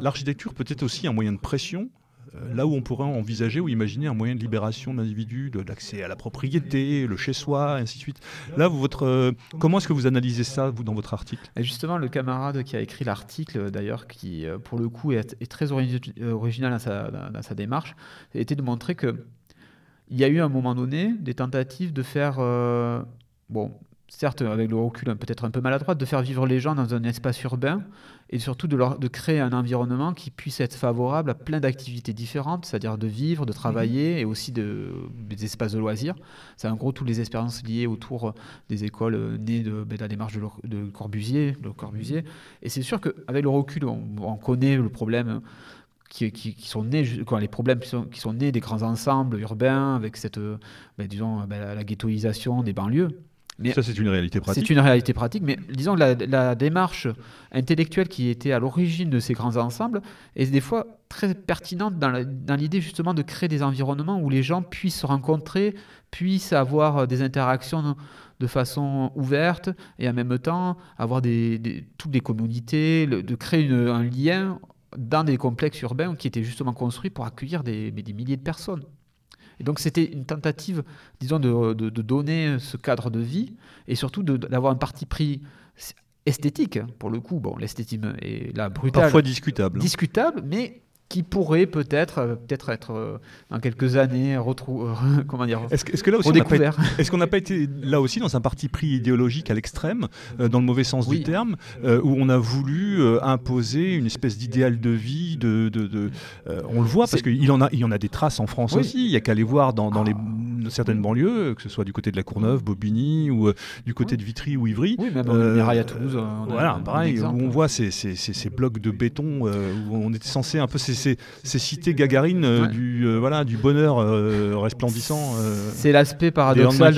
l'architecture peut être aussi un moyen de pression euh, là où on pourrait envisager ou imaginer un moyen de libération de l'individu, de l'accès à la propriété, le chez-soi, ainsi de suite. Là, votre, euh, comment est-ce que vous analysez ça, vous, dans votre article? Justement, le camarade qui a écrit l'article, d'ailleurs, qui, euh, pour le coup, est, très original dans sa, dans sa, démarche, était de montrer que il y a eu à un moment donné des tentatives de faire, bon, certes avec le recul peut-être un peu maladroite, de faire vivre les gens dans un espace urbain et surtout de, leur, de créer un environnement qui puisse être favorable à plein d'activités différentes, c'est-à-dire de vivre, de travailler mhm. et aussi de, des espaces de loisirs. C'est en gros toutes les expériences liées autour des écoles nées de, ben, de la démarche de, Corbusier, Corbusier. Et c'est sûr qu'avec le recul, on, connaît le problème qui, qui, sont nés, quoi, les problèmes qui sont, qui sont, nés des grands ensembles urbains, avec cette, ben, disons, ben, la ghettoisation des banlieues ça, c'est une réalité pratique. C'est une réalité pratique, mais disons que la, démarche intellectuelle qui était à l'origine de ces grands ensembles est des fois très pertinente dans l'idée justement de créer des environnements où les gens puissent se rencontrer, puissent avoir des interactions de façon ouverte et en même temps avoir des, toutes les communautés, de créer un lien dans des complexes urbains qui étaient justement construits pour accueillir des milliers de personnes. Et donc c'était une tentative, disons, de, de, donner ce cadre de vie et surtout d'avoir un parti pris esthétique, pour le coup. Bon, l'esthétisme est là brutal. Parfois discutable. Discutable, mais qui pourrait peut-être euh, peut-être être, euh, dans quelques années retrouver euh, [LAUGHS] comment dire est-ce que, est que, là aussi est-ce qu'on n'a pas été là aussi dans un parti pris idéologique à l'extrême dans le mauvais sens du terme où on a voulu imposer une espèce d'idéal de vie de, de, on le voit parce qu'il en a il y en a des traces en France aussi il y a qu'à aller voir dans, dans les certaines banlieues que ce soit du côté de la Courneuve Bobigny ou du côté de Vitry ou Ivry. Oui même Mirail à Toulouse voilà pareil où on voit ces, ces, ces, blocs de béton où on était censé un peu ces, cités gagarines euh, du, euh, voilà, du bonheur euh, resplendissant. c'est l'aspect paradoxal.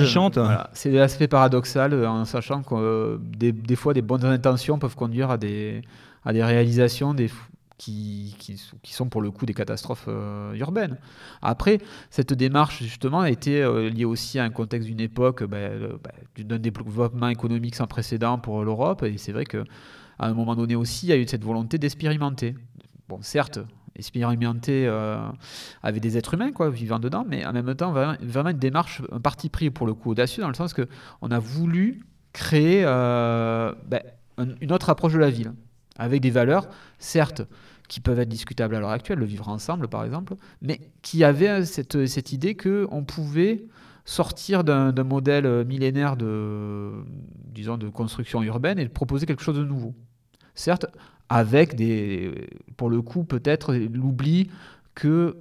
C'est l'aspect paradoxal en sachant que des, des, fois des bonnes intentions peuvent conduire à des, à des réalisations des, qui, sont pour le coup des catastrophes urbaines. Après, cette démarche justement a été liée aussi à un contexte d'une époque bah, bah, d'un développement économique sans précédent pour l'Europe, et c'est vrai que à un moment donné aussi, il y a eu cette volonté d'expérimenter. Bon, certes, expérimenté euh, avec des êtres humains quoi, vivant dedans, mais en même temps vraiment une démarche, un parti pris pour le coup audacieux dans le sens que on a voulu créer euh, ben, une autre approche de la ville avec des valeurs, certes qui peuvent être discutables à l'heure actuelle, le vivre ensemble par exemple, mais qui avait cette, cette idée que on pouvait sortir d'un modèle millénaire de, disons, de construction urbaine et proposer quelque chose de nouveau. Certes, avec des, pour le coup, peut-être l'oubli que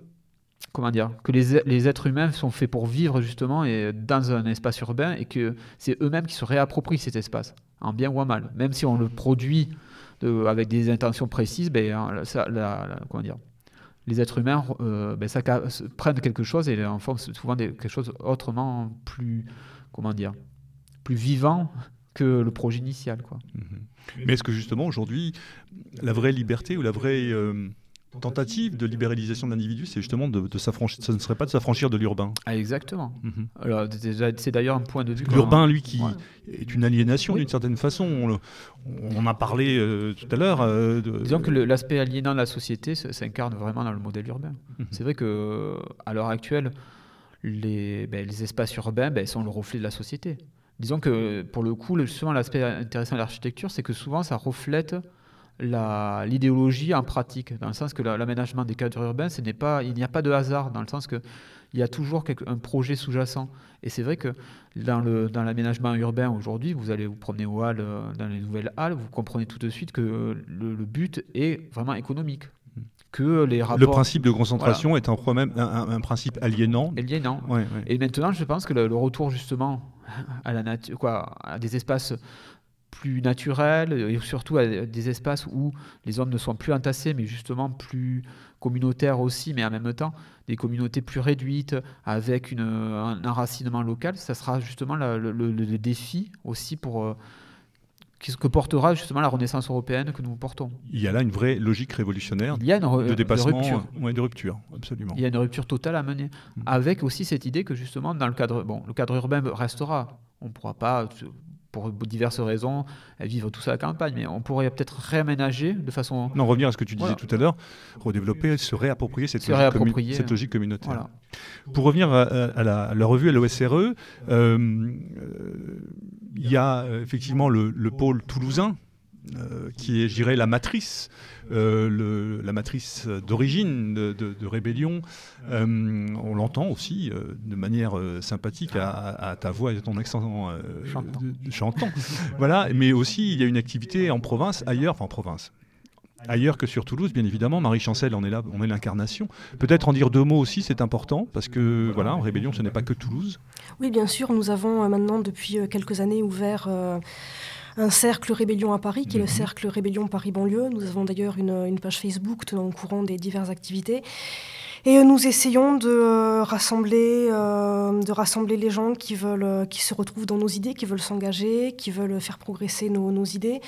comment dire, que les, les, êtres humains sont faits pour vivre justement et dans un espace urbain et que c'est eux-mêmes qui se réapproprient cet espace, en bien ou en mal. Même si on le produit avec des intentions précises, ben, hein, ça, comment dire, les êtres humains euh, ben, prennent quelque chose et en forment souvent quelque chose autrement plus, comment dire, plus vivant que le projet initial. Quoi. Mhm. Mais est-ce que justement aujourd'hui, la vraie liberté ou la vraie euh, tentative de libéralisation de l'individu, c'est justement de, s'affranchir, ça ne serait pas de s'affranchir de l'urbain ah, Exactement. Mhm. Alors, c'est d'ailleurs un point de vue. L'urbain, lui, qui est une aliénation d'une certaine façon. On, en a parlé euh, tout à l'heure. Euh, Disons que l'aspect aliénant de la société s'incarne vraiment dans le modèle urbain. Mhm. C'est vrai que à l'heure actuelle, les, ben, les espaces urbains ben, sont le reflet de la société. Disons que pour le coup, souvent l'aspect intéressant de l'architecture, c'est que souvent ça reflète l'idéologie en pratique, dans le sens que l'aménagement des cadres urbains, ce pas, il n'y a pas de hasard, dans le sens qu'il y a toujours un projet sous-jacent. Et c'est vrai que dans l'aménagement dans urbain aujourd'hui, vous allez vous promener aux halles, dans les nouvelles halles, vous comprenez tout de suite que le, le but est vraiment économique. que les rapports. Le principe de concentration est un, problème, un, principe aliénant. Aliénant. Et maintenant, je pense que le, retour justement à la nature, quoi, à des espaces plus naturels et surtout à des espaces où les hommes ne sont plus entassés, mais justement plus communautaires aussi, mais en même temps des communautés plus réduites avec une, un enracinement local, ça sera justement le, défi aussi pour euh, ce que portera justement la renaissance européenne que nous portons. Il y a là une vraie logique révolutionnaire Il y a une de dépassement, de rupture. Ouais, de rupture, absolument. Il y a une rupture totale à mener, mm. avec aussi cette idée que justement dans le cadre, bon, le cadre urbain restera. On ne pourra pas pour diverses raisons, vivre tout ça à la campagne. Mais on pourrait peut-être réaménager de façon. Non, revenir à ce que tu disais tout à l'heure, redévelopper, se réapproprier cette, logique, cette logique, communautaire. Pour revenir à, la, revue à l'OSRE, euh, euh, il y a euh, effectivement le, le pôle toulousain euh, qui est, je dirais, la matrice, euh, la matrice d'origine de, rébellion. Euh, on l'entend aussi de manière sympathique à, ta voix et à ton accent chantant. voilà, mais aussi il y a une activité en province, ailleurs, enfin en province. Ailleurs que sur Toulouse, bien évidemment, Marie Chancel en est là, on est l'incarnation. Peut-être en dire deux mots aussi, c'est important, parce que voilà, en rébellion, ce n'est pas que Toulouse. Oui, bien sûr, nous avons maintenant depuis quelques années ouvert un cercle rébellion à Paris, qui est le mhm. cercle rébellion Paris-Banlieue. Nous avons d'ailleurs une, page Facebook tenant au courant des diverses activités. Et euh, nous essayons de euh, rassembler, euh, de rassembler les gens qui veulent, qui se retrouvent dans nos idées, qui veulent s'engager, qui veulent faire progresser nos, nos idées.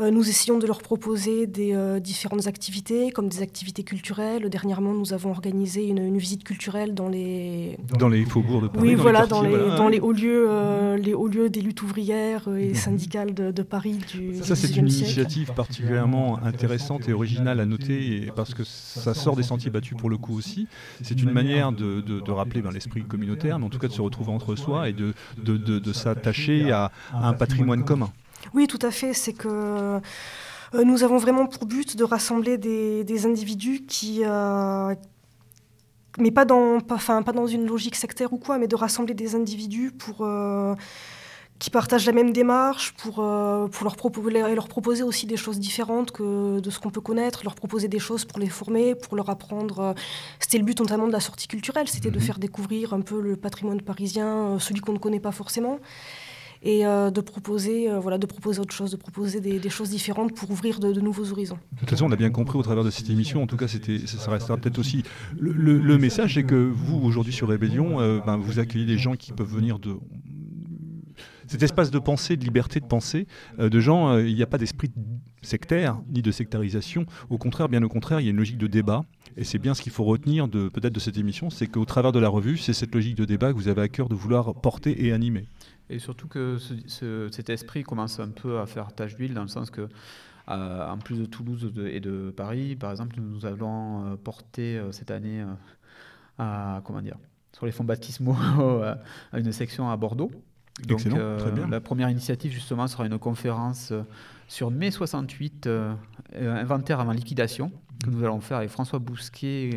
Nous essayons de leur proposer des différentes activités, comme des activités culturelles. Dernièrement, nous avons organisé une, visite culturelle dans les dans les faubourgs de Paris. Oui, voilà, dans les, dans les hauts lieux, les hauts lieux des luttes ouvrières et mhm. syndicales de, Paris du. Ça, c'est une initiative particulièrement intéressante et originale à noter, parce que ça sort des sentiers battus pour le coup aussi. C'est une manière de, rappeler ben, l'esprit communautaire, mais en tout cas de se retrouver entre soi et de, de s'attacher à, un patrimoine commun. Oui, tout à fait. C'est que euh, nous avons vraiment pour but de rassembler des, individus qui, euh, mais pas dans, pas, pas dans une logique sectaire ou quoi, mais de rassembler des individus pour euh, qui partagent la même démarche pour, euh, pour leur, proposer, leur proposer aussi des choses différentes que de ce qu'on peut connaître, leur proposer des choses pour les former, pour leur apprendre. C'était le but notamment de la sortie culturelle, c'était de mhm. faire découvrir un peu le patrimoine parisien, celui qu'on ne connaît pas forcément et de proposer voilà de proposer autre chose de proposer des, choses différentes pour ouvrir de, nouveaux horizons de toute façon on a bien compris au travers de cette émission en tout cas ça restera peut-être aussi le, message c'est que vous aujourd'hui sur Rébellion ben, vous accueillez des gens qui peuvent venir de cet espace de pensée, de liberté de pensée, euh, de gens, euh, il n'y a pas d'esprit sectaire ni de sectarisation. Au contraire, bien au contraire, il y a une logique de débat. Et c'est bien ce qu'il faut retenir de peut-être de cette émission, c'est qu'au travers de la revue, c'est cette logique de débat que vous avez à cœur de vouloir porter et animer. Et surtout que cet esprit commence un peu à faire tache d'huile dans le sens que euh, en plus de Toulouse et de Paris, par exemple, nous allons porter cette année à, comment dire, sur les fonds baptismaux [LAUGHS] à une section à Bordeaux. Donc, euh, la première initiative, justement, sera une conférence euh, sur mai 68, euh, inventaire avant liquidation, que nous allons faire avec François Bousquet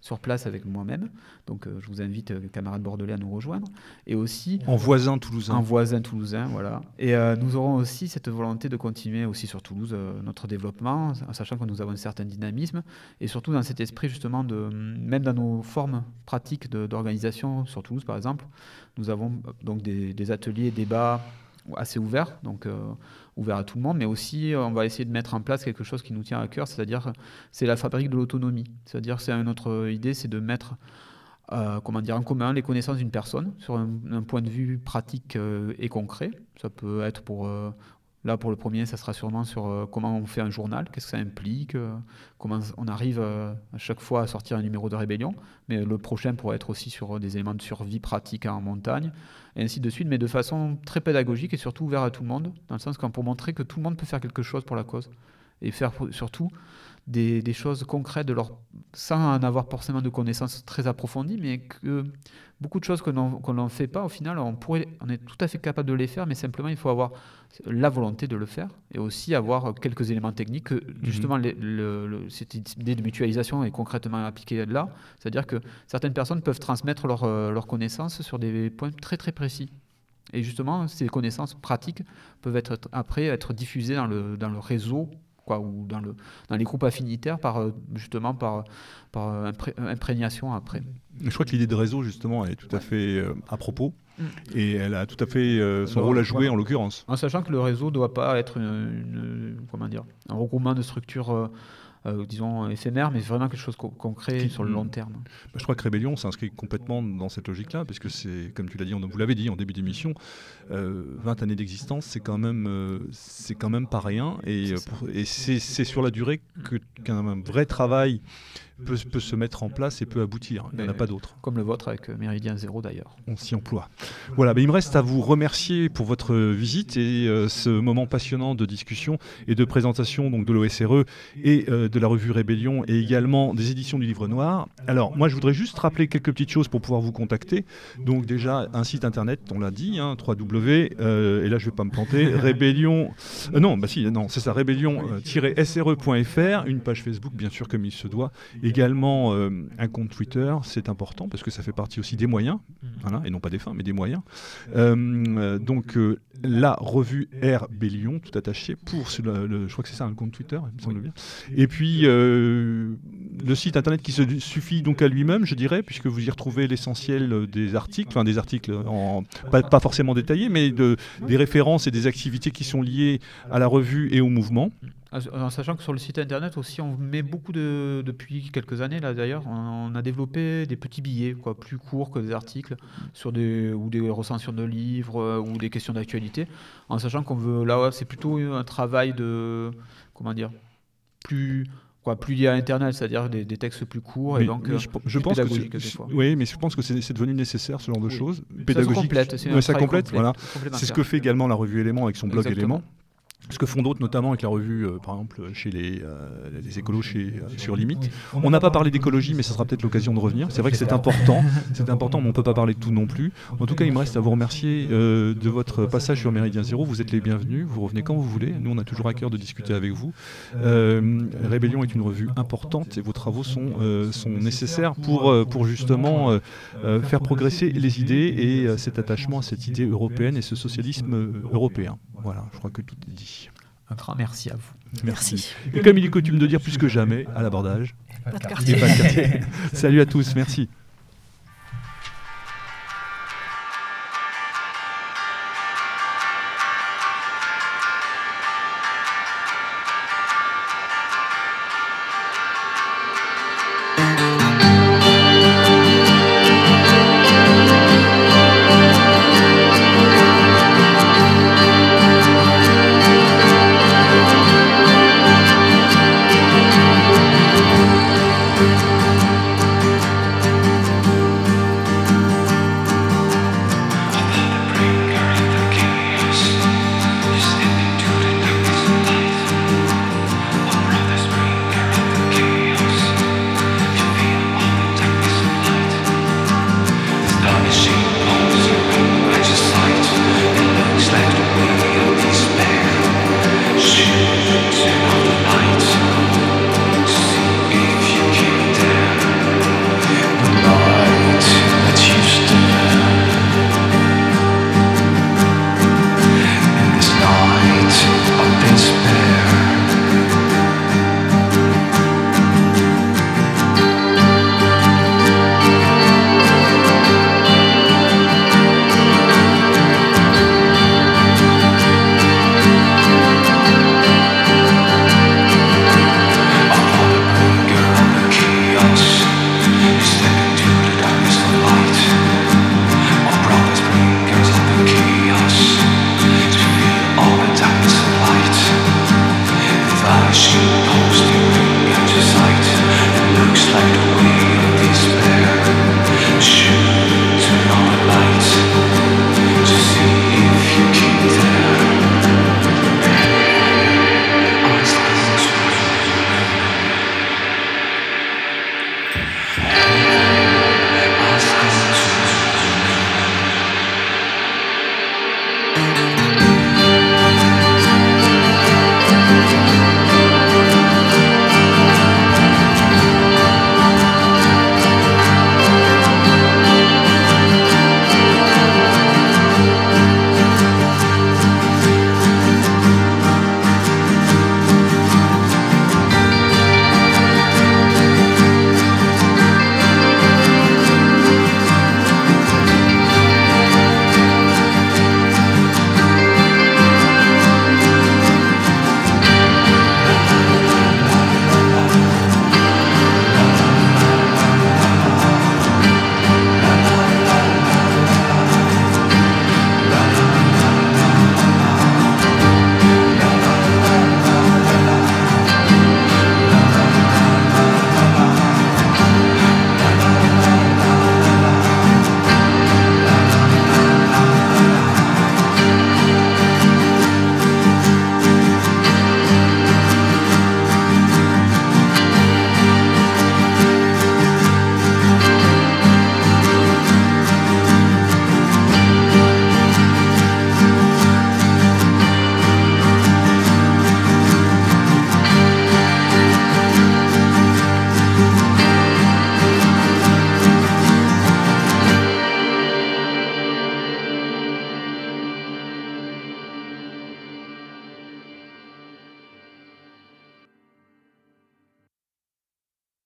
sur place avec moi-même. Donc je vous invite, camarades bordelais, à nous rejoindre. Et aussi... En voisin toulousain. En voisin toulousain, voilà. Et nous aurons aussi cette volonté de continuer aussi sur Toulouse notre développement, en sachant que nous avons un certain dynamisme, et surtout dans cet esprit justement de... Même dans nos formes pratiques d'organisation sur Toulouse, par exemple, nous avons euh, donc des, ateliers, débats assez ouverts, donc euh, ouverts à tout le monde, mais aussi euh, on va essayer de mettre en place quelque chose qui nous tient à cœur, c'est-à-dire c'est la fabrique de l'autonomie. C'est-à-dire c'est notre idée, c'est de mettre comment dire, en commun les connaissances d'une personne sur un, point de vue pratique et concret. Ça peut être pour Là, pour le premier, ça sera sûrement sur euh, comment on fait un journal, qu'est-ce que ça implique, euh, comment on arrive euh, à chaque fois à sortir un numéro de rébellion. Mais le prochain pourrait être aussi sur des éléments de survie pratique en montagne, et ainsi de suite, mais de façon très pédagogique et surtout ouvert à tout le monde, dans le sens qu'on pour montrer que tout le monde peut faire quelque chose pour la cause. Et faire surtout des, choses concrètes de leur, sans en avoir forcément de connaissances très approfondies, mais que beaucoup de choses qu'on n'en fait pas, au final, on, pourrait, on est tout à fait capable de les faire, mais simplement il faut avoir la volonté de le faire et aussi avoir quelques éléments techniques. Mhm. Justement, cette idée de mutualisation est concrètement appliquée là, c'est-à-dire que certaines personnes peuvent transmettre leurs euh, connaissances sur des points très très précis. Et justement, ces connaissances pratiques peuvent être après être diffusées dans le, dans le réseau quoi, ou dans, le, dans les groupes affinitaires, par, justement par, par imprégnation après. Je crois que l'idée de réseau, justement, est tout à fait à propos. Mm. Et elle a tout à fait son rôle à jouer en l'occurrence. En sachant que le réseau ne doit pas être une, comment dire, un regroupement de structures euh, disons, éphémère, mais vraiment quelque chose qu'on crée sur le long terme. Bah, je crois que Rébellion s'inscrit complètement dans cette logique-là, parce que c'est, comme tu l'as dit, vous l'avez dit en début d'émission, 20 euh, années d'existence, c'est quand, même, euh, c'est quand même pas rien, et, et c'est sur la durée qu'un vrai travail peut, se mettre en place et peut aboutir. Il n'y en a pas d'autre. Comme le vôtre avec euh, Méridien Zéro d'ailleurs. On s'y emploie. Voilà, mais il me reste à vous remercier pour votre visite et euh, ce moment passionnant de discussion et de présentation donc, de l'OSRE et euh, de la revue Rébellion et également des éditions du Livre Noir. Alors, moi, je voudrais juste rappeler quelques petites choses pour pouvoir vous contacter. Donc, déjà, un site internet, on l'a dit, hein, 3W, et là, je ne vais pas me planter, [LAUGHS] Rébellion. non, bah si, non, c'est ça, rébellion-sre.fr, une page Facebook, bien sûr, comme il se doit, Également, euh, un compte Twitter, c'est important parce que ça fait partie aussi des moyens, voilà, et non pas des fins, mais des moyens. Euh, donc, euh, la revue Rbellion, tout attaché, pour le, je crois que c'est ça, un compte Twitter, il me semble bien. Et puis, le site internet qui se suffit donc à lui-même, je dirais, puisque vous y retrouvez l'essentiel des articles, enfin des articles en, pas, pas, forcément détaillés, mais de, des références et des activités qui sont liées à la revue et au mouvement. En sachant que sur le site internet aussi, on met beaucoup de. Depuis quelques années, là d'ailleurs, on, a développé des petits billets, quoi, plus courts que des articles, sur des, ou des recensions de livres, euh, ou des questions d'actualité. En sachant qu'on veut. Là, c'est plutôt un travail de. Comment dire Plus quoi, plus lié à Internet, c'est-à-dire des, textes plus courts et donc je, euh, pense que oui, mais je pense que c'est devenu nécessaire ce genre de choses. Pédagogique. Ça complète, voilà. C'est ce que fait également la revue Éléments avec son blog Éléments. Ce que font d'autres, notamment avec la revue, euh, par exemple, chez les, euh, les écolos chez, euh, sur Limite. On n'a pas parlé d'écologie, mais ça sera peut-être l'occasion de revenir. C'est vrai que c'est important, [LAUGHS] c'est important, mais on ne peut pas parler de tout non plus. En tout cas, il me reste à vous remercier de votre passage sur Méridien Zéro. Vous êtes les bienvenus, vous revenez quand vous voulez. Nous, on a toujours à cœur de discuter avec vous. Rébellion est une revue importante et vos travaux sont, sont nécessaires pour, pour justement faire progresser les idées et cet attachement à cette idée européenne et ce socialisme européen. Voilà, je crois que tout est dit. Un grand merci à vous. Merci. Et comme il est coutume de dire plus que jamais, à l'abordage. Pas de quartier. [LAUGHS] Salut à tous, merci.